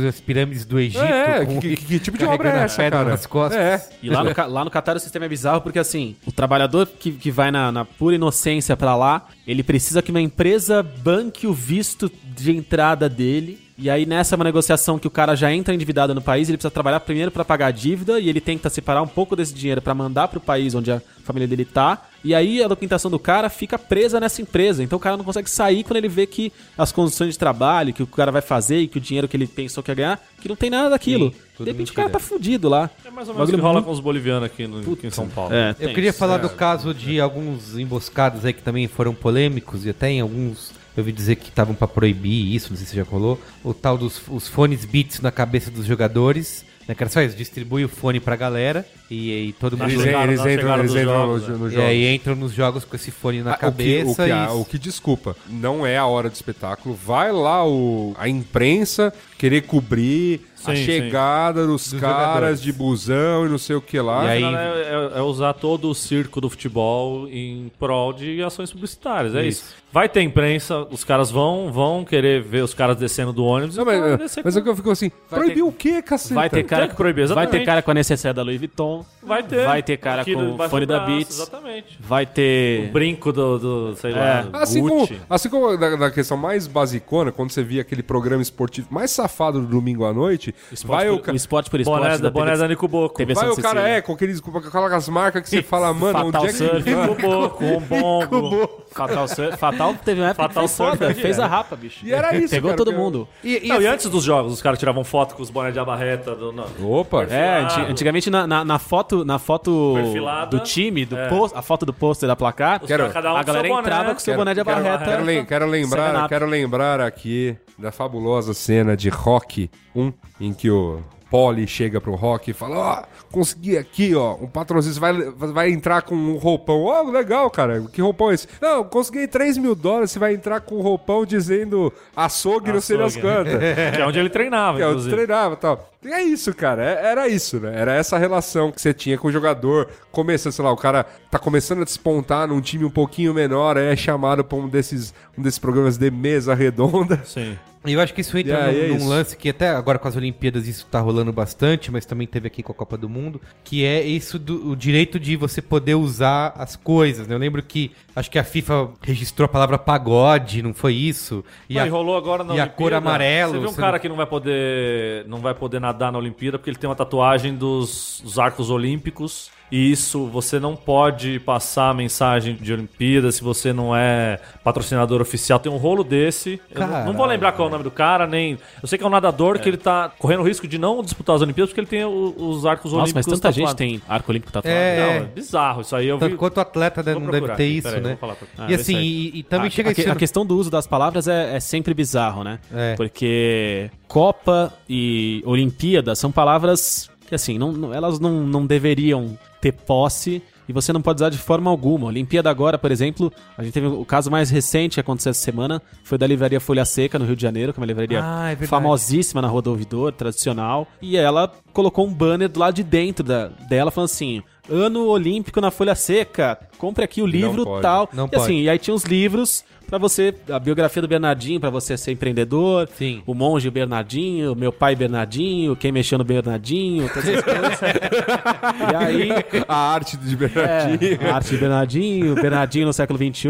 as pirâmides do Egito. É, com- que, que- que tipo de obra é essa, pedra cara? nas costas. É. E lá no, Ca- lá no Catar o sistema é bizarro porque, assim, o trabalhador que, que vai na, na pura inocência pra lá, ele precisa que uma empresa banque o visto de entrada dele. E aí, nessa é uma negociação que o cara já entra endividado no país, ele precisa trabalhar primeiro pra pagar a dívida e ele tenta separar um pouco desse dinheiro pra mandar pro país onde a família dele tá. E aí a documentação do cara fica presa nessa empresa. Então o cara não consegue sair quando ele vê que as condições de trabalho, que o cara vai fazer e que o dinheiro que ele pensou que ia ganhar, que não tem nada daquilo. tudo de repente mentira. o cara tá fudido lá. É mais ou menos o que rola com os bolivianos aqui, no, aqui em São Paulo. É, Eu queria isso. falar do caso de alguns emboscados aí que também foram polêmicos e até em alguns eu ouvi dizer que estavam pra proibir isso, não sei se já rolou. O tal dos os fones Beats na cabeça dos jogadores. Né, que era só isso, distribui o fone pra galera e, e todo mundo. Eles, eles na entram, eles entram jogos, no, é. no E jogo. aí entram nos jogos com esse fone na Ah, cabeça o, que, o, que, e. ah, o que desculpa, não é a hora do espetáculo. Vai lá o, a imprensa querer cobrir a Sim, chegada dos, Dos caras jogadores. de busão e não sei o que lá. E aí- É, é- é usar todo o circo do futebol em prol de ações publicitárias, é isso. Vai ter imprensa, os caras vão, vão querer ver os caras descendo do ônibus. Não, e mas, descer mas com- é que eu fico assim, Vai proibir ter- o quê, caceta? Vai ter cara que proibir, vai ter exatamente. cara com a necessaire da Louis Vuitton. Vai ter. Vai ter cara com fone da braço, Beats. Exatamente. Vai ter O brinco do, do sei É. lá, Assim como, Gucci. assim como na, na questão mais basicona, quando você via aquele programa esportivo mais safado do domingo à noite, esporte vai por, o, ca- o esporte por esporte Boné, da boné TV da Nico Boco. TV vai Santa o cara, Cecília. é, com aqueles com aquelas marcas que você fala, mano, Fatal onde é que... Surf. Nico Boco, um bongo. Fatal, Surf- Fatal teve uma época Fatal Surf foda, é fez direto. a rapa, bicho. E era isso, Pegou cara, todo mundo. E, e Não, assim- e antes dos jogos, os caras tiravam foto com os bonés de abarreta. Opa! É, antigamente na, na, na foto, na foto Perfilada. do time, do É. post, a foto do pôster da placar, Os Quero- caras, cada um a com galera seu boné. entrava com seu boné de Quero- abarreta. Quero, lem- quero Seven lembrar, Up. quero lembrar aqui da fabulosa cena de Rock 1, em que o Polly chega pro Rock e fala: Ó, consegui aqui, ó, um patrocínio, vai, vai entrar com um roupão. Ó, legal, cara, que roupão é esse? Não, consegui 3 mil dólares, você vai entrar com um roupão dizendo açougue, não sei das Açougue. quantas. Que é onde ele treinava, Que é onde treinava e tal. É isso, cara. É- Era isso, né? Era essa relação que você tinha com o jogador. Começa, sei lá, o cara tá começando a despontar num time um pouquinho menor, aí é chamado pra um desses, um desses programas de mesa redonda. Sim. Eu acho que isso entra aí num, é num isso. lance que até agora com as Olimpíadas isso tá rolando bastante, mas também teve aqui com a Copa do Mundo, que é isso do o direito de você poder usar as coisas, né? Eu lembro que acho que a FIFA registrou a palavra pagode, não foi isso? E Não, a- e rolou agora na e a Olimpíada. cor amarelo, Você viu um você cara não- que não vai poder não vai poder nadar na Olimpíada porque ele tem uma tatuagem dos, dos arcos olímpicos. E isso, você não pode passar a mensagem de Olimpíada se você não é patrocinador oficial. Tem um rolo desse. Eu não, não vou lembrar qual é o nome do cara, nem. Eu sei que é um nadador que ele tá correndo o risco de não disputar as Olimpíadas porque ele tem o- os arcos Nossa, mas olímpicos. tanta gente tatuados. tem arco olímpico tatuado. É. Não, é bizarro. Isso aí eu vi. Quanto o atleta Vou não deve ter aqui, isso, né? Ah, e assim, aí. e, e também a, chega a, que- a questão do uso das palavras é, é sempre bizarro, né? É. Porque Copa e Olimpíada são palavras que, assim, não, não- elas não, não deveriam ter posse e você não pode usar de forma alguma. Olimpíada agora, por exemplo, a gente teve o caso mais recente que aconteceu essa semana, foi da livraria Folha Seca, no Rio de Janeiro, que é uma livraria Ah, é famosíssima na Rua do Ouvidor, tradicional, e ela colocou um banner do lado de dentro da, dela, falando assim... Ano Olímpico na Folha Seca. Compre aqui o livro pode. tal. Não e pode. assim, e aí tinha os livros pra você, a biografia do Bernardinho, pra você ser empreendedor. Sim. O monge Bernardinho, meu pai Bernardinho, quem mexeu no Bernardinho, todas essas coisas. e aí, A arte de Bernardinho. é, a arte de Bernardinho, Bernardinho no século XXI.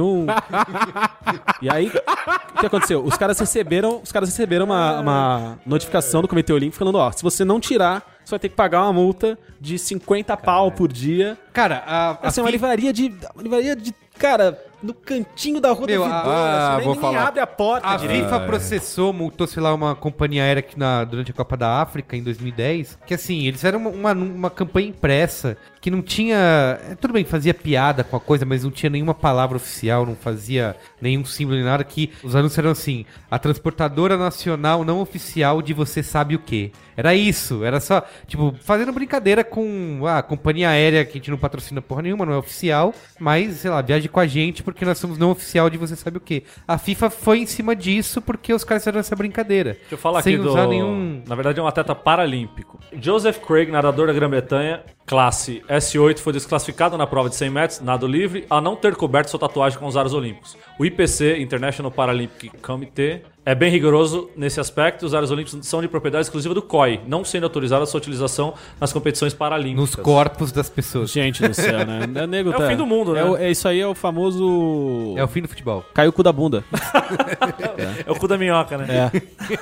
E aí, o que aconteceu? Os caras receberam, os caras receberam uma, uma notificação do Comitê Olímpico falando, ó, se você não tirar, você vai ter que pagar uma multa de 50 pau por dia. Cara, a, a Assim, uma livraria de. Uma livraria de. Cara, no cantinho da rua Meu, do a- Vidor, ah, assim, vou nem, falar. abre a porta A direito. FIFA processou, multou, sei lá, uma companhia aérea que na, durante a Copa da África em 2010. Que assim, eles fizeram uma, uma, uma campanha impressa que não tinha. é, Tudo bem, fazia piada com a coisa, mas não tinha nenhuma palavra oficial, não fazia nenhum símbolo nem nada. Que os anúncios eram assim: a transportadora nacional não oficial de você sabe o quê. Era isso, era só, tipo, fazendo brincadeira com a companhia aérea que a gente não patrocina porra nenhuma, não é oficial, mas, sei lá, viaje com a gente porque nós somos não oficial de você sabe o quê. A FIFA foi em cima disso porque os caras fizeram essa brincadeira. Deixa eu falar sem aqui do. usar nenhum. Na verdade, é um atleta paralímpico. Joseph Craig, nadador da Grã-Bretanha, classe S8, foi desclassificado na prova de 100 metros, nado livre, a não ter coberto sua tatuagem com os aros olímpicos. O IPC, International Paralympic Committee, é bem rigoroso nesse aspecto. Os aros olímpicos são de propriedade exclusiva do COI, não sendo autorizada a sua utilização nas competições paralímpicas. Nos corpos das pessoas. Gente do céu, né? É, nego, É o fim do mundo, né? É, o- é isso aí é o famoso. É o fim do futebol. Caiu o cu da bunda. É o cu da minhoca, né? É.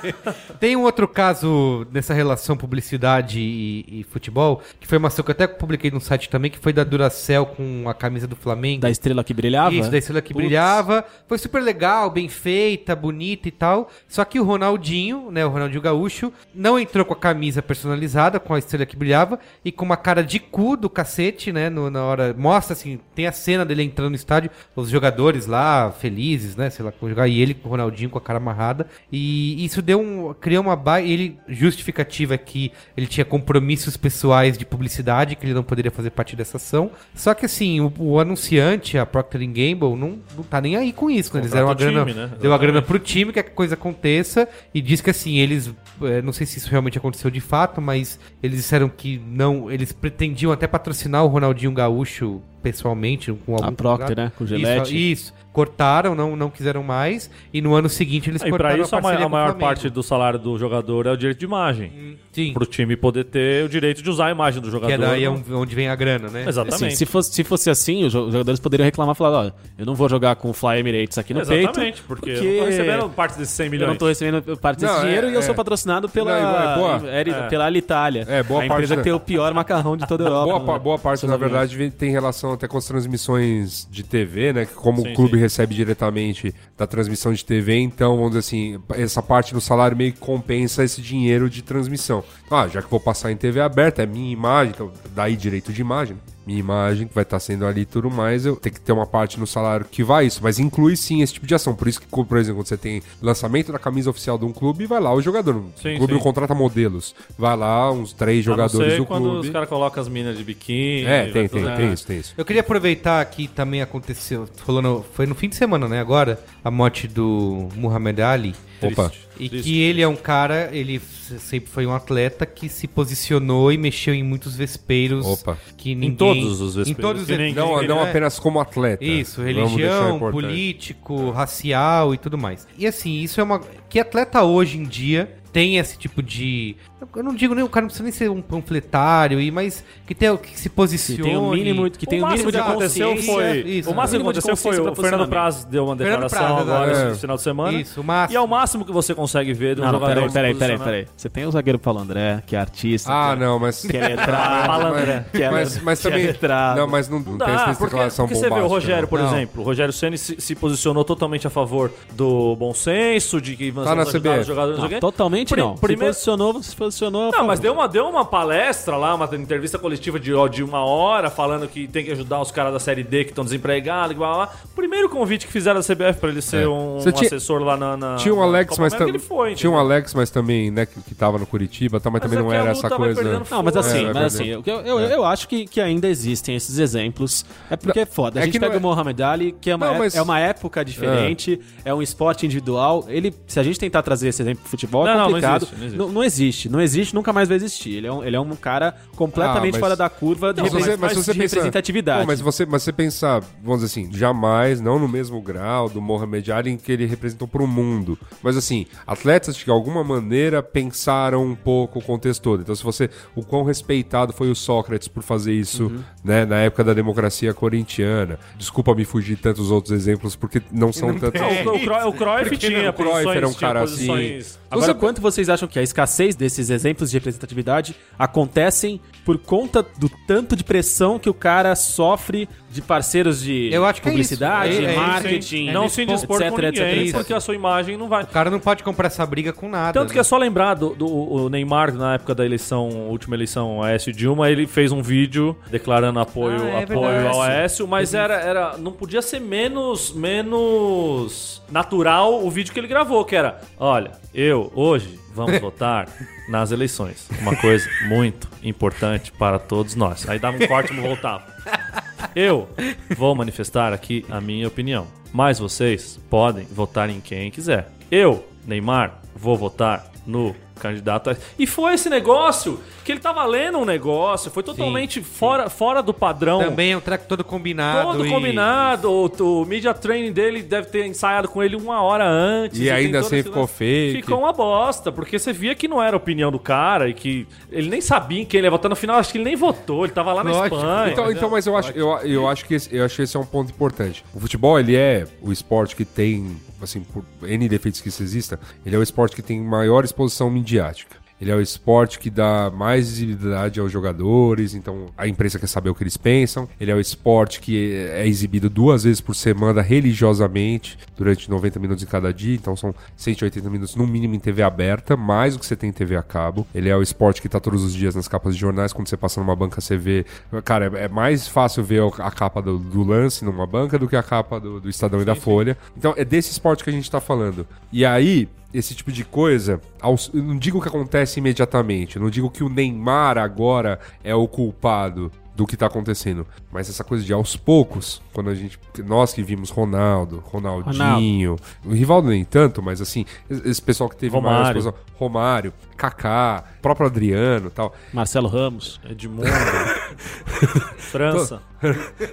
Tem um outro caso nessa relação publicidade e, e futebol, que foi uma ação que eu até publiquei no site também, que foi da Duracell com a camisa do Flamengo. Da estrela que brilhava. Isso, da estrela que Putz. brilhava. Foi super legal, bem feita, bonita e tal. Só que o Ronaldinho, né, o Ronaldinho Gaúcho, não entrou com a camisa personalizada, com a estrela que brilhava, e com uma cara de cu do cacete, né, no- na hora... Mostra, assim, tem a cena dele entrando no estádio, os jogadores lá, felizes, né, sei lá, jogar, e ele com o Ronaldinho com a cara amarrada. E isso deu um... criou uma... Ba... Ele, justificativa é que ele tinha compromissos pessoais de publicidade, que ele não poderia fazer parte dessa ação. Só que, assim, o, o anunciante, a Procter Gamble, não, não tá nem aí com isso, né? Eles deram a Contrata o grana, time, né? deu a grana pro time, que a coisa aconteça, e diz que, assim, eles, eh, não sei se isso realmente aconteceu de fato, mas eles disseram que não, eles pretendiam até patrocinar o Ronaldinho Gaúcho pessoalmente, com algum Procter, contrato. né? Com Isso, Gillette. Isso, cortaram, não, não quiseram mais, e no ano seguinte eles E pra cortaram isso, a, a com o maior parte do salário do jogador é o direito de imagem. Sim, Pro time poder ter o direito de usar a imagem do jogador. que é daí é um- onde vem a grana, né? Exatamente. Assim, se, fosse, se fosse assim, os jo- jogadores poderiam reclamar e falar: ó, eu não vou jogar com o Fly Emirates aqui no Exatamente, peito. porque, eu não tô recebendo parte desses 100 Eu milhões. não tô recebendo parte desse Não, é- dinheiro e eu é. sou patrocinado pela, Não, é boa. É. pela Alitalia. É, boa a parte empresa da- que tem o pior macarrão de toda a Europa. Boa, né? boa parte, na verdade, tem relação até com as transmissões de TV, né? Como Sim, o clube sim. Recebe diretamente da transmissão de TV, então, vamos dizer assim, essa parte do salário meio que compensa esse dinheiro de transmissão. Ah, já que vou passar em TV aberta, é minha imagem, então daí direito de imagem. Minha imagem, que vai estar sendo ali e tudo mais, eu tenho que ter uma parte no salário que vai isso, mas inclui sim esse tipo de ação. Por isso que, por exemplo, quando você tem lançamento da camisa oficial de um clube, vai lá o jogador. Sim, o clube sim. não contrata modelos. Vai lá uns três jogadores do quando clube. os caras colocam as minas de biquíni. É, tem, tem, tem isso, tem isso. Eu queria aproveitar que também aconteceu, no- foi no fim de semana, né? Agora, a morte do Muhammad Ali. Opa. E Triste. que ele é um cara, ele sempre foi um atleta que se posicionou e mexeu em muitos vespeiros. Opa. Que ninguém, todos os Em vespeiros, todos os que ninguém- Não, vespeiros, não né? apenas como atleta. Isso, religião, político, racial e tudo mais. E assim, isso é uma. Que atleta hoje em dia tem esse tipo de. Eu não digo nem o cara não precisa nem ser um panfletário, e, mas que, tem, que se posicione. Que tem um mínimo, que tem o um mínimo que aconteceu foi. isso, o máximo que aconteceu foi o Fernando. Praz deu uma declaração agora esse final de semana. Isso, o máximo. E é o máximo que você consegue ver de um Não, jogador. peraí, peraí, peraí, peraí. Você tem o zagueiro Paulo André, que é artista. Ah, que não, mas. Que é letrado. Fala, André. que é Mas, mas que é também. letrado. Não, mas não, não tem essa declaração porque você vê o bombástica, Rogério, por Não. exemplo. O Rogério Ceni se, se posicionou totalmente a favor do bom senso, de que Tá na vamos ajudar CBF. os jogadores. não Não, não. primeiro- Se posicionou, se posicionou. Não, mas deu uma, deu uma palestra lá, uma entrevista coletiva de, ó, de uma hora, falando que tem que ajudar os caras da Série D que estão desempregados, e blá, blá, blá. Primeiro convite que fizeram da CBF pra ele ser É. um, Você tinha- assessor lá na, na Tinha um Alex, mas América, tam- ele foi, tinha um? Alex, mas também, né, que, que tava no Curitiba, tá, mas, Mas também é não era essa coisa. Não, mas É, assim, vai mas assim, eu, eu, eu acho que, que ainda existem esses exemplos. É porque é foda. A É gente não pega é- o Mohamed Ali, que é uma, Não, é- mas- é uma época diferente, é. um esporte individual. Ele, se a gente tentar trazer esse exemplo pro futebol, é Não, não, não complicado. existe, não existe. Não, não existe, não existe, nunca mais vai existir. Ele é um, ele é um cara completamente Ah, mas- fora da curva de, Mas você, mas se você de pensa- representatividade. Pô, mas você, mas você pensar, vamos dizer assim, jamais, não no mesmo grau do Mohamed Ali em que ele representou para o mundo. Mas assim, atletas de alguma maneira pensaram um pouco o contexto todo. Então, se você. O quão respeitado foi o Sócrates por fazer isso, Uhum. né, na época da democracia corintiana. Desculpa me fugir de tantos outros exemplos, porque não são tantos. Não, o, o, Cruyff Porque tinha o Cruyff posições, era um cara assim. Agora, Você- quanto vocês acham que a escassez desses exemplos de representatividade acontecem por conta do tanto de pressão que o cara sofre de parceiros de Eu acho que é publicidade, isso. É- é isso, marketing, não se ponto, dispor com etc, etc, ninguém, etc. porque a sua imagem não vai. O cara não pode comprar essa briga com nada. Tanto que né? é só lembrar do, do- o Neymar, na época da eleição, última eleição Aécio Dilma, ele fez um vídeo declarando apoio, Ah, é apoio ao Aécio, mas era, era, não podia ser menos, menos natural o vídeo que ele gravou, que era, olha, eu, hoje, vamos votar nas eleições. Uma coisa muito importante para todos nós. Aí dava um corte e voltava. Eu vou manifestar aqui a minha opinião, mas vocês podem votar em quem quiser. Eu, Neymar, vou votar no candidato. a- E foi esse negócio que ele tava lendo um negócio, foi totalmente fora, fora do padrão. Também é um track todo combinado. Todo e- combinado, o, o media training dele deve ter ensaiado com ele uma hora antes. E tem ainda assim ficou lance. fake. Ficou uma bosta, porque você via que não era a opinião do cara e que ele nem sabia em quem ele ia votar. No final, acho que ele nem votou, ele tava lá na Lógico. Espanha. Então, então, mas eu acho, eu, eu acho que esse, eu acho que esse é um ponto importante. O futebol, ele é o esporte que tem, assim, por N defeitos que isso exista, ele é o esporte que tem maior exposição midiática. Ele é o esporte que dá mais visibilidade aos jogadores, então a imprensa quer saber o que eles pensam. Ele é o esporte que é exibido duas vezes por semana religiosamente, durante 90 minutos em cada dia, então são 180 minutos no mínimo em TV aberta, mais do que você tem em TV a cabo. Ele é o esporte que tá todos os dias nas capas de jornais, quando você passa numa banca você vê... Cara, é, mais fácil ver a capa do, do lance numa banca do que a capa do, do Estadão e da Folha. Então é desse esporte que a gente tá falando. E aí, esse tipo de coisa, não digo que acontece imediatamente, não digo que o Neymar agora é o culpado do que tá acontecendo, mas essa coisa de aos poucos, quando a gente, nós que vimos Ronaldo, Ronaldinho, o Rivaldo nem tanto, mas assim, esse pessoal que teve maior Romário. exposição, Romário, Kaká, próprio Adriano, tal, Marcelo Ramos. Edmundo, França.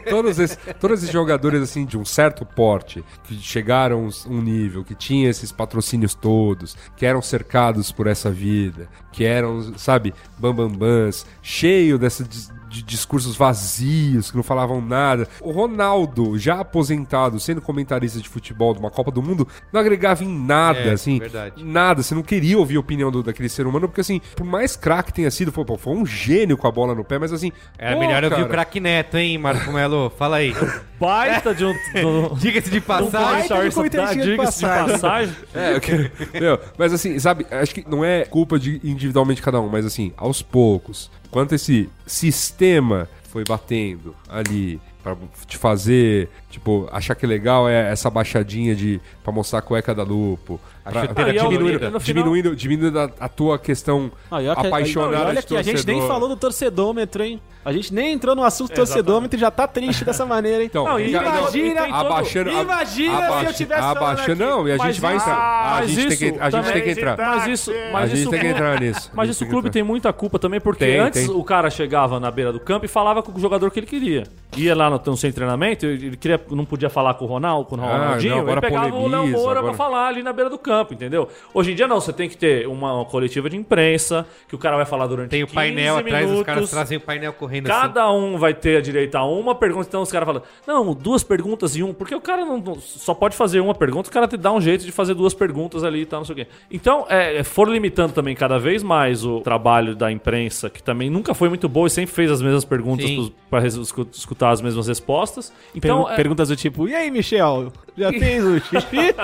todos esses, todos esses jogadores assim de um certo porte que chegaram um nível que tinha esses patrocínios todos, que eram cercados por essa vida, que eram, sabe, bambambãs, cheio dessa dis- de discursos vazios que não falavam nada. O Ronaldo, já aposentado, sendo comentarista de futebol de uma Copa do Mundo, não agregava em nada, É, assim, verdade. nada. Você não queria ouvir a opinião do- daquele ser humano, porque assim, por mais craque tenha sido, pô, pô, foi um gênio com a bola no pé, mas assim, Era pô, É melhor eu ouvir o craque Neto, hein, Marco Melo? Fala aí. Baita de um. do- Diga-se de passagem. diga-se de passagem. É, quero- meu, mas assim, sabe, acho que não é culpa de individualmente cada um, mas assim, aos poucos, quanto esse sistema foi batendo ali Pra te fazer, tipo, achar que legal é essa baixadinha de pra mostrar a cueca da Lupo. Pra, chuteira pra de diminuindo, final- diminuindo, diminuindo a, a tua questão Ah, apaixonada não, olha que a gente nem falou do torcedômetro, hein? A gente nem entrou no assunto torcedômetro e já tá triste dessa maneira, hein? Então, Não, não, imagina- todo- abaixando, Imagina se eu tivesse abaixando, não, e a gente vai entrar. A gente tem que, isso a gente tem que entrar. Mas isso, A mas gente isso tem que entrar nisso. A Mas gente isso o clube tem muita culpa também, porque Tem, antes tem. o cara chegava na beira do campo e falava com o jogador que ele queria. Ia lá no, no de treinamento, ele queria, não podia falar com o Ronaldo, com o Ah, Ronaldinho, não, agora ele pegava o Léo Moura agora- pra falar ali na beira do campo, entendeu? Hoje em dia não, você tem que ter uma, uma coletiva de imprensa, que o cara vai falar durante Tem o 15 painel atrás, os minutos. caras trazem o painel correndo assim. Cada um vai ter direito a uma pergunta, então os caras falam, não, duas perguntas e um, porque o cara não, não- só pode fazer uma pergunta, o cara te dá um jeito de fazer duas perguntas ali e tal, não sei o quê. Então, é, for limitando também cada vez mais o trabalho da imprensa, que também nunca foi muito boa e sempre fez as mesmas perguntas para escutar as mesmas respostas. Então, é- Perguntas do tipo, e aí, Michel? Já fez o xixi?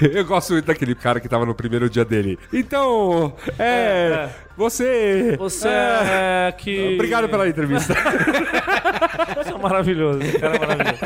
Eu gosto muito daquele cara que tava no primeiro dia dele. Então, é. Você. você é, que... Obrigado pela entrevista. Você é maravilhoso, cara é maravilhoso.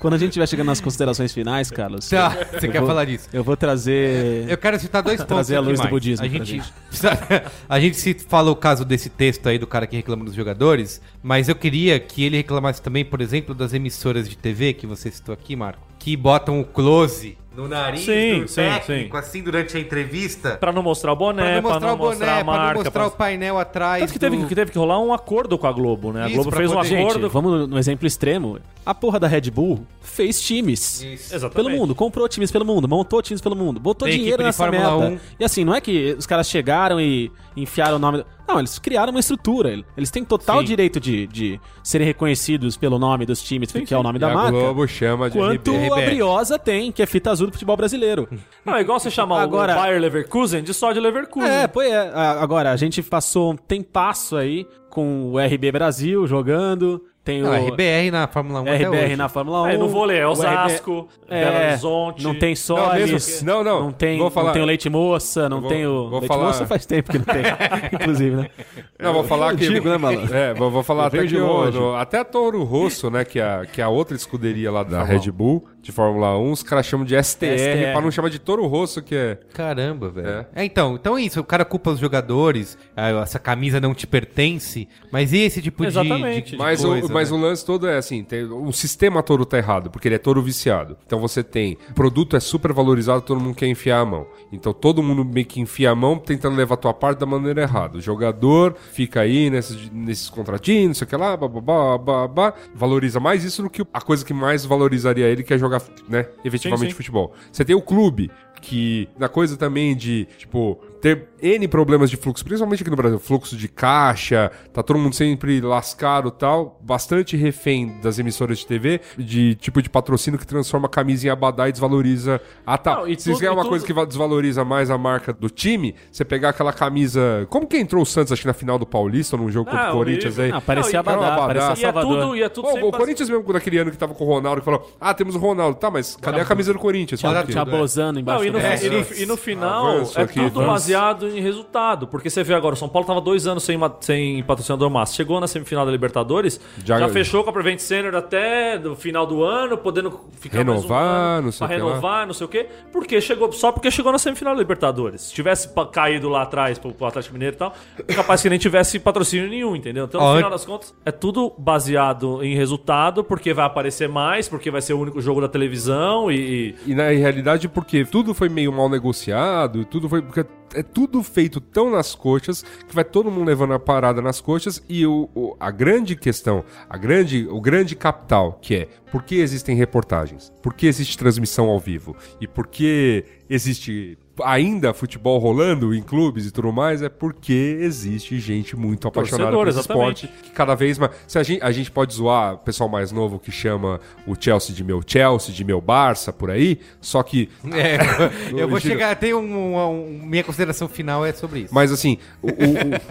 Quando a gente estiver chegando nas considerações finais, Carlos, Tá, você eu quer vou- falar disso? eu vou trazer... Eu quero citar dois pontos Trazer a luz do budismo A gente, gente. a gente se fala o caso desse texto aí do cara que reclama dos jogadores, mas eu queria que ele reclamasse também, por exemplo, das emissoras de TV que você citou aqui, Marco, que botam o close no nariz Sim, do sim, técnico, sim. assim, durante a entrevista. Pra não mostrar o boné, Pra não mostrar o boné, mostrar a pra marca. não mostrar pra- o painel atrás. Tanto que teve, do- que teve que rolar um acordo com a Globo, né? A Isso, Globo pra fez um poder- Gente, acordo. vamos no exemplo extremo. A porra da Red Bull fez times. Isso. Exatamente. Pelo mundo, comprou times pelo mundo, montou times pelo mundo, botou Tem dinheiro nessa merda. 1. E assim, não é que os caras chegaram e enfiaram o nome. Não, eles criaram uma estrutura. Eles têm total Sim. direito de, de serem reconhecidos pelo nome dos times, que é o nome E da a marca. Globo chama de Quanto RB. a Briosa tem, que é fita azul do futebol brasileiro. Não, é igual você chamar Agora- o Bayer Leverkusen de só de Leverkusen. É, pois é. Agora, a gente passou um tempasso aí com o RB Brasil jogando. Tem o Não, RBR na Fórmula 1 até RBR hoje. na Fórmula 1. É, no vôlei é o Osasco, RB Belo é, Horizonte. Não tem Não, Solis. não, não, Não tem, vou falar- não tem o leite moça, não Vou- tem o. vou leite falar- moça faz tempo que não tem. inclusive, né? Não, vou falar Eu que. digo, né, malandro? É, vou, vou falar Eu até que de o- no- até a Toro Rosso, né, que é, a- que é a outra escuderia lá da Red Bull, de Fórmula 1, os caras chamam de STR, STR. pra não chamar de Toro Rosso, que é. Caramba, velho. É. então, então é isso. O cara culpa os jogadores, ah, essa camisa não te pertence, mas e esse tipo de- Exatamente. de, de Mas, coisa, o, mas né? o lance todo é assim: tem, o sistema todo tá errado, porque ele é todo viciado. Então você tem. O produto é super valorizado, todo mundo quer enfiar a mão. Então todo mundo meio que enfia a mão tentando levar a tua parte da maneira errada. O jogador fica aí nesses, nesses contratinhos, não sei o que lá, babá, babá, valoriza mais isso do que a coisa que mais valorizaria ele, que é jogar, né, efetivamente Sim, sim. futebol. Você tem o clube, que na coisa também de, tipo, ter N problemas de fluxo, principalmente aqui no Brasil, fluxo de caixa, tá todo mundo sempre lascado e tal, bastante refém das emissoras de TV, de tipo de patrocínio que transforma a camisa em abadá e desvaloriza a tal. Não, e Se tudo- isso é uma tudo- coisa que va- desvaloriza mais a marca do time, você pegar aquela camisa. Como que entrou o Santos, acho que na final do Paulista, num jogo contra Ah, o Corinthians aí? Ah, parecia Não, e- Abadá, Abadá. parecia E é Salvador. tudo, e é tudo sempre o Corinthians mesmo, naquele ano que tava com o Ronaldo, que falou: Ah, temos o Ronaldo. Tá, mas cadê a camisa do Corinthians? Tinha-. Tinha é. Bozano embaixo Não, e no, É, e no- e no final Avanço é tudo avanço. baseado em resultado. Porque você vê agora, o São Paulo tava dois anos sem, sem patrocinador massa. Chegou na semifinal da Libertadores, Já- já, fechou com a Prevent Senior até o final do ano, podendo ficar Renovar, mais um ano não sei pra o que lá. renovar, não sei o quê. Porque chegou, só porque chegou na semifinal da Libertadores. Se tivesse caído lá atrás pro, pro Atlético Mineiro e tal, é capaz que nem tivesse patrocínio nenhum, entendeu? Então, no final das contas, é tudo baseado em resultado, porque vai aparecer mais, porque vai ser o único jogo da televisão e... E na realidade, porque tudo foi meio mal negociado, e tudo foi. Porque é tudo feito tão nas coxas que vai todo mundo levando a parada nas coxas. E o, o- a grande questão, a grande, o grande capital, que é por que existem reportagens? Por que existe transmissão ao vivo? E por que existe ainda futebol rolando em clubes e tudo mais? É porque existe gente muito apaixonada por esse esporte. Que cada vez mais. Se a gente, a gente pode zoar o pessoal mais novo que chama o Chelsea de meu Chelsea, de meu Barça, por aí. Só que É, eu vou chegar, tem um, um- um- minha consideração final é sobre isso. Mas assim, o, o- o,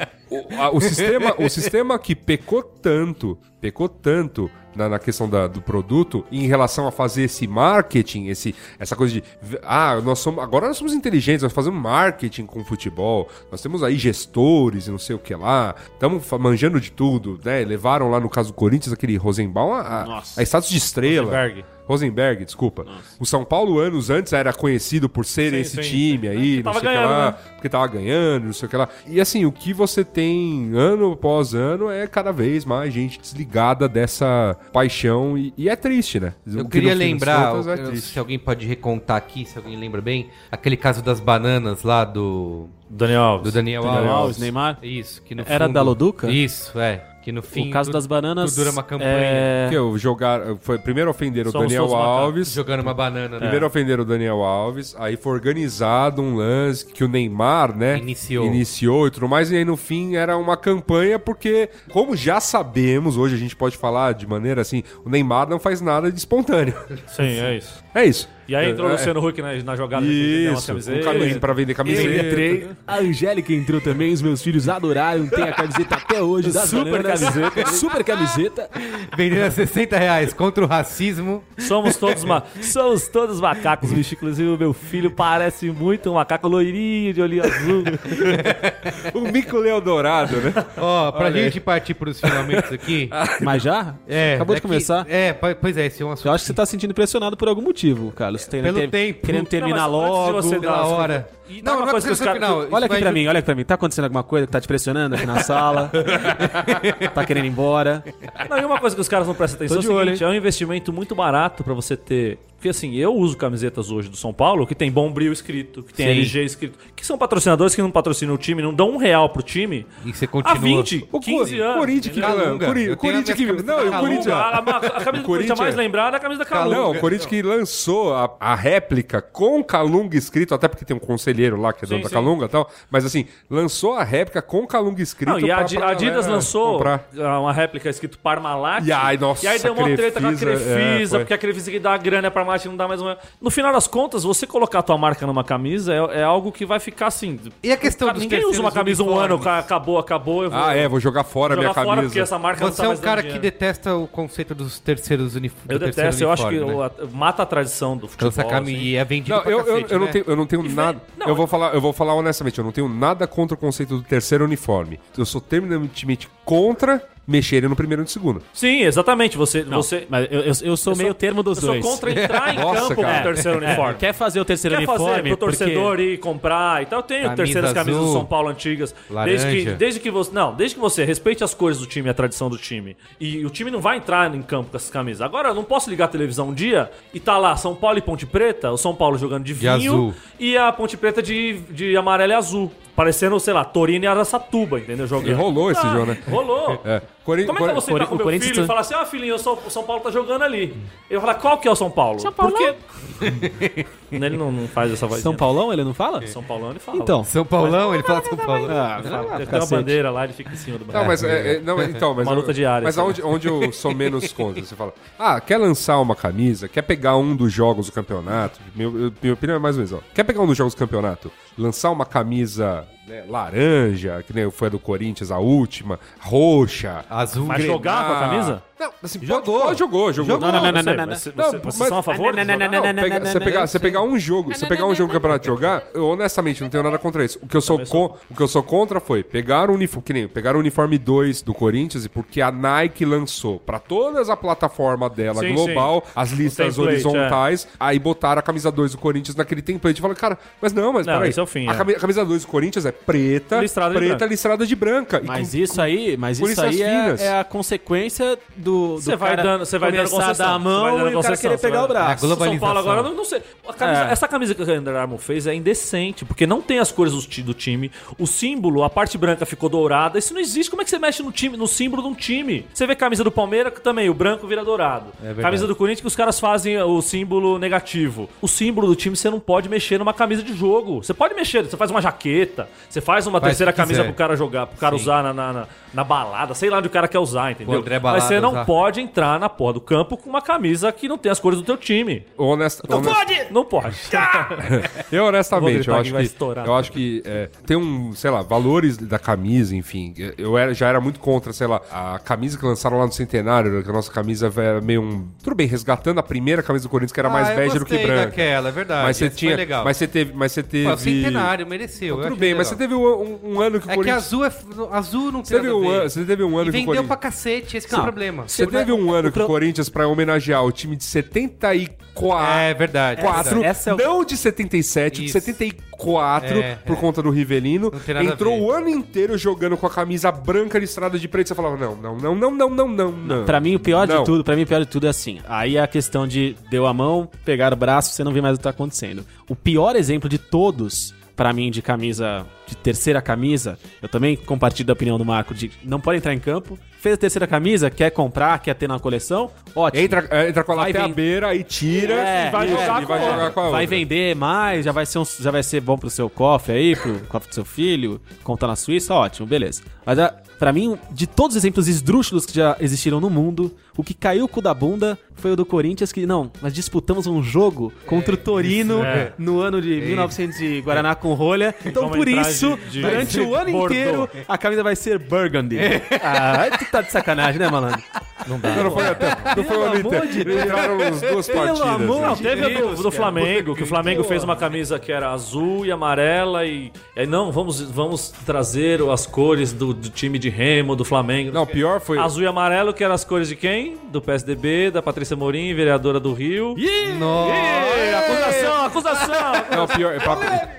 a- o sistema, o sistema que pecou tanto, pecou tanto na, na questão da- do produto em relação a fazer esse marketing, esse, essa coisa de ah, nós somos agora nós somos inteligentes, nós fazemos marketing com futebol, nós temos aí gestores e não sei o que lá, estamos manjando de tudo, né? Levaram lá no caso do Corinthians aquele Rosenbaum a, a, a status de estrela. Rosenberg. Rosenberg, desculpa. O São Paulo, anos antes, era conhecido por ser Sim, esse sim, time sim. aí, Porque não tava sei o que ganhando, lá, né? porque tava ganhando, não sei o que lá. E assim, o que você tem ano após ano é cada vez mais gente desligada dessa paixão e, e é triste, né? Eu O queria lembrar, contas é se alguém pode recontar aqui, se alguém lembra bem, aquele caso das bananas lá do, Daniel Alves. do Daniel, Daniel Alves. Alves, Neymar? Isso, que no Era fundo- da Loduca? Isso, é. Que no fim. o caso tu- das bananas. dura uma campanha. é, Que eu jogar, foi primeiro ofender o Somos Daniel. Alves, Jogando uma banana. né? Primeiro ofenderam o Daniel Alves, aí foi organizado um lance que o Neymar, né? Iniciou. Iniciou e tudo mais, e aí no fim era uma campanha, porque, como já sabemos, hoje a gente pode falar de maneira assim, o Neymar não faz nada de espontâneo. Sim, é isso. É isso. E aí entrou o É, Luciano Huck na, na jogada. umas Isso, um caminho pra vender Eu camiseta. entrei, a Angélica entrou também, os meus filhos adoraram, tem a camiseta até hoje, das Super bananas. camiseta. Super camiseta. Vendendo a 60 reais contra o racismo. Somos todos, ma somos todos macacos, bicho. Inclusive o meu filho parece muito um macaco loirinho de olhinho azul. O Mico Leão Dourado, né? Ó, pra Olha aí. gente partir pros finalmente aqui. Mas já? É, Acabou de começar. É, po- pois é, esse é um assunto. Eu acho que você tá se sentindo pressionado por algum motivo, Pelo tem- tempo. Querendo terminar Não, mas antes de logo. você dar- hora. E Não, uma não coisa que os caras- Olha aqui pra ju- mim, olha aqui pra mim. Tá acontecendo alguma coisa que tá te pressionando aqui na sala? tá querendo ir embora? Não, e uma coisa que os caras não prestam atenção é o de olho, seguinte, é um investimento muito barato pra você ter... Porque assim, eu uso camisetas hoje do São Paulo que tem Bombril escrito, que tem Sim. LG escrito, que são patrocinadores que não patrocinam o time, não dão um real pro time E você há continua. 20, O 15 Co- anos. Corinthians que Calunga. Tenho Corinthians a que não, o Corinthians A, a, a camisa do Corinthians mais lembrada é a camisa da Calunga. Não, o Corinthians que lançou a, a réplica com Calunga escrito, até porque tem um conselheiro lá que é dono Sim, da sim. Calunga e tal, mas assim, lançou a réplica com Calunga escrito Não, e a pra- Adi- pra a Adidas lançou comprar. uma réplica escrito Parmalat. E aí, nossa, E aí deu uma treta com a Crefisa, é, Crefisa, foi. porque a Crefisa que dá grana, a Parmalat não dá mais uma. No final das contas, você colocar a tua marca numa camisa é, é algo que vai ficar assim. E a questão Cara, dos Ninguém usa uma camisa um ano, uniformes? ca- acabou, acabou. Eu vou Ah, é, vou jogar fora a minha jogar camisa. fora porque essa marca Você não é tá um mais cara que detesta o conceito dos terceiros uniformes. Eu detesto, eu acho que o- a- mata a tradição do futebol. Então, essa camisa assim. é vendido Não, pra eu, eu, cacete, eu não né? tenho, eu não tenho E vem- nada. não, eu, vou falar, eu vou falar honestamente, eu não tenho nada contra o conceito do terceiro uniforme. Eu sou terminantemente contra mexerem no primeiro e no segundo. Sim, exatamente. Você, Não, você, mas eu, eu- eu sou eu meio sou- termo dos eu sou dois. contra entrar em Nossa, campo com cara. o terceiro É, uniforme. quer fazer o terceiro Quer fazer uniforme? pro porque- torcedor ir comprar e tal. Eu tenho Camisa terceiras camisas do azul, São Paulo antigas. laranja. Desde que, desde que você. Não, desde que você respeite as cores do time e a tradição do time. E o time não vai entrar em campo com essas camisas. Agora, eu não posso ligar a televisão um dia e tá lá São Paulo e Ponte Preta, o São Paulo jogando de vinho azul. e a Ponte Preta de, de amarelo e azul. Parecendo, sei lá, Torino e Aracatuba, entendeu? Jogando. E rolou esse jogo, né? Rolou. É. Cori- Como é que eu vou Cori- sentar Cori- com o meu Corinthians filho e tá- falar assim, ah, filhinho, o São, Paulo tá jogando ali. Eu falar, qual que é o São Paulo? São Paulo. Porque... ele não, não faz essa voz. São Paulão, ele não fala? São Paulão ele fala. Então. São Paulão, ele fala São Paulo. Ah, tem uma bandeira lá, ele fica em cima do Não, bandeira. mas, é, é, não, então, mas Uma luta diária, Mas sabe? onde, onde eu sou menos contra, você fala, ah, quer lançar uma camisa, quer pegar um dos jogos do campeonato, meu, eu- minha opinião é mais ou menos, ó, quer pegar um dos jogos do campeonato, lançar uma camisa né, laranja, que nem foi a do Corinthians, a última, roxa. Azul. Mas jogar com a camisa? Não, assim, Jogou. Pode, pode, jogou, jogou. Não, não, não, não, sei, não, não, você- não. você- Vocês Mas- são a favor? Não, não, de não, não, não, Pega- não, você, não, pegar, não, você pegar um jogo, você pegar um jogo do campeonato e jogar, eu honestamente não tenho nada contra isso. O que eu sou, con- o que eu sou contra foi pegar o uniforme, que nem pegar o uniforme 2 do Corinthians e porque a Nike lançou pra todas a plataforma dela Sim, global, as listas template, horizontais, aí botaram a camisa 2 do Corinthians naquele template e falaram, cara, mas não, mas Não, peraí. esse é o fim, a, é. camisa 2 do Corinthians é preta, Listrada de preta listrada de branca. Mas isso aí, mas isso aí é, é a consequência do, do Você vai dando- você vai dando começar a dar a mão e o cara querer pegar o braço. É, São Paulo globalização. agora, não, não sei. A camisa- É. Essa camisa que a Under Armour fez é indecente, porque não tem as cores do, do time. O símbolo, a parte branca ficou dourada. Isso não existe. Como é que você mexe no time, no símbolo de um time? Você vê a camisa do Palmeiras que também, o branco vira dourado. verdade. camisa do Corinthians que os caras fazem o símbolo negativo. O símbolo do time você não pode mexer numa camisa de jogo. Você pode mexer, você faz uma jaqueta, Você faz uma Faz terceira o camisa pro cara jogar, pro cara Sim. usar na, na, na- na balada, sei lá onde o cara quer usar, entendeu? O André Mas você Balada não usar. pode entrar na porra do campo com uma camisa que não tem as cores do teu time. Honesta, Não honest- pode! Não pode. Eu honestamente, eu que acho que, estourar. eu acho que é, tem um, sei lá, valores da camisa, enfim. Eu era, já era muito contra, sei lá, a camisa que lançaram lá no Centenário, que a nossa camisa era meio um. Tudo bem, resgatando a primeira camisa do Corinthians, que era mais Ah, eu bege do que branca. daquela, é verdade. Mas você tinha. legal. Mas você teve. Mas você teve. Pô, centenário mereceu. eu Tudo bem, mas você legal. teve um, um- um ano que o É que Corinthians. azul, é, azul não Você tem teve, nada a um você teve um ano E que o vendeu Corinthians. pra cacete, esse que é o Não problema. Você teve um ano que o Corinthians, para homenagear o time de 74. É verdade. essa, essa Não de 77, Isso. de 74, é, por é. conta do Rivelino. Entrou o ano inteiro jogando com a camisa branca listrada de preto. Você falava, não, não, não, não, não, não, não. não pra mim, o pior não. de tudo, para mim, o pior de tudo é assim. Aí a questão de deu a mão, pegar o braço, você não vê mais o que tá acontecendo. O pior exemplo de todos para mim de camisa, de terceira camisa, eu também compartilho da opinião do Marco de não pode entrar em campo, Fez a terceira camisa, quer comprar, quer ter na coleção, ótimo. Entra, é, entra com Vai até a beira e tira É, e vai, é, jogar, com vai jogar com a Vai outra. vender mais, já vai ser, um- já vai ser bom pro seu cofre aí, pro cofre do seu filho, conta na Suíça, ótimo, beleza. Mas ah, pra mim, de todos os exemplos esdrúxulos que já existiram no mundo, o que caiu o cu da bunda foi o do Corinthians, que não, nós disputamos um jogo contra o Torino é. no ano de 1900 de Guaraná com rolha. Então Vamos por isso, de- de- durante o ano Bordeaux. inteiro, a camisa vai ser Burgundy. Ah, tu tá de sacanagem, né, malandro? Não, não foi até. Não foi o ano inteiro. de Deus. Entraram nas duas Pelo partidas. amor né? Não, teve a do, do. Flamengo, que o Flamengo fez uma camisa que era azul e amarela e, e não, vamos, vamos trazer as cores do, do time de Remo, do Flamengo. Não, pior foi. Azul e amarelo, que eram as cores de quem? Do PSDB, da Patrícia Morim, vereadora do Rio. Nossa. Ih, acusação, acusação! Não, pior,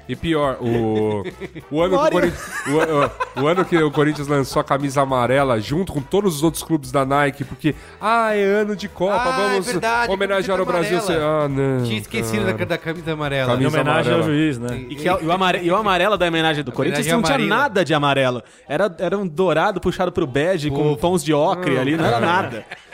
e pior, o, o ano que o, Corinthians, o, o- o ano que o Corinthians lançou a camisa amarela junto com todos os outros clubes da Nike, porque, ah, é ano de Copa, Ah, vamos é verdade, homenagear o Brasil. amarela. Ah, não. Tinha esquecido da, da camisa amarela. Em Camisa homenagem ao amarela. juiz, né? E, que, e, o amare- e o amarelo da homenagem do Corinthians homenagem não tinha amarela. nada de amarelo. Era, era um dourado puxado pro bege com tons de ocre ali, não era nada.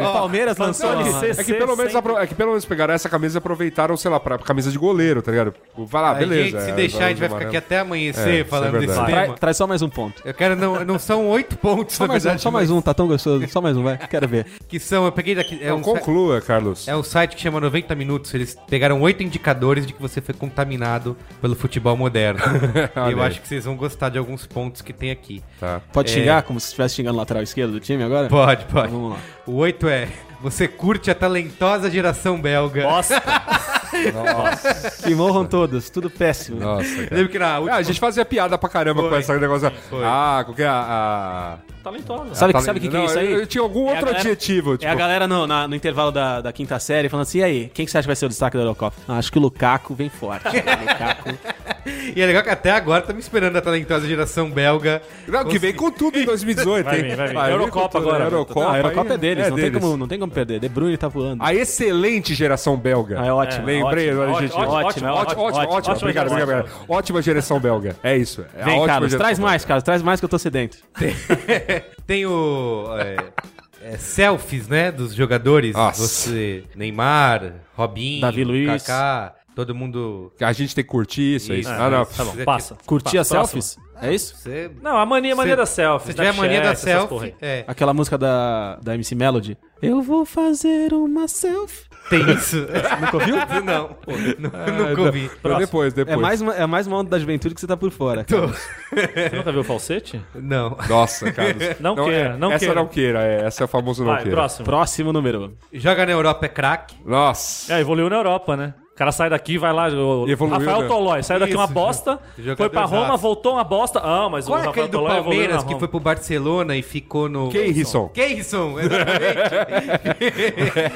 O Palmeiras lançou Não, ali. é que pelo menos apro- é que pelo menos pegaram essa camisa e aproveitaram, sei lá, pra camisa de goleiro, tá ligado? Vai lá, A beleza. gente, se é, deixar, a gente vai ficar aqui até amanhecer É, isso falando é desse tema. Traz, só mais um ponto. Eu quero, não, não são oito pontos, Só na mais, um, verdade, só mais um, tá tão gostoso. Só mais um, vai. Quero ver. Que são, eu peguei daqui. É Não, um, conclua, Carlos. é um site que chama 90 Minutos. Eles pegaram oito indicadores de que você foi contaminado pelo futebol moderno. e eu acho que vocês vão gostar de alguns pontos que tem aqui. Tá. Pode É. xingar como se estivesse xingando o lateral esquerdo do time agora? Pode, pode. Vamos lá. O 8 é. Você curte a talentosa geração belga. Nossa, Que morram todos, tudo péssimo. Nossa, cara. Lembra que na última. Ah, a gente fazia piada pra caramba Foi. com esse negócio. Foi. Ah, qual que é a. a... talentosa. Sabe, Tá- sabe o que, que não, é isso aí? Eu, eu tinha algum É outro galera- adjetivo. É a galera no, na- no intervalo da, da quinta série falando assim: e aí, quem que você acha que vai ser o destaque da Eurocopa? Ah, acho que o Lukaku vem forte. Lukaku. E é legal que até agora estamos esperando a talentosa geração belga. Não, que vem com tudo em 2018, Vai hein? vir, vai vir. Eurocopa tudo, agora. Eurocopa, a Eurocopa aí é deles, não, Tem como, não tem como perder. De Bruyne tá voando. A excelente geração belga. Ah, é ótimo. Lembrei ótimo, do ótimo, ótimo, Ótimo, ótimo, Ótimo, ótimo, ótimo. ótima Obrigado, geração. obrigado. Ótima geração belga. É isso. É Vem, Carlos, traz mais, Carlos, traz mais que eu tô sedento. Tem o. é, é, selfies, né? Dos jogadores. Nossa. Você, Neymar, Robinho, Davi Luiz. Kaká, todo mundo. A gente tem que curtir isso, é. Ah, não. Tá bom, Você- passa. Curtir as selfies? É isso? Você. Não, a mania, a mania Se- da selfie. Se tiver a mania da selfie, é, Aquela música da, da MC Melody. Eu vou fazer uma selfie. Tem isso. Nunca ouviu? não, pô, nu- nunca ouvi. Não, Depois, É depois. mais, uma, é mais uma onda da juventude que você tá por fora. cara. Você nunca viu o falsete? Não. Nossa, Carlos. Não queira, é- não essa queira. não queira, é, essa é o famoso não Vai, queira. próximo. Próximo número. Joga na Europa é craque. Nossa. É, evoluiu na Europa, né? O cara sai daqui, vai lá. O Evoluiu, Rafael né? Tolói saiu daqui Isso, uma bosta, foi pra Roma, exato. voltou uma bosta. Ah, mas Qual o é Rafael aquele do Tolói na Palmeiras que foi pro Barcelona e ficou no. Keirson. Keirson, exatamente.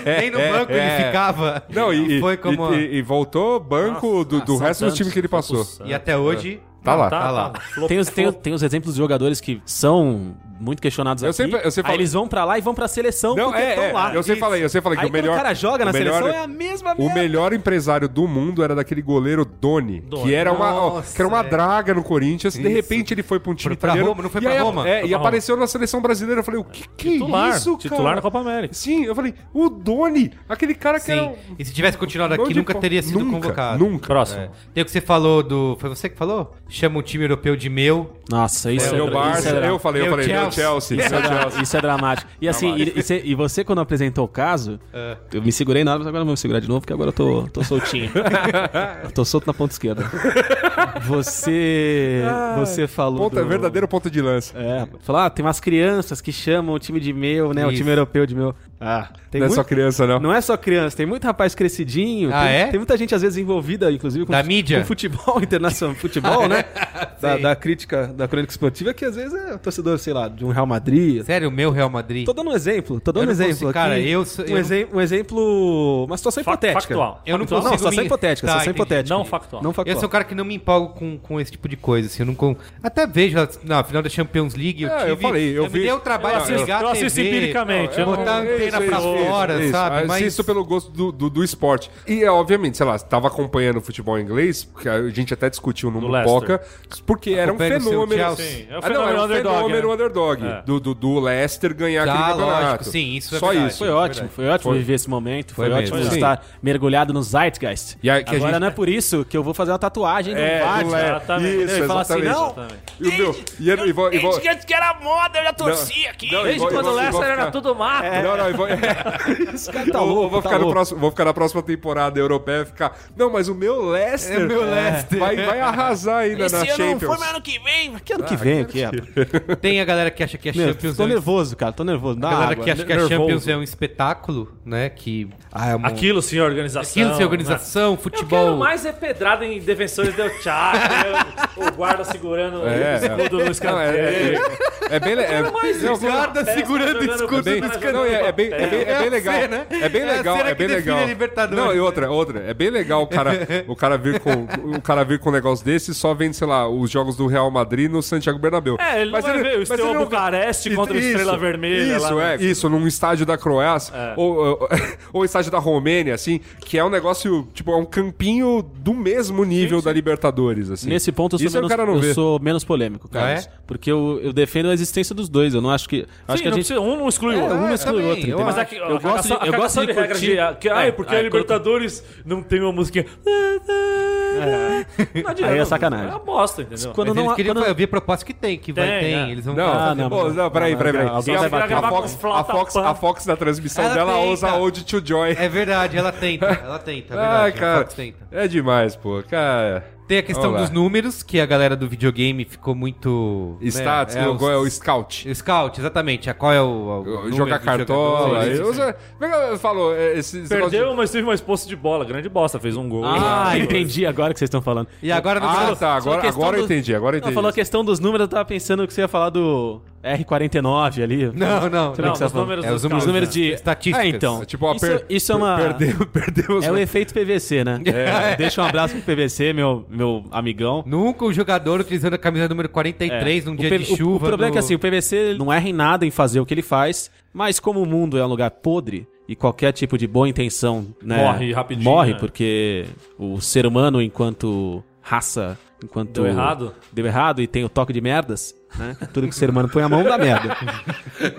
Nem no banco é. ele ficava. Não, e, foi como. e, e voltou banco do, do resto do time que ele passou. E até hoje. Tá lá. Tá lá. Flop- Tem os, tem, tem os exemplos de jogadores que são muito questionados Eu aqui. sempre- eu sempre aí eles vão pra lá e vão pra seleção Não, porque é, estão é, lá. eu sempre falei, eu sempre falei que Aí o melhor... o cara joga na o melhor- seleção é a mesma O merda. melhor empresário do mundo era daquele goleiro Doni, que era uma, ó, que era uma é. draga no Corinthians. De Isso. repente ele foi pra um time pra italiano. Roma, não foi e pra aí, Roma? É, Foi e pra apareceu na seleção brasileira. Eu falei, o que que Titular, é isso, cara? titular na Copa América. Sim, eu falei, o Doni, aquele cara que era... Sim. E se tivesse continuado aqui, de nunca teria sido Nunca, convocado. Nunca. Próximo. É. Tem o que você falou do. Foi você que falou? Chama um time europeu de meu. Nossa, isso É, é, meu Barça, é eu falei, eu Meu falei, meu Chelsea. Isso é, Chelsea. isso é dramático. E assim, e, e cê- e você quando apresentou o caso, eu me segurei na hora, mas agora não vou me segurar de novo, porque agora eu tô, tô soltinho. eu tô solto na ponta esquerda. Você. Você falou. Ponta, do- verdadeiro ponto de lança. É, falou, ah, tem umas crianças que chamam o time de meu, né? O Isso. time europeu de meu. Ah, tem não é muito- só criança, não. Não é só criança, tem muito rapaz crescidinho. Ah, tem, é? tem muita gente, às vezes, envolvida, inclusive, com, Da mídia? com futebol internacional. Futebol, né? da, da crítica, da crônica esportiva, que às vezes é torcedor, sei lá, de um Real Madrid. Sério, o meu Real Madrid. Tô dando um exemplo, tô dando Eu um exemplo. consigo- cara, eu sou- um, eu não- exem- um exemplo. Uma situação Fa- hipotética. factual. Eu não Factual. consigo Não, situação me- hipotética, Tá, situação entendi. hipotética. Não factual. Não Eu factual. sou um cara que não me empolgo com, com esse tipo de coisa, assim, eu não con- Até vejo na final da Champions League, eu É, tive... eu falei, eu me vi- deu o trabalho Eu de assisto, ligar eu a assisto TV, empiricamente. eu eu botar a antena pra fora, isso. sabe? Mas... Assisto pelo gosto do, do, do esporte. E, é, obviamente, sei lá, tava acompanhando o futebol inglês, porque a gente até discutiu no Mupoca, porque era um seu fenômeno. Sim, é o Ah, não, fenômeno era um underdog, fenômeno né? underdog. É. Do, do, do Leicester ganhar Tá, aquele campeonato. lógico, sim, isso é Só verdade. isso. Foi ótimo, foi ótimo Foi. viver esse momento. Foi, Foi ótimo mesmo. estar mergulhado no Zeitgeist. E aí que a Agora gente- não é por isso que eu vou fazer uma tatuagem no É, Vard. exatamente. Isso, Ele fala assim, não, E meu, e, eu- e que era moda, eu já torci aqui. Desde quando o Leicester era tudo mato. Não, não, vou, esse cara tá louco, vou, tá ficar no louco. próximo, vou ficar na próxima temporada europeia e ficar. Não, mas o meu Leicester. É o meu Leicester. Vai, vai arrasar ainda Esse na ano não Champions. foi, mas ano que vem. Que ano que vem aqui, rapaz? Tem a galera que acha que a Meu, Champions tô é um- nervoso, cara, tô nervoso. Dá A galera água. que acha que a nervoso. Champions é um espetáculo, né? Que. Ah, é uma... Aquilo sim, organização. Aquilo sem organização, Eu quero futebol. mais é pedrada em defensores del Chaco, né? o guarda segurando É, o escudo no Não, é, escanteio. é, é bem. le- É, não, O guarda segurando o jogando escudo bem, do Não, escanteio. não, é, é bem, é, bem, é É bem legal. cena. É bem É legal, é bem legal. Não, e outra, outra. É bem legal o cara, o cara vir com o cara vir com um negócio desse só vendo, sei lá, os jogos do Real Madrid no Santiago Bernabéu. É, ele não vai ver o mas ele não- Bucareste contra o Estrela Vermelha Isso, lá é. no- Isso, num estádio da Croácia. É. Ou, ou, ou estádio da Romênia, assim, que é um negócio, tipo, é um campinho do mesmo nível da Libertadores, assim. Nesse ponto eu sou, Isso é o menos, cara não eu vê. sou menos polêmico, Carlos. Ah, Porque eu, eu defendo a existência dos dois. Eu não acho que. Acho Sim, que a não gente. precisa- um não exclui o É, outro. um não É, exclui o outro. Eu? Mas é que, eu gosto de, eu gosto de curtir. de, que, ai, porque É, a Libertadores não tem uma musiquinha. Não adianta. Aí é sacanagem. É uma bosta, entendeu? Quando não, eles queriam quando- ver a proposta que tem, que vai Tem, tem. é. Eles vão Não, Ah, não, pô, não, peraí, peraí, peraí. a, Fox, a, Fox, a Fox na transmissão Ela dela tenta. usa Old to Joy. É verdade, ela tenta, ela tenta, é Ai, verdade. a cara, Fox tenta. é demais, pô. Cara, Tem a questão Vamos lá. dos números, que a galera do videogame ficou muito. né, Stats, é, no- os- qual é o Scout. Scout, exatamente. A qual é o. o Jogar cartola. eu Como é eu é, Perdeu, de- mas teve uma expulsa de bola. Grande bosta, fez um gol. Ah, entendi agora que vocês estão falando. E agora Ah, Brasil- tá. Agora, agora eu do- entendi. Agora eu Não, entendi. falou a questão dos números, eu tava pensando que você ia falar do R49 ali. Não, não, Sei não. você os falou. números É, os números, Os números de estatísticas. É, então. Tipo, ó, isso, per- isso é uma. Perdeu, perdeu. É o efeito PVC, né? Deixa um abraço pro PVC, meu, meu amigão. Nunca o jogador utilizando a camisa número 43 num O dia P- de o- chuva. O, problema é que assim, o PVC não erra em nada em fazer o que ele faz, mas como o mundo é um lugar podre e qualquer tipo de boa intenção né, Morre rapidinho, morre né? porque o ser humano enquanto raça, enquanto Deu errado. deu errado e tem o toque de merdas, né? Tudo que o ser humano põe a mão dá merda.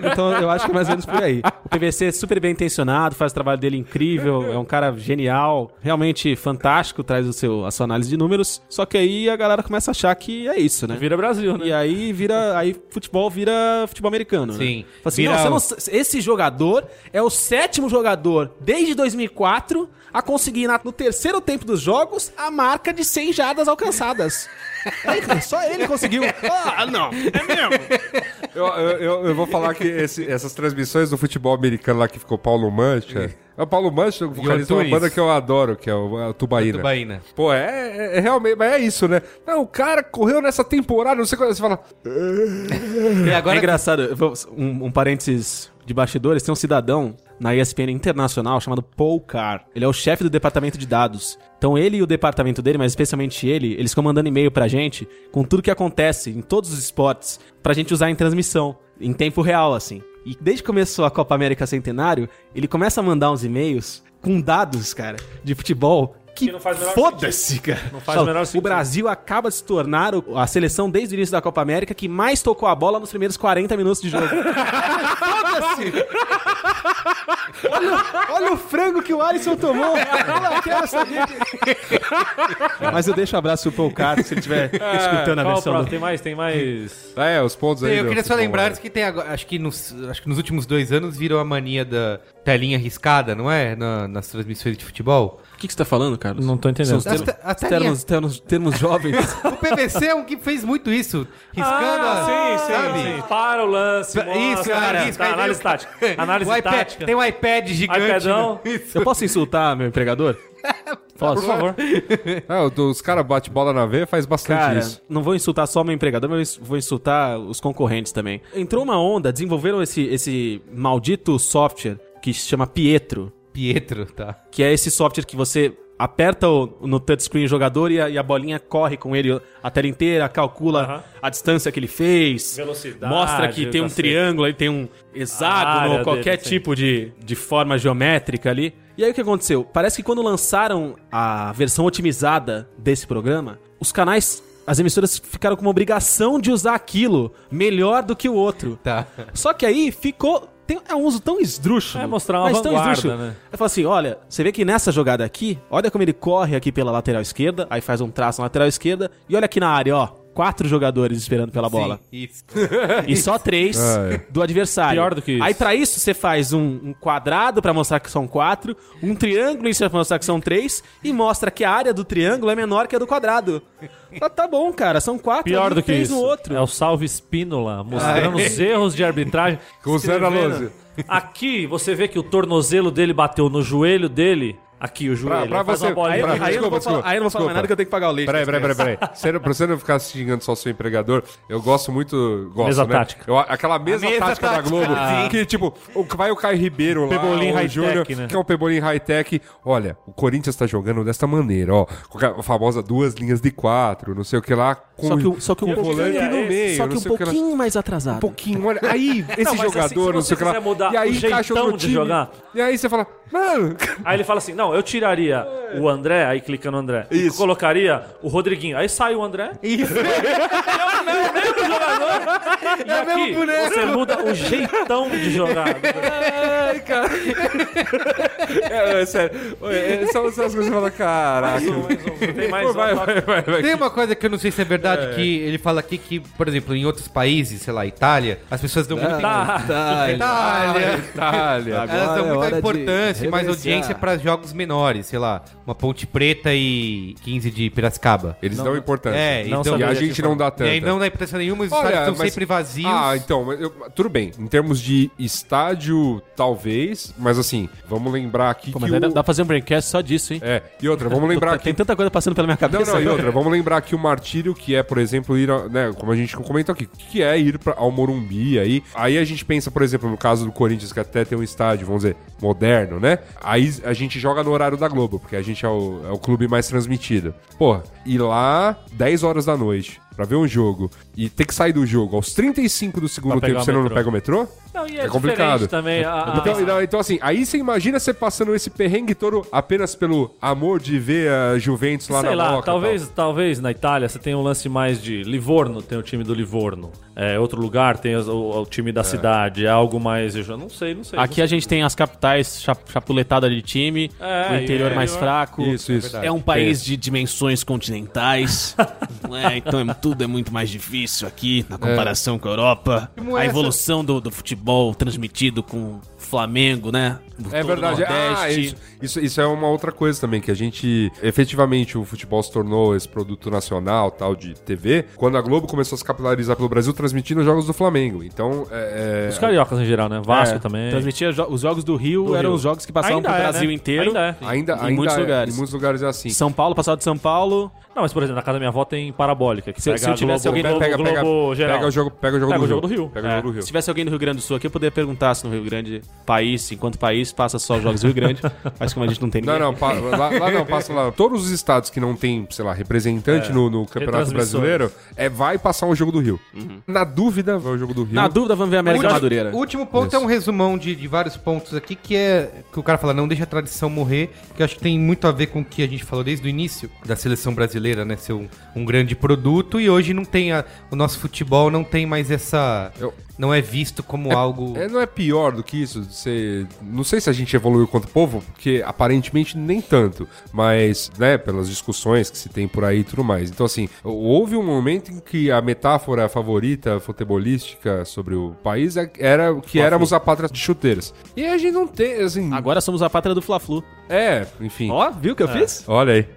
Então eu acho que é mais ou menos por aí. O PVC é super bem intencionado, faz o trabalho dele incrível, é um cara genial, realmente fantástico, traz o seu, a sua análise de números. Só que aí a galera começa a achar que é isso, né? Vira Brasil, né? E aí vira. Aí futebol vira futebol americano. Sim. Né? Assim, não, o- não- esse jogador é o sétimo jogador desde 2004 a conseguir na- no terceiro tempo dos jogos a marca de 100 jardas alcançadas. É, só ele conseguiu. Ah, não. É mesmo. Eu, eu, eu- eu vou falar que esse- essas transmissões do futebol americano lá que ficou Paulo Mancha. É o Paulo Mancha, o vocalista de uma banda que eu adoro, que é o, é Tubaína. Tubaína. Pô, é, é- é realmente, mas é isso, né? Não, o cara correu nessa temporada, não sei quando. Você fala, E É agora engraçado, eu vou- um, um parênteses de bastidores, tem um cidadão na ESPN Internacional chamado Paul Carr. Ele é o chefe do departamento de dados. Então ele e o departamento dele, mas especialmente ele, eles ficam mandando e-mail pra gente com tudo que acontece em todos os esportes pra gente usar em transmissão, em tempo real, assim. E desde que começou a Copa América Centenário, ele começa a mandar uns e-mails com dados, cara, de futebol que, Que não faz o menor foda-se, cara. Não faz o menor O. Brasil acaba de se tornar o- a seleção desde o início da Copa América que mais tocou a bola nos primeiros 40 minutos de jogo. Foda-se! Olha, olha o frango que o Alisson tomou! Eu. Mas eu deixo um abraço pro Paul Carter se ele estiver escutando a Qual o versão. do- Tem mais, tem mais. É, os pontos aí. Eu do queria só lembrar que tem agora. Acho que, nos, acho que nos últimos dois anos virou a mania da telinha riscada, não é? Na- nas transmissões de futebol. O que, que você tá falando, Carlos? Não tô entendendo. São As te- as os termos, termos, termos jovens. O PVC é um que fez muito isso. Riscando a. Ah, sim, sim, sabe? sim. Para o lance. Isso, mostra, cara. tá, Isso, aí análise veio- tática. Análise O iPad- tática. Tem um iPad gigante. iPadão. Isso. Eu posso insultar meu empregador? Por favor. Ah, o- os caras bate bola na veia faz bastante Cara, isso. não vou insultar só meu empregador, mas vou insultar os concorrentes também. Entrou uma onda, desenvolveram esse, esse maldito software que se chama Pietro, Pietro, tá. que é esse software que você aperta o- no touchscreen o jogador e a, e a bolinha corre com ele a tela inteira, calcula a distância que ele fez, Velocidade, mostra que tem um triângulo, aí tem um hexágono, qualquer dele, tipo de, de forma geométrica ali. E aí o que aconteceu? Parece que quando lançaram a versão otimizada desse programa, os canais, as emissoras ficaram com uma obrigação de usar aquilo melhor do que o outro. Tá. Só que aí ficou. Tem, é um uso tão esdrúxulo. É mostrar uma mas tão vanguarda, esdrúxulo. né? Eu falo assim: olha, você vê que nessa jogada aqui, olha como ele corre aqui pela lateral esquerda, aí faz um traço na lateral esquerda, e olha aqui na área, ó. Quatro jogadores esperando pela bola. Sim, isso. E só três Ah, é. do adversário. Pior do que isso. Aí pra isso você faz um, um quadrado pra mostrar que são quatro, um triângulo isso pra mostrar que são três, e mostra que a área do triângulo é menor que a do quadrado. Tá, tá bom, cara, são quatro. Pior do que três isso. no outro. É o Salve Espínola, mostrando os erros de arbitragem. Com o. Aqui você vê que o tornozelo dele bateu no joelho dele. Aqui, o joelho. pra faz você- bolinha. pra- Aí, aí eu não vou Desculpa, falar, aí eu não vou falar mais desculpa. nada que eu tenho que pagar o leite. Peraí, peraí, peraí, peraí. Você, pra você não ficar xingando só seu empregador, eu gosto muito. Gosto, Mesa né? tática. Eu- aquela mesa, mesa tática, da tática, Globo. sim. Que tipo, o, vai o Caio Ribeiro lá, Pebolim o Júnior, né? que é um Pebolim high-tech. Olha, o Corinthians tá jogando desta maneira, ó. Com a famosa duas linhas de quatro, não sei o que lá. Com Só que, o- só que um o volante pouquinho, no meio, só que um o que pouquinho mais atrasado. Um pouquinho, olha. Aí, esse Não, assim, jogador, se não você sei o que lá. e aí o encaixa de time. jogar. E aí você fala, mano. Aí ele fala assim: não, eu tiraria o André, aí clica no André. E Isso. colocaria o Rodriguinho. Aí sai o André. Isso. E aqui você muda o jeitão de jogar. É, é sério. É, são essas coisas que você fala, caraca. Tem mais Pô, vai, uma- vai, vai, vai. Tem uma coisa que eu não sei se é verdade, que ele fala aqui que, por exemplo, em outros países, sei lá, Itália, as pessoas dão muita Tá. Itália. Itália. Elas Agora dão é muita importância e mais audiência para jogos menores, sei lá, uma Ponte Preta e 15 de Piracicaba. Eles dão importância. É, Não então, E a gente não dá e tanta. aí não dá importância nenhuma, Olha, estão mas- sempre vazios. Ah, então, eu- tudo bem. Em termos de estádio, talvez, mas assim, vamos lembrar aqui Pô, que mas o... dá, pra fazer um braincast só disso, hein? É, e outra, vamos lembrar Tem que... tanta coisa passando pela minha Não, cabeça. não, e agora. outra, vamos lembrar que o martírio, que é, por exemplo, ir, a- né, como a gente comentou aqui, que é ir pra, ao Morumbi aí. Aí a gente pensa, por exemplo, no caso do Corinthians, que até tem um estádio, vamos dizer, moderno, né? Aí a gente joga no horário da Globo, porque a gente é o, é o clube mais transmitido. Porra, ir lá 10 horas da noite pra ver um jogo e ter que sair do jogo aos 35 do segundo tempo, você não pega o metrô? Não, e É é, complicado. também. a- a- Então, não, então, assim, aí você imagina você passando esse perrengue todo apenas pelo amor de ver a Juventus lá Sei na lá, Moca talvez, tal. talvez na Itália você tenha um lance mais de Livorno, tem o time do Livorno. É, outro lugar tem o, o time da cidade, é algo mais. Eu já não sei, não sei. Aqui a gente tem as capitais cha- chapuletadas de time, É, o interior e- mais fraco. Isso, isso. É um país de dimensões continentais. É, então é- tudo é muito mais difícil aqui na comparação com a Europa. Como A essa- evolução do, do futebol transmitido com Flamengo, né? Do É verdade. Ah, isso, isso, isso é uma outra coisa também, que a gente, efetivamente, o futebol se tornou esse produto nacional, tal, de TV, quando a Globo começou a se capitalizar pelo Brasil, transmitindo os jogos do Flamengo. Então, é... Os cariocas em geral, né? Vasco É. também. Transmitia jo- os jogos do Rio, Do eram Rio. os jogos que passavam Ainda pro é, Brasil né? inteiro. Ainda é. Ainda, Em ainda muitos é, lugares. Em muitos lugares é assim. São Paulo, passado de São Paulo. Não, mas por exemplo, na casa da minha avó tem parabólica. Que Se- pega se eu tivesse Globo, alguém- Globo, Globo geral. pega o jogo, pega o jogo, Pega do, o jogo Rio. do Rio. Pega É, o jogo do Rio. Se tivesse alguém do Rio Grande do Sul aqui, eu poderia perguntar se no Rio Grande país, enquanto país, passa só os Jogos do Rio Grande. Mas como a gente não tem Não, ninguém... não, pa- lá, lá não, passa lá. Todos os estados que não tem, sei lá, representante no, no Campeonato. Brasileiro, é, vai passar um jogo do Rio. Na dúvida, vai o jogo do Rio. Na dúvida, vamos ver a América O Madureira. O último ponto Isso. é um resumão de, de vários pontos aqui, que é que o cara fala, não deixa a tradição morrer, que eu acho que tem muito a ver com o que a gente falou desde o início da seleção brasileira, né? Ser um, um grande produto, e hoje não tem a- o nosso futebol não tem mais essa. Eu- Não é visto como algo. É, não é pior do que isso? Você... Não sei se a gente evoluiu quanto povo, porque aparentemente nem tanto. Mas, né, pelas discussões que se tem por aí e tudo mais. Então, assim, houve um momento em que a metáfora favorita futebolística sobre o país é- era que éramos a pátria de chuteiras. E a gente não tem, assim. Agora somos a pátria do Fla-Flu. É, enfim. Ó, viu o que eu fiz? Olha aí.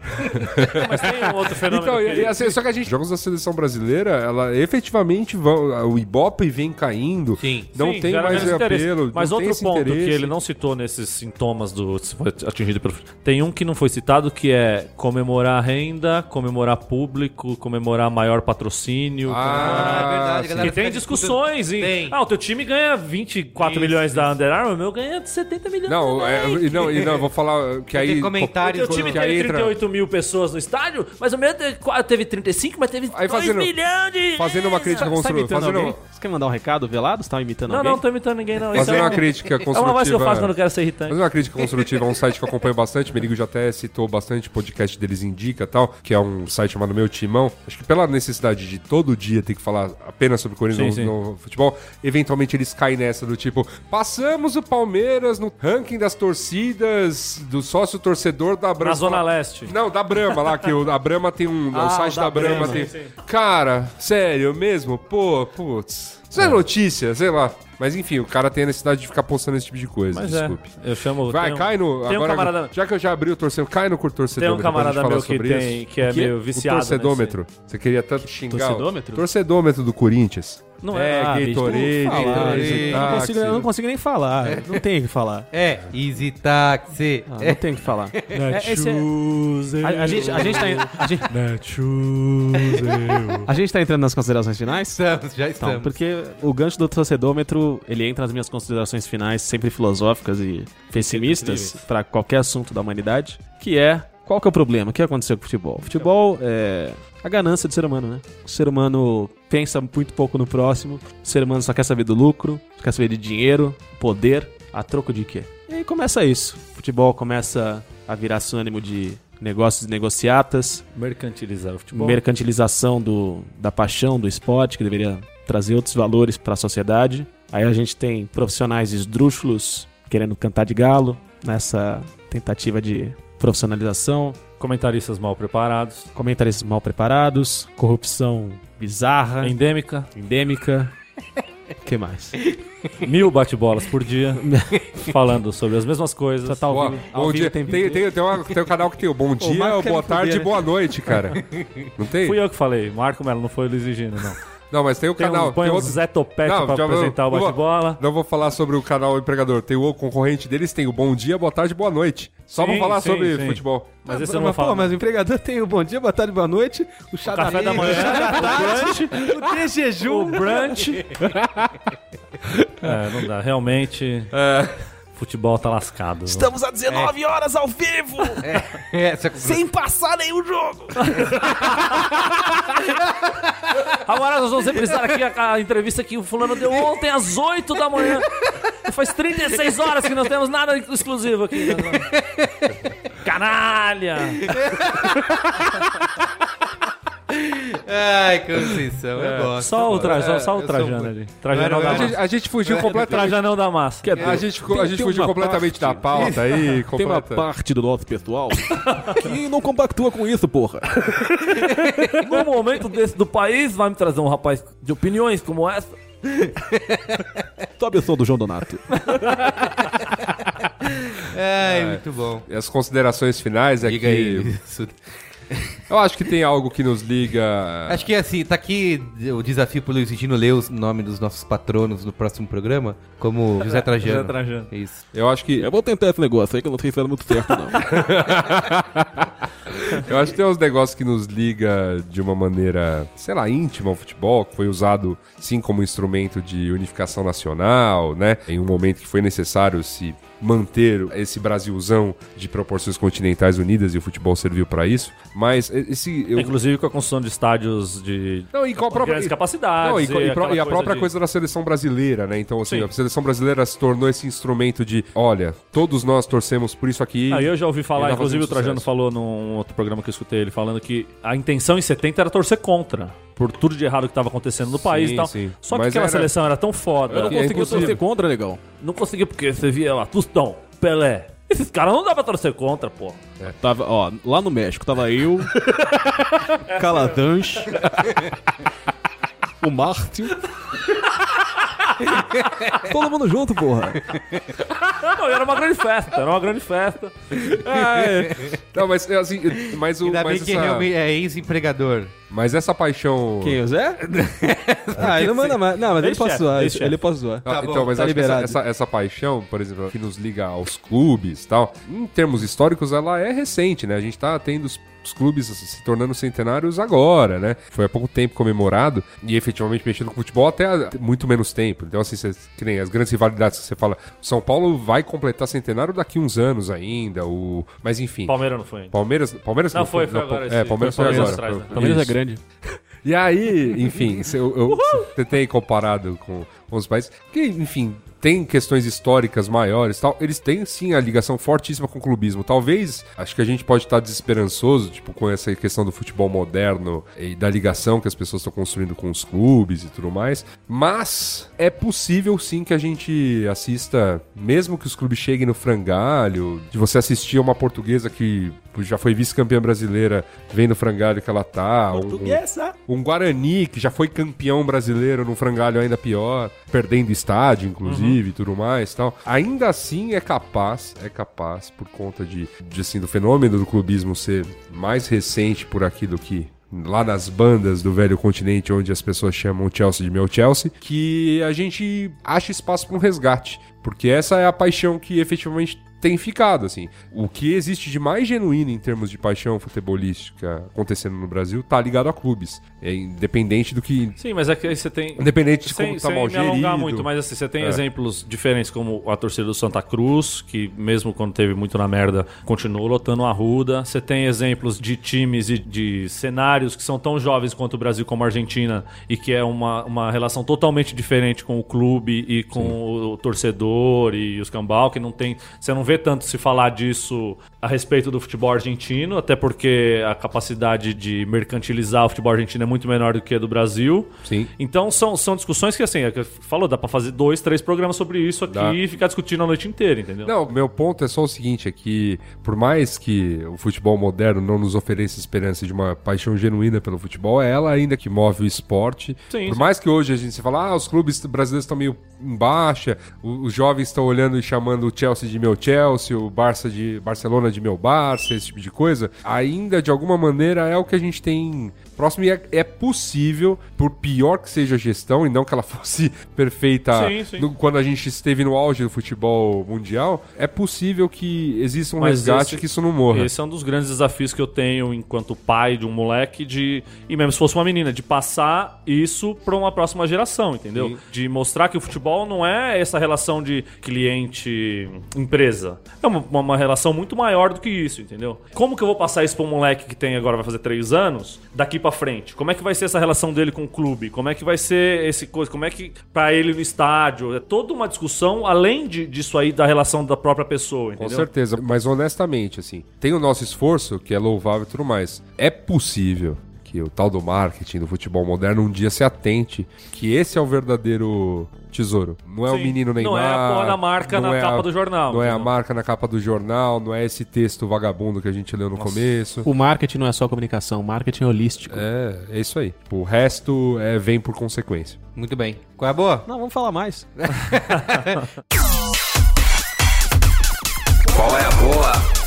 Mas tem um outro fenômeno. Então, que- assim, só que a gente, jogos da seleção brasileira, ela efetivamente vão, o Ibope vem caindo, Sim. não Sim, tem mais apelo, Mas não tem outro esse ponto interesse. que ele não citou nesses sintomas do se foi atingido pelo tem um que não foi citado que é comemorar renda, comemorar público, comemorar maior patrocínio. Ah, é verdade, galera. Que tem discussões em. Tem. Ah, o teu time ganha 24 Isso, milhões da Under Armour, o meu ganha 70 milhões. Não, é, e não, e não, eu vou falar que aí... Tem O comentários. teu time entra- 38 mil pessoas no estádio, mas o meu teve, teve 35, mas teve Aí 2 fazendo- milhões de. Fazendo uma crítica Você tá construtiva. imitando Fazendo, alguém? Você quer mandar um recado velado? Você tá imitando Não, alguém? não, não tô imitando ninguém, não. Fazendo é uma um- crítica É construtiva. uma voz que eu faço quando eu quero ser irritante. Fazer uma crítica construtiva a um site que eu acompanho bastante, Merigo já até citou bastante, o podcast deles indica tal, que é um site chamado Meu Timão. Acho que pela necessidade de todo dia ter que falar apenas sobre Corinthians Sim, no, no futebol, eventualmente eles caem nessa do tipo, passamos o Palmeiras no ranking das torcidas do sócio torcedor da Brama. Na Zona Leste. Não, da Brama lá, que o, a Brama tem um. Ah, o site o da, da Brama, Brahma, tem. sim, sim. Cara, sério mesmo? Pô, putz. Isso é notícia, sei lá. Mas enfim, o cara tem a necessidade de ficar postando esse tipo de coisa. Mas desculpe. é, eu chamo. Vai, um- cai no. Tem um agora, camarada. Já que eu já abri o torcedor, cai no torcedor. Tem um camarada meu que, tem, que é meio viciado. O torcedômetro. Você queria tanto xingar. o- Torcedômetro? Torcedômetro do Corinthians. Não É, é. Ah, Gatorade, Gatorade, não consigo- Eu não consigo nem falar. Não tenho o que falar. É, Easy Taxi. Ah, não tenho o que falar. É, é- a, a gente, a, gente tá, a, gente, a gente tá entrando nas considerações finais? Estamos, já Então, estamos. porque o gancho do torcedômetro, ele entra nas minhas considerações finais, sempre filosóficas e pessimistas para qualquer assunto da humanidade, que é qual que é o problema? O que aconteceu com o futebol? O futebol é a ganância do ser humano, né? O ser humano pensa muito pouco no próximo, o ser humano só quer saber do lucro, só quer saber de dinheiro, poder, a troco de quê? E aí começa isso. O futebol começa a virar sinônimo de negócios e negociatas, Mercantilizar o futebol. mercantilização do, da paixão do esporte, que deveria trazer outros valores para a sociedade. Aí a gente tem profissionais esdrúxulos querendo cantar de galo nessa tentativa de profissionalização, Comentaristas mal preparados. comentaristas mal preparados, corrupção bizarra, Endêmica. endêmica. O que mais? Mil bate-bolas por dia. falando sobre as mesmas coisas. Só tá ao Boa, vivo- ao bom dia. tem Tem, tem, tem, uma- tem um canal que tem o bom dia, o boa tarde e fuder, boa noite, cara. Não tem? Fui eu que falei. Marco Melo, não foi o Luiz Gino, não. Não, mas tem o Tem canal. um, põe tem outro- Zé Topete Não, pra já vou- apresentar o não vou- bate-bola. Não vou falar sobre o canal empregador. Tem o concorrente deles, tem o bom dia, boa tarde, boa noite. Só Sim, vou falar sim, sobre sim. futebol. Mas Ah, esse eu não vou pô, falar. mas o empregador tem o bom dia, boa tarde, boa noite, o chá café da manhã, o brunch, o de jejum. o brunch. é, não dá. Realmente, futebol tá lascado. Estamos a 19 horas ao vivo, É, essa sem passar nenhum jogo. Agora nós vamos reprisar aqui a, a entrevista que o fulano deu ontem às 8 da manhã. Faz 36 horas que não temos nada exclusivo aqui. Canalha! Ai, Conceição, eu gosto. Só o, tra... só, só É, o Trajano ali. Trajanão Não da A gente, massa. a gente fugiu completamente. Trajanão da massa. A gente, a gente fugiu uma completamente da pauta aí. Tem uma completa- parte do nosso pessoal que não compactua com isso, porra. No momento desse do país, vai me trazer um rapaz de opiniões como essa. Sobe o som do João Donato. Ai, muito bom. E as considerações finais é Diga que aí. Isso. Eu acho que tem algo que nos liga. Acho que assim, tá aqui o desafio pro Luiz Regino ler os nomes dos nossos patronos no próximo programa, como José Trajano. José Trajano. Isso. Eu acho que. vou tentar esse negócio aí que eu não sei se era muito certo, não. Eu acho que tem uns negócios que nos liga de uma maneira, sei lá, íntima ao futebol, que foi usado sim como instrumento de unificação nacional, né? Em um momento que foi necessário se manter esse Brasilzão de proporções continentais unidas e o futebol serviu pra isso. Mas esse eu Inclusive com a construção de estádios de não, e com a própria capacidades. Não, e, e pro- e a própria de- coisa da seleção brasileira, né? Então, assim, Sim. a seleção brasileira se tornou esse instrumento de, olha, todos nós torcemos por isso aqui. Ah, eu já ouvi falar, inclusive o Trajano sucesso. falou num outro programa que eu escutei ele falando que a intenção em 70 era torcer contra. Por tudo de errado que estava acontecendo no país Sim, e tal. sim. Só que Mas aquela era- seleção era tão foda. Eu não É conseguiu impossível. torcer contra, legal. Não conseguia porque você via lá, Tostão, Pelé. Esses caras não dá pra torcer contra, pô. Tava, ó, lá no México tava eu, Caladanche, o Martin. Todo mundo junto, porra. Não, era uma grande festa, era uma grande festa. Não, mas assim, mas o Ainda bem mas que essa, realmente é ex-empregador. mas essa paixão Quem, o Zé? ah, ele não manda mais. Não, mas ele pode zoar. Ele pode zoar. Ah, Tá bom, então, mas tá acho que essa, essa, essa paixão, por exemplo, que nos liga aos clubes e tal, em termos históricos, ela é recente, né? A gente tá tendo os, os clubes se tornando centenários agora, né? Foi há pouco tempo comemorado e efetivamente mexendo com futebol até há muito menos tempo. Então, assim, cê, que nem as grandes rivalidades que você fala, o São Paulo vai completar centenário daqui uns anos ainda, o... mas enfim. Palmeiras não foi ainda. Palmeiras, Palmeiras Não, foi, foi agora, É, esse- Palmeiras foi agora. atrás, né? Palmeiras é grande. E aí, enfim, eu, tem comparado com, com os países que, enfim, tem questões históricas maiores tal, eles têm sim a ligação fortíssima com o clubismo. Talvez, acho que a gente pode estar desesperançoso, tipo, com essa questão do futebol moderno e da ligação que as pessoas estão construindo com os clubes e tudo mais, mas é possível sim que a gente assista, mesmo que os clubes cheguem no frangalho, de você assistir a uma portuguesa que já foi vice-campeã brasileira, vem no frangalho que ela tá, um- um, um Guarani que já foi campeão brasileiro num frangalho ainda pior, perdendo estádio, inclusive, e tudo mais tal. Ainda assim é capaz, é capaz, por conta de, de, assim, do fenômeno do clubismo ser mais recente por aqui do que lá nas bandas do velho continente, onde as pessoas chamam o Chelsea de meu Chelsea, que a gente acha espaço para um resgate. Porque essa é a paixão que efetivamente tem ficado, assim. O que existe de mais genuíno em termos de paixão futebolística acontecendo no Brasil tá ligado a clubes. É independente do que. Sim, mas é que aí você tem. Independente de Sem, como tá sem mal me alongar gerido. muito, mas assim, você tem É. exemplos diferentes como a torcida do Santa Cruz, que mesmo quando teve muito na merda, continuou lotando a Ruda. Você tem exemplos de times e de cenários que são tão jovens quanto o Brasil como a Argentina e que é uma, uma relação totalmente diferente com o clube e com o torcedor e os cambal, que não tem... Você não vê tanto se falar disso a respeito do futebol argentino, até porque a capacidade de mercantilizar o futebol argentino é muito menor do que a do Brasil. Sim. Então são, são discussões que, assim, é que falou, dá pra fazer dois, três programas sobre isso aqui Dá. e ficar discutindo a noite inteira, entendeu? Não, meu ponto é só o seguinte, é que por mais que o futebol moderno não nos ofereça esperança de uma paixão genuína pelo futebol, é ela ainda que move o esporte. Sim, por sim. mais que hoje a gente se fala, ah, os clubes brasileiros estão meio em baixa, os jovens estão olhando e chamando o Chelsea de meu Chelsea, o Barça de Barcelona de meu Barça, esse tipo de coisa, ainda de alguma maneira é o que a gente tem próximo e é, é possível, por pior que seja a gestão, e não que ela fosse perfeita Sim, sim. no- quando a gente esteve no auge do futebol mundial, é possível que exista um Mas resgate esse- que isso não morra. Esse é um dos grandes desafios que eu tenho enquanto pai de um moleque de e mesmo se fosse uma menina de passar isso para uma próxima geração, entendeu? Sim. De mostrar que o futebol não é essa relação de cliente empresa. É uma, uma- uma relação muito maior do que isso, entendeu? Como que eu vou passar isso para um moleque que tem agora vai fazer três anos daqui para frente? Como é que vai ser essa relação dele com o clube? Como é que vai ser esse coisa? Como é que para ele no estádio? É toda uma discussão além de, disso aí da relação da própria pessoa, Com entendeu? certeza, mas honestamente, assim, tem o nosso esforço, que é louvável e tudo mais. É possível que o tal do marketing do futebol moderno um dia se atente que esse é o verdadeiro tesouro. Não é o Sim. menino Neymar. Não é a porra da marca na é capa a- do jornal, Não é a marca na capa do jornal, não é esse texto vagabundo que a gente leu no começo. O marketing não é só comunicação, marketing é holístico. É, é isso aí. O resto é, vem por consequência. Muito bem. Qual é a boa? Não, vamos falar mais. Qual é a boa?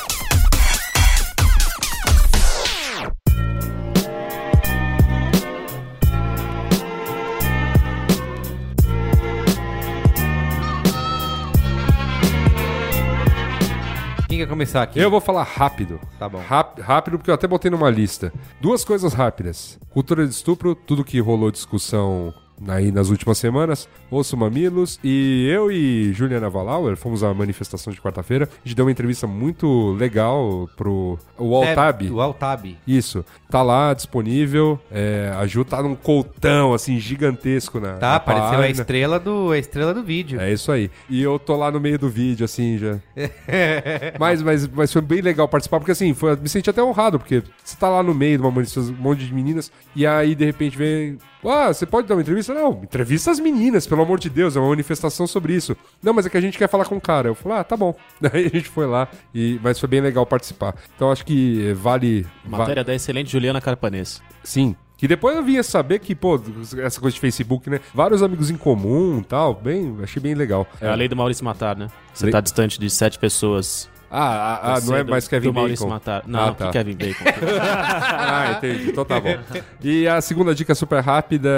Quer começar aqui? Eu vou falar rápido. Tá bom. Ráp- rápido, porque eu até botei numa lista. Duas coisas rápidas. Cultura de estupro, tudo que rolou discussão aí nas últimas semanas. Ouço Mamilos. E eu e Juliana Valauer fomos à manifestação de quarta-feira. A gente deu uma entrevista muito legal pro o Altab. É, o Altab. Isso. Tá lá, disponível. É, a Ju tá num coltão, assim, gigantesco na Tá, na apareceu a estrela do, a estrela do vídeo. É isso aí. E eu tô lá no meio do vídeo, assim, já. mas, mas, mas foi bem legal participar, porque assim, foi, me senti até honrado, porque você tá lá no meio de uma manifestação, um monte de meninas, e aí de repente vem. Ah, você pode dar uma entrevista? Não, entrevista as meninas, pelo amor de Deus, é uma manifestação sobre isso. Não, mas é que a gente quer falar com o cara. Eu falei, ah, tá bom. Daí a gente foi lá, e, mas foi bem legal participar. Então acho que eh, vale. va- Matéria da excelente Juliana Carpanês. Sim. Que depois eu vinha saber que, pô, essa coisa de Facebook, né? Vários amigos em comum e tal. Bem, achei bem legal. É a lei do Maurício Matar, né? Você Lei- tá distante de sete pessoas. Ah, ah, ah, não é do- mais Kevin Bacon. Matar. Não, Ah, tá. Kevin Bacon. ah, entendi. Então tá bom. E a segunda dica super rápida,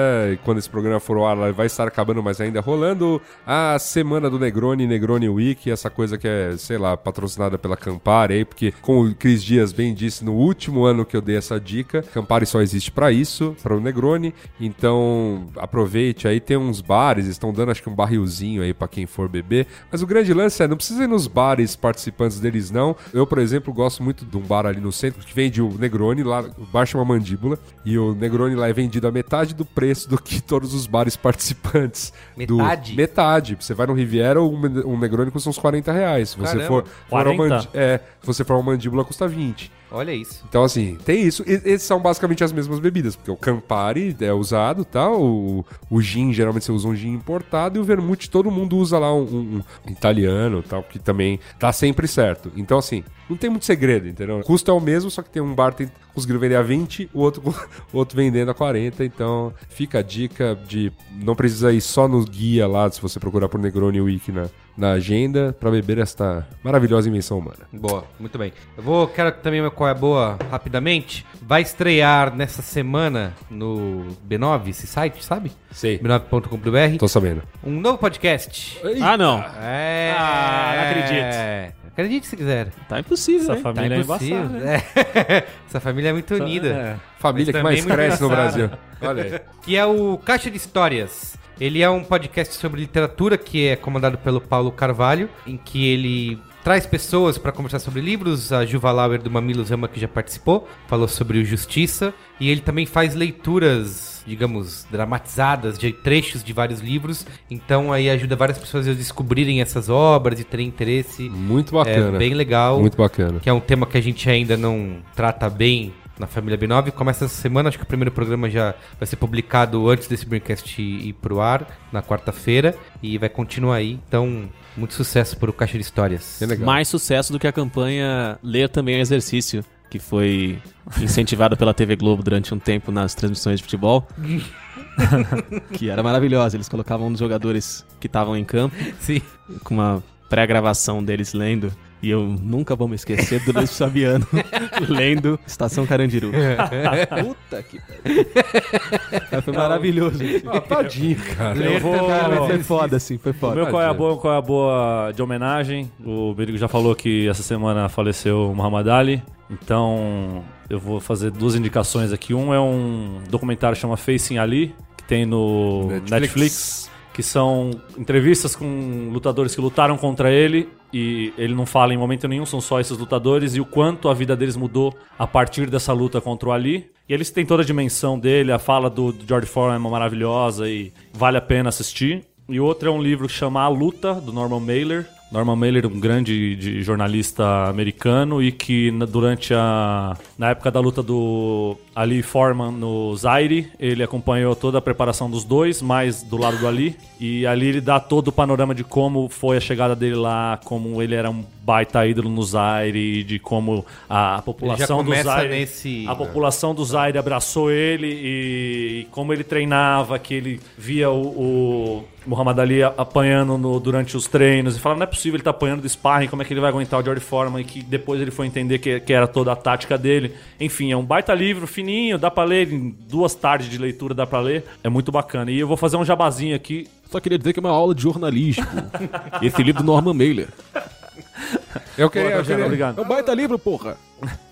quando esse programa for ao ar, ela vai estar acabando, mas ainda rolando, a semana do Negroni, Negroni Week, essa coisa que é, sei lá, patrocinada pela Campari aí, porque como o Cris Dias bem disse no último ano que eu dei essa dica, Campari só existe pra isso, para o Negroni, então aproveite aí, tem uns bares, estão dando acho que um barrilzinho aí pra quem for beber, mas o grande lance é, não precisa ir nos bares participantes deles não, eu, por exemplo, gosto muito de um bar ali no centro que vende o Negroni, lá baixa uma mandíbula, e o Negroni lá é vendido a metade do preço do que todos os bares participantes. do- Metade? metade. Você vai no Riviera, um, um Negroni custa uns 40 reais. Se você Caramba. for, for ao 40? mandi- é, você for uma mandíbula, custa 20. Olha isso. Então, assim, tem isso. E- esses são basicamente as mesmas bebidas, porque o Campari é usado, tá? O, o gin, geralmente você usa um gin importado, e o vermute todo mundo usa lá um, um- um italiano, tal, que também tá sempre certo. Então, assim, não tem muito segredo, entendeu? O custo é o mesmo, só que tem um bar tem, conseguiram vender a 20, o outro, o outro vendendo a 40. Então, fica a dica de não precisa ir só no guia lá, se você procurar por Negroni Week na, na agenda, pra beber esta maravilhosa invenção humana. Boa, muito bem. Eu vou, quero também uma qual é boa rapidamente. Vai estrear nessa semana no B9, esse site, sabe? Sei. B9.com.br. Tô sabendo. Um novo podcast. ah, não. É. Ah, não acredito. Acredite se quiser. Tá impossível, Essa hein? família é impossível. embaçada. né? É. Essa família é muito unida. É. Família Mas que mais muito cresce no. Brasil. Olha aí. Que é o Caixa de Histórias. Ele é um podcast sobre literatura que é comandado pelo Paulo Carvalho, em que ele traz pessoas para conversar sobre livros. A Juva Lauer do Mamilos é uma que já participou, falou sobre o Justiça. E ele também faz leituras, digamos, dramatizadas de trechos de vários livros. Então aí ajuda várias pessoas a descobrirem essas obras e terem interesse. Muito bacana. É bem legal. Muito bacana. Que é um tema que a gente ainda não trata bem na família B9. Começa essa semana, acho que o primeiro programa já vai ser publicado antes desse Braincast ir pro ar, na quarta-feira. E vai continuar aí. Então, muito sucesso pro Caixa de Histórias. É legal. Mais sucesso do que a campanha Ler Também é Exercício, que foi incentivada pela TV Globo durante um tempo nas transmissões de futebol. que era maravilhosa. Eles colocavam os jogadores que estavam em campo Sim. com uma pré-gravação deles lendo. E eu nunca vou me esquecer do Luiz Fabiano lendo Estação Carandiru. Puta que pariu. Foi maravilhoso. Ah, tadinho, cara. Eu vou... Cara, foi foda, assim, foi O foda. meu qual é a boa, qual é a boa de homenagem? O Berigo já falou que essa semana faleceu o Muhammad Ali. Então, eu vou fazer duas indicações aqui. Um é um documentário que chama Facing Ali, que tem no Netflix. Netflix. Que são entrevistas com lutadores que lutaram contra ele e ele não fala em momento nenhum, são só esses lutadores e o quanto a vida deles mudou a partir dessa luta contra o Ali. E eles têm toda a dimensão dele, a fala do, George Foreman é maravilhosa e vale a pena assistir. E outro é um livro que chama A Luta, do Norman Mailer. Norman Mailer, um grande de- jornalista americano e que durante a na época da luta do Ali Foreman no Zaire, ele acompanhou toda a preparação dos dois, mais do lado do Ali, e ali ele dá todo o panorama de como foi a chegada dele lá, como ele era um baita ídolo no Zaire, de como a população do Zaire, nesse- a população do Zaire abraçou ele e, e como ele treinava, que ele via o, o Muhammad Ali apanhando no- durante os treinos e falava, não é possível ele tá apanhando do sparring, como é que ele vai aguentar o George Foreman? E que depois ele foi entender que, que era toda a tática dele. Enfim, é um baita livro fininho, dá pra ler em duas tardes de leitura, dá pra ler. É muito bacana. E eu vou fazer um jabazinho aqui. Só queria dizer que é uma aula de jornalismo. Esse livro do Norman Mailer. Eu queria. Boa, Eu queria obrigado. É um baita livro, porra.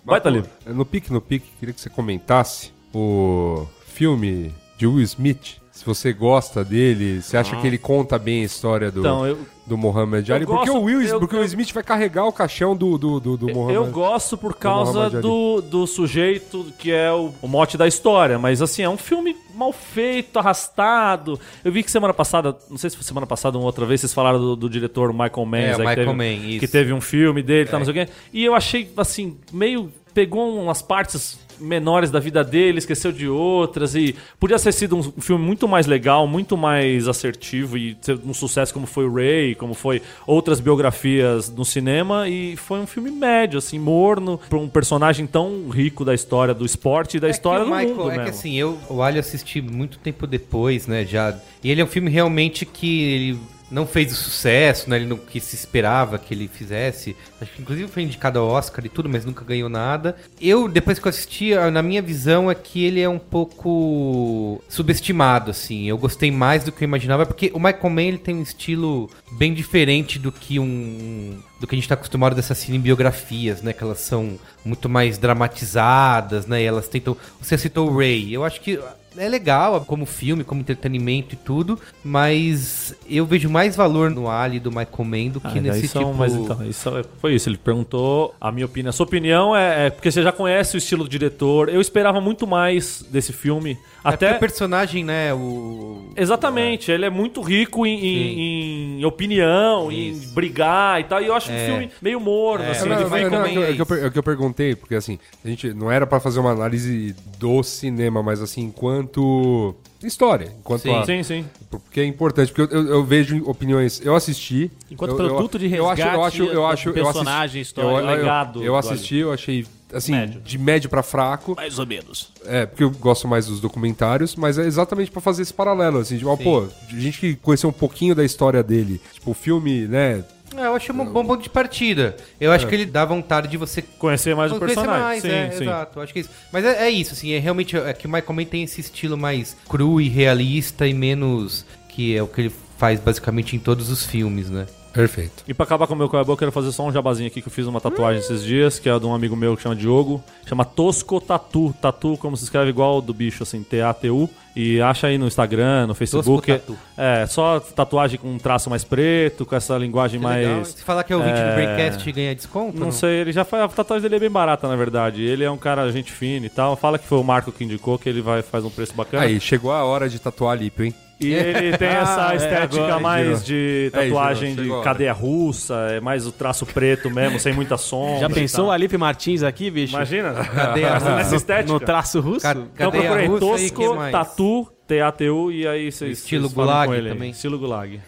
Baita livro. No pique, no pique, queria que você comentasse o filme de Will Smith. Se você gosta dele, você acha que ele conta bem a história do, Então, eu, do Muhammad Ali? Eu Porque, gosto- o Will, eu- porque o Will Smith vai carregar o caixão do, do, do, do Muhammad eu gosto por causa Ali. do, do sujeito que é o, o mote da história, mas assim, é um filme mal feito, arrastado. Eu vi que semana passada, não sei se foi semana passada ou outra vez, vocês falaram do, do diretor Michael Mann, É, o que Michael teve, Mann, isso. que teve um filme dele, tá, não sei o quê. E eu achei, assim, meio. Pegou umas partes menores da vida dele, esqueceu de outras e podia ter sido um filme muito mais legal, muito mais assertivo e ser um sucesso como foi o Ray, como foi outras biografias no cinema e foi um filme médio, assim, morno, pra um personagem tão rico da história do esporte e da história É que do o Michael, mundo É que mesmo. assim, eu o Ali assisti muito tempo depois, né, já. E ele é um filme realmente que ele não fez o sucesso, né, ele não que se esperava que ele fizesse. Acho que inclusive foi indicado ao Oscar e tudo, mas nunca ganhou nada. Eu depois que eu assisti, na minha visão é que ele é um pouco subestimado assim. Eu gostei mais do que eu imaginava porque o Michael Mann ele tem um estilo bem diferente do que um do que a gente está acostumado dessas cinebiografias, né? Que elas são muito mais dramatizadas, né? E elas tentam. Você citou o Ray. Eu acho que é legal como filme, como entretenimento e tudo, mas eu vejo mais valor no Ali do Michael Mann do que Ah, nesse são- tipo. Mas então, isso é- foi isso. Ele perguntou a minha opinião. A sua opinião é, é porque você já conhece o estilo do diretor. Eu esperava muito mais desse filme. É porque Até o personagem, né? O Exatamente, ele é muito rico em, em- em opinião, em brigar e tal. E eu acho um filme meio morno, assim, Não, de não, Michael não, é que eu- é é que eu per- é que eu perguntei, porque assim, a gente não era pra fazer uma análise do cinema, mas assim, enquanto história, enquanto Sim. a- Sim, sim. porque é importante, porque eu, eu- eu vejo opiniões, eu assisti, Enquanto eu- eu- produto de eu acho, eu resgate acho, eu acho, eu personagem, assisti, história, eu, eu- legado eu assisti, eu achei assim, Médio. de médio pra fraco, Mais ou menos. é, porque eu gosto mais dos documentários, mas é exatamente pra fazer esse paralelo, assim, tipo, ó, pô, gente que conheceu um pouquinho da história dele, tipo, o filme, né, É, eu achei um bom ponto de partida. Eu acho que ele dá vontade de você Conhecer mais o Conhecer personagem. mais, sim, é, sim. exato. Acho que é isso. Mas é, é isso, assim, é realmente é que o Michael Mann tem esse estilo mais cru e realista e menos que é o que ele faz basicamente em todos os filmes, né? Perfeito. E pra acabar com o meu call eu quero fazer só um jabazinho aqui que eu fiz uma tatuagem esses dias, que é de um amigo meu que chama Diogo. Chama Tosco Tatu. Tatu, como se escreve igual do bicho, assim, T-A-T-U. E acha aí no Instagram, no Facebook. Tatu. É, só tatuagem com um traço mais preto, com essa linguagem Que legal. mais. Se falar que é ouvinte É. do Braincast ganha desconto? Não sei, ele já faz. A tatuagem dele é bem barata, na verdade. Ele é um cara gente fina e tal. Fala que foi o Marco que indicou, que ele vai faz um preço bacana. Aí, chegou a hora de tatuar a lipo, hein? E ele tem essa Ah, é, estética agora, mais de tatuagem a de cadeia russa, é mais o traço preto mesmo, sem muita sombra. Já pensou o Alipe Martins aqui, bicho? Imagina? Cadeia Nessa russa. estética. No traço russo? Ca- Então cadeia procurei russa Tosco? Tatu, T-A-T-U e aí vocês Estilo falam Gulag com ele aí. também. Estilo Gulag.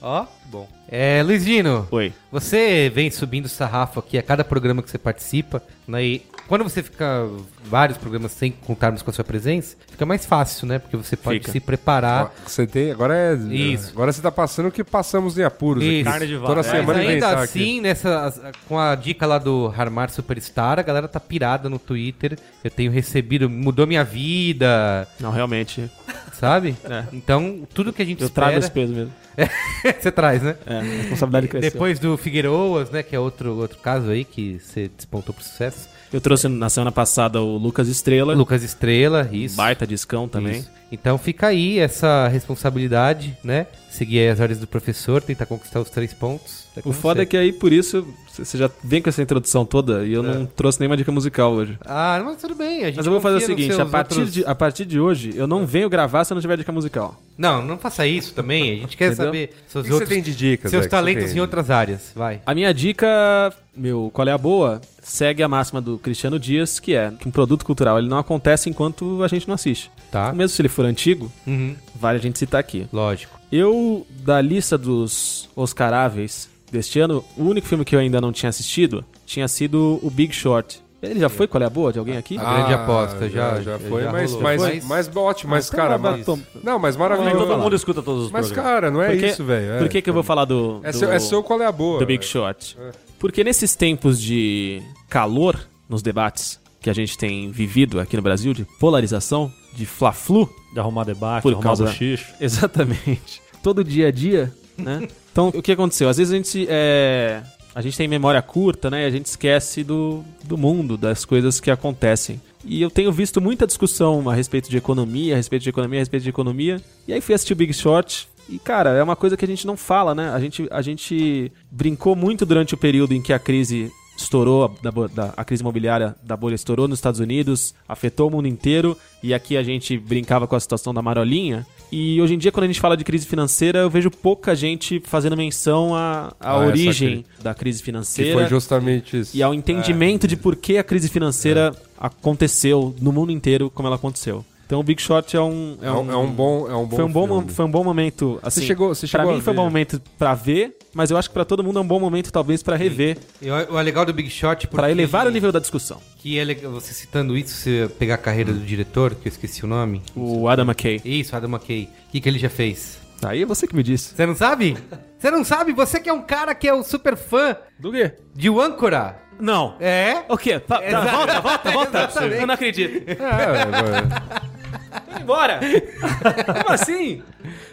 Ó, bom. É, Luiz Dino, Oi. você vem subindo o sarrafo aqui a cada programa que você participa, né? E quando você fica vários programas sem contarmos com a sua presença, fica mais fácil, né? Porque você pode Fica. se preparar. Você tem, agora é. Isso. Agora você tá passando o que passamos em apuros Isso. aqui. Carne de vaca. Toda É, Mas semana ainda inventar assim, aqui. nessa, com a dica lá do Harmar Superstar, a galera tá pirada no Twitter. Eu tenho recebido, mudou minha vida, Não, realmente. sabe? É. Então, tudo que a gente Eu espera... trago esse peso mesmo. você traz, né? É, a responsabilidade cresceu. Depois do Figueiroas, né? Que é outro, outro caso aí que você despontou pro sucesso. Eu trouxe na semana passada o Lucas Estrela. Lucas Estrela, isso. Baita discão também. Isso. Então fica aí essa responsabilidade, né? Seguir as ordens do professor, tentar conquistar os três pontos. O foda é que aí, por isso, você já vem com essa introdução toda e eu É. não trouxe nenhuma dica musical hoje. Ah, mas tudo bem. Mas eu vou fazer o seguinte, a partir, outros- de, a partir de hoje, eu não venho gravar se eu não tiver dica musical. Não, não faça isso também. A gente quer Entendeu? saber seus que você outros... tem de dicas? seus que você talentos em outras áreas. Vai. A minha dica, meu, qual é a boa? Segue a máxima do Cristiano Dias, que é que um produto cultural ele não acontece enquanto a gente não assiste. Tá. Mesmo se ele for antigo, Uhum, vale a gente citar aqui. lógico. Eu, da lista dos Oscaráveis deste ano, o único filme que eu ainda não tinha assistido tinha sido o Big Short. Ele já foi qual é a boa de alguém aqui? A grande aposta, já- já já foi, já mas, rolou. mas, Mas- mas ótimo, mas, então cara, vai- mas, não, mas maravilhoso. todo mundo escuta todos os Mas, programas. cara, não é Porque- isso, velho. é. Por que, que eu vou falar do, É do, seu, é seu qual é a boa. do Big velho. Short? Porque nesses tempos de calor nos debates que a gente tem vivido aqui no Brasil, de polarização, de fla-flu, De arrumar debate, Por de arrumar causa- bochicho. Exatamente. Todo dia a dia, né? Então, o que aconteceu? Às vezes a gente, é, a gente tem memória curta, né? E a gente esquece do, do mundo, das coisas que acontecem. E eu tenho visto muita discussão a respeito de economia, a respeito de economia, a respeito de economia. E aí fui assistir o Big Short. E, cara, é uma coisa que a gente não fala, né? A gente, a gente brincou muito durante o período em que a crise estourou, a, da, a crise imobiliária da bolha estourou nos Estados Unidos, afetou o mundo inteiro, e aqui a gente brincava com a situação da marolinha. E hoje em dia, quando a gente fala de crise financeira, eu vejo pouca gente fazendo menção à, à Ah, origem da crise Que financeira foi justamente isso. e ao entendimento de por que a crise financeira aconteceu no mundo inteiro como ela aconteceu. Então o Big Short é um... É um, é um bom, é um bom foi um bom, filme. foi um bom momento, assim. chegou- você pra chegou mim a foi um bom momento pra ver, mas eu acho que pra todo mundo é um bom momento talvez pra rever, E o o legal do Big Shot porque pra elevar o nível da discussão. Que é legal, você citando isso, você pegar a carreira do diretor, que eu esqueci o nome. O Adam McKay. Isso, Adam McKay. O que, que ele já fez? Aí é você que me disse. Você não sabe? Você não sabe? Você que é um cara que é o super fã Do quê? de Âncora. Não. É? O quê? Pa- tá, volta, volta, volta. Eu não acredito. É, é, Vai embora. Como assim?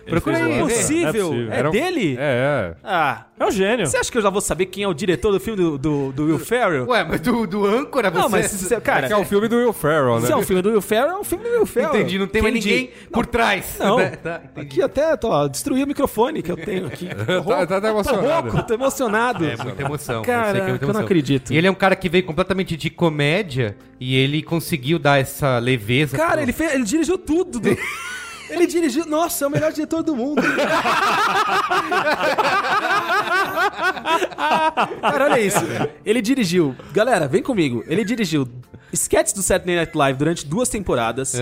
Procura aí. o. Impossível. Não é possível. É um- dele? é, é. Ah. É o gênio. Você acha que eu já vou saber quem é o diretor do filme do, do, do Will Ferrell? Ué, mas do, do Âncora você... Não, mas, se- cara, É que é o filme do Will Ferrell, né? se é um filme do Will Ferrell, é um filme do Will Ferrell. Entendi, não tem mais ninguém por trás. Não? Tá, entendi. aqui até tô, ó, destruí o microfone que eu tenho aqui. tá, tá até emocionado. Louco, tô emocionado. É muita emoção. Caraca, eu sei que é muita eu não acredito. E ele é um cara que veio completamente de comédia e ele conseguiu dar essa leveza. Cara, pro- ele, fez, ele dirigiu tudo. do- Ele dirigiu. Nossa, é o melhor diretor do mundo. Cara, olha isso. Ele dirigiu. Galera, vem comigo. Ele dirigiu sketches do Saturday Night Live durante duas temporadas.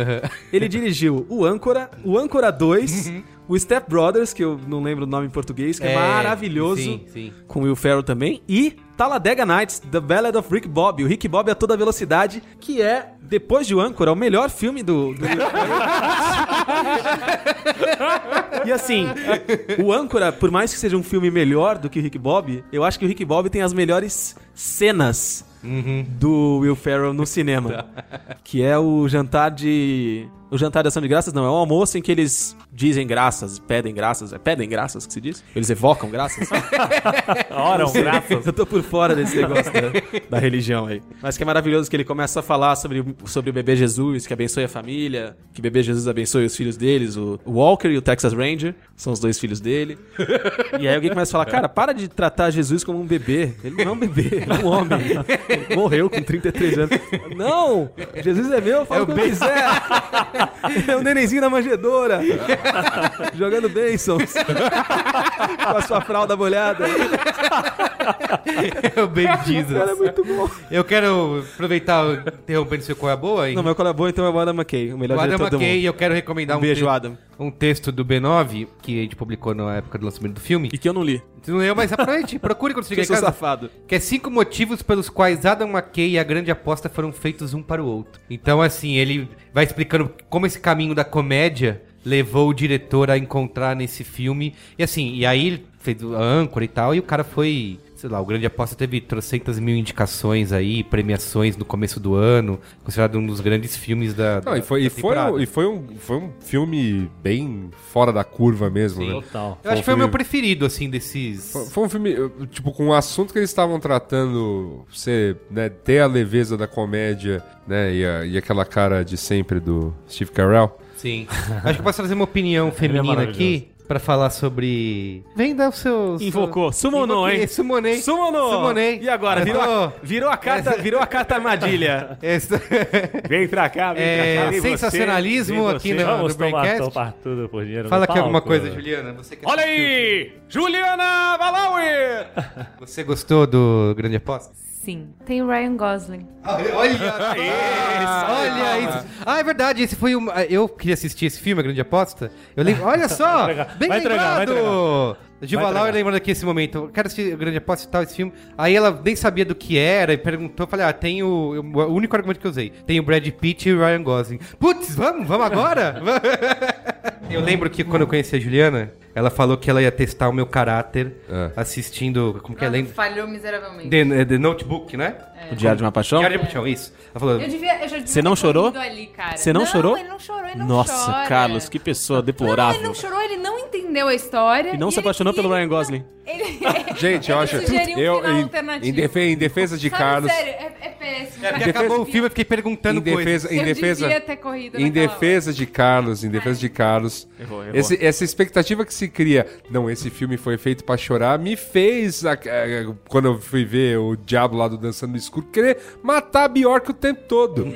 Ele dirigiu o Âncora, o Âncora 2, o Step Brothers, que eu não lembro o nome em português, que é, É, maravilhoso. sim, sim. Com o Will Ferrell também. E Talladega Nights, The Ballad of Rick Bob. O Rick Bob a toda velocidade, que é, depois de o Âncora, o melhor filme do, do E assim, o Âncora, por mais que seja um filme melhor do que o Rick Bob, eu acho que o Rick Bob tem as melhores cenas do Will Ferrell no cinema. Que é o jantar de. O jantar de ação de graças, não, é um almoço em que eles dizem graças, pedem graças. É pedem graças que se diz? Eles evocam graças? Ora, um graças. Eu tô por fora desse negócio da, da religião aí. Mas que é maravilhoso que ele começa a falar sobre, o- sobre o bebê Jesus, que abençoe a família, que o bebê Jesus abençoe os filhos deles, o Walker e o Texas Ranger, são os dois filhos dele. E aí alguém começa a falar, cara, para de tratar Jesus como um bebê. Ele não é um bebê, ele é um homem. Ele morreu com 33 anos. Não! Jesus é meu, eu falo É o que eu quiser. É um nenenzinho na manjedora. Jogando bênçãos. Com a sua fralda molhada. É o Baby Jesus. Cara, é muito bom. Eu quero aproveitar interrompendo seu qual é a boa. hein? Não, meu colaborador então é o Adam McKay, o melhor o Adam diretor do McKay, mundo. eu quero recomendar Um um, beijo, Adam. Um texto do B9 que a gente publicou na época do lançamento do filme. E que eu não li. Você não leu, mas aproveite, procure quando você chegar em casa. safado. Que é cinco motivos pelos quais Adam McKay e a grande aposta foram feitos um para o outro. Então, assim, ele vai explicando como esse caminho da comédia levou o diretor a encontrar nesse filme. E assim, e aí ele fez a âncora e tal, e o cara foi. Sei lá, o Grande Aposta teve trocentas mil indicações aí, premiações no começo do ano, considerado um dos grandes filmes da. Não, e foi, e da foi, temporada. um, e foi, um, foi um filme bem fora da curva mesmo, né? Total. Eu acho que foi o um meu preferido, assim, desses. Foi- Foi um filme, tipo, com o assunto que eles estavam tratando, você, né, ter a leveza da comédia, né, e, a- e aquela cara de sempre do Steve Carell. Sim. Acho que eu posso trazer uma opinião feminina maravilhoso. aqui pra falar sobre. Vem dar o seu. Invocou. Sumonou, hein? Sumonei. Sumonou. Sumonei. E agora? Virou, a, virou a carta, virou a carta armadilha. Essa- Vem pra cá, vem É, pra cá. vem sensacionalismo aqui no- Vamos tomar, Braincast? topar tudo por dinheiro Fala no aqui alguma coisa, Juliana. Você que Olha aí! Juliana Valaui! Você gostou do Grande Aposta? Sim. Tem o Ryan Gosling. Olha, olha isso. Ah, é verdade. Esse foi um. Eu queria assistir esse filme, A Grande Aposta. Eu lembro. Olha só! Vai entregar, bem vai entregar, lembrado! Vai Laura entregar. lembrando aqui esse momento. Eu quero assistir Grande Aposta e tal, esse filme. Aí ela nem sabia do que era e perguntou. Eu falei, ah, tem o. O único argumento que eu usei. Tem o Brad Pitt e o Ryan Gosling. Putz, vamos, vamos agora? eu lembro que quando eu conheci a Juliana, ela falou que ela ia testar o meu caráter Ah. assistindo. Como que é? Lem- Falhou miseravelmente. The, The Notebook, né? O Diário de uma Paixão? Diário de Paixão, isso. Ela falou. Eu devia, eu já devia Você não ter chorou? corrido Ali, cara. Você não chorou? ele não chorou, ele não Nossa, chora. Carlos, que pessoa Não, deplorável. ele não chorou, ele não entendeu a história. E não se ele apaixonou pelo Ryan Gosling. Ele, Gente, eu ele acho. sugeriu um eu, final em, alternativo. em, defe- em defesa de Sabe, Carlos. sério, é, é péssimo. É, porque cara. acabou o filme, eu fiquei perguntando Em defesa, em Eu defesa, devia ter corrido em naquela defesa de Carlos, em defesa de Carlos, Errou, errou. esse- essa expectativa que se cria, não, esse filme foi feito pra chorar, me fez, a- a- quando eu fui ver o Diabo lá do Dançando no Escuro, querer matar a Bjork o tempo todo.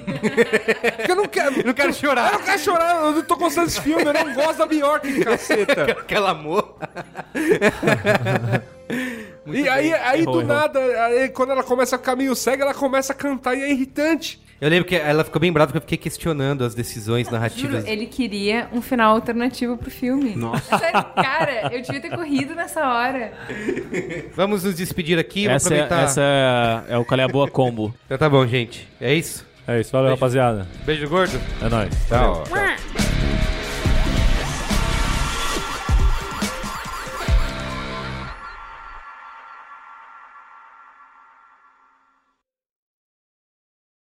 Eu não quero, Não quero chorar. eu não quero chorar, eu não tô gostando desse filme, eu não gosto da Bjork, caceta. Aquela amor. E aí, aí Errou, do errou. nada, aí, quando ela começa a ficar meio cega, ela começa a cantar e é irritante. Eu lembro que ela ficou bem brava porque eu fiquei questionando as decisões narrativas. Juro, ele queria um final alternativo pro filme. Nossa. Sério, cara, eu devia ter corrido nessa hora. Vamos nos despedir aqui, vamos Essa, é, aproveitar. essa é, é o Calé Boa Combo. Então tá bom, gente. É isso? É isso, valeu, rapaziada. Beijo gordo. É nóis. Tá, ó.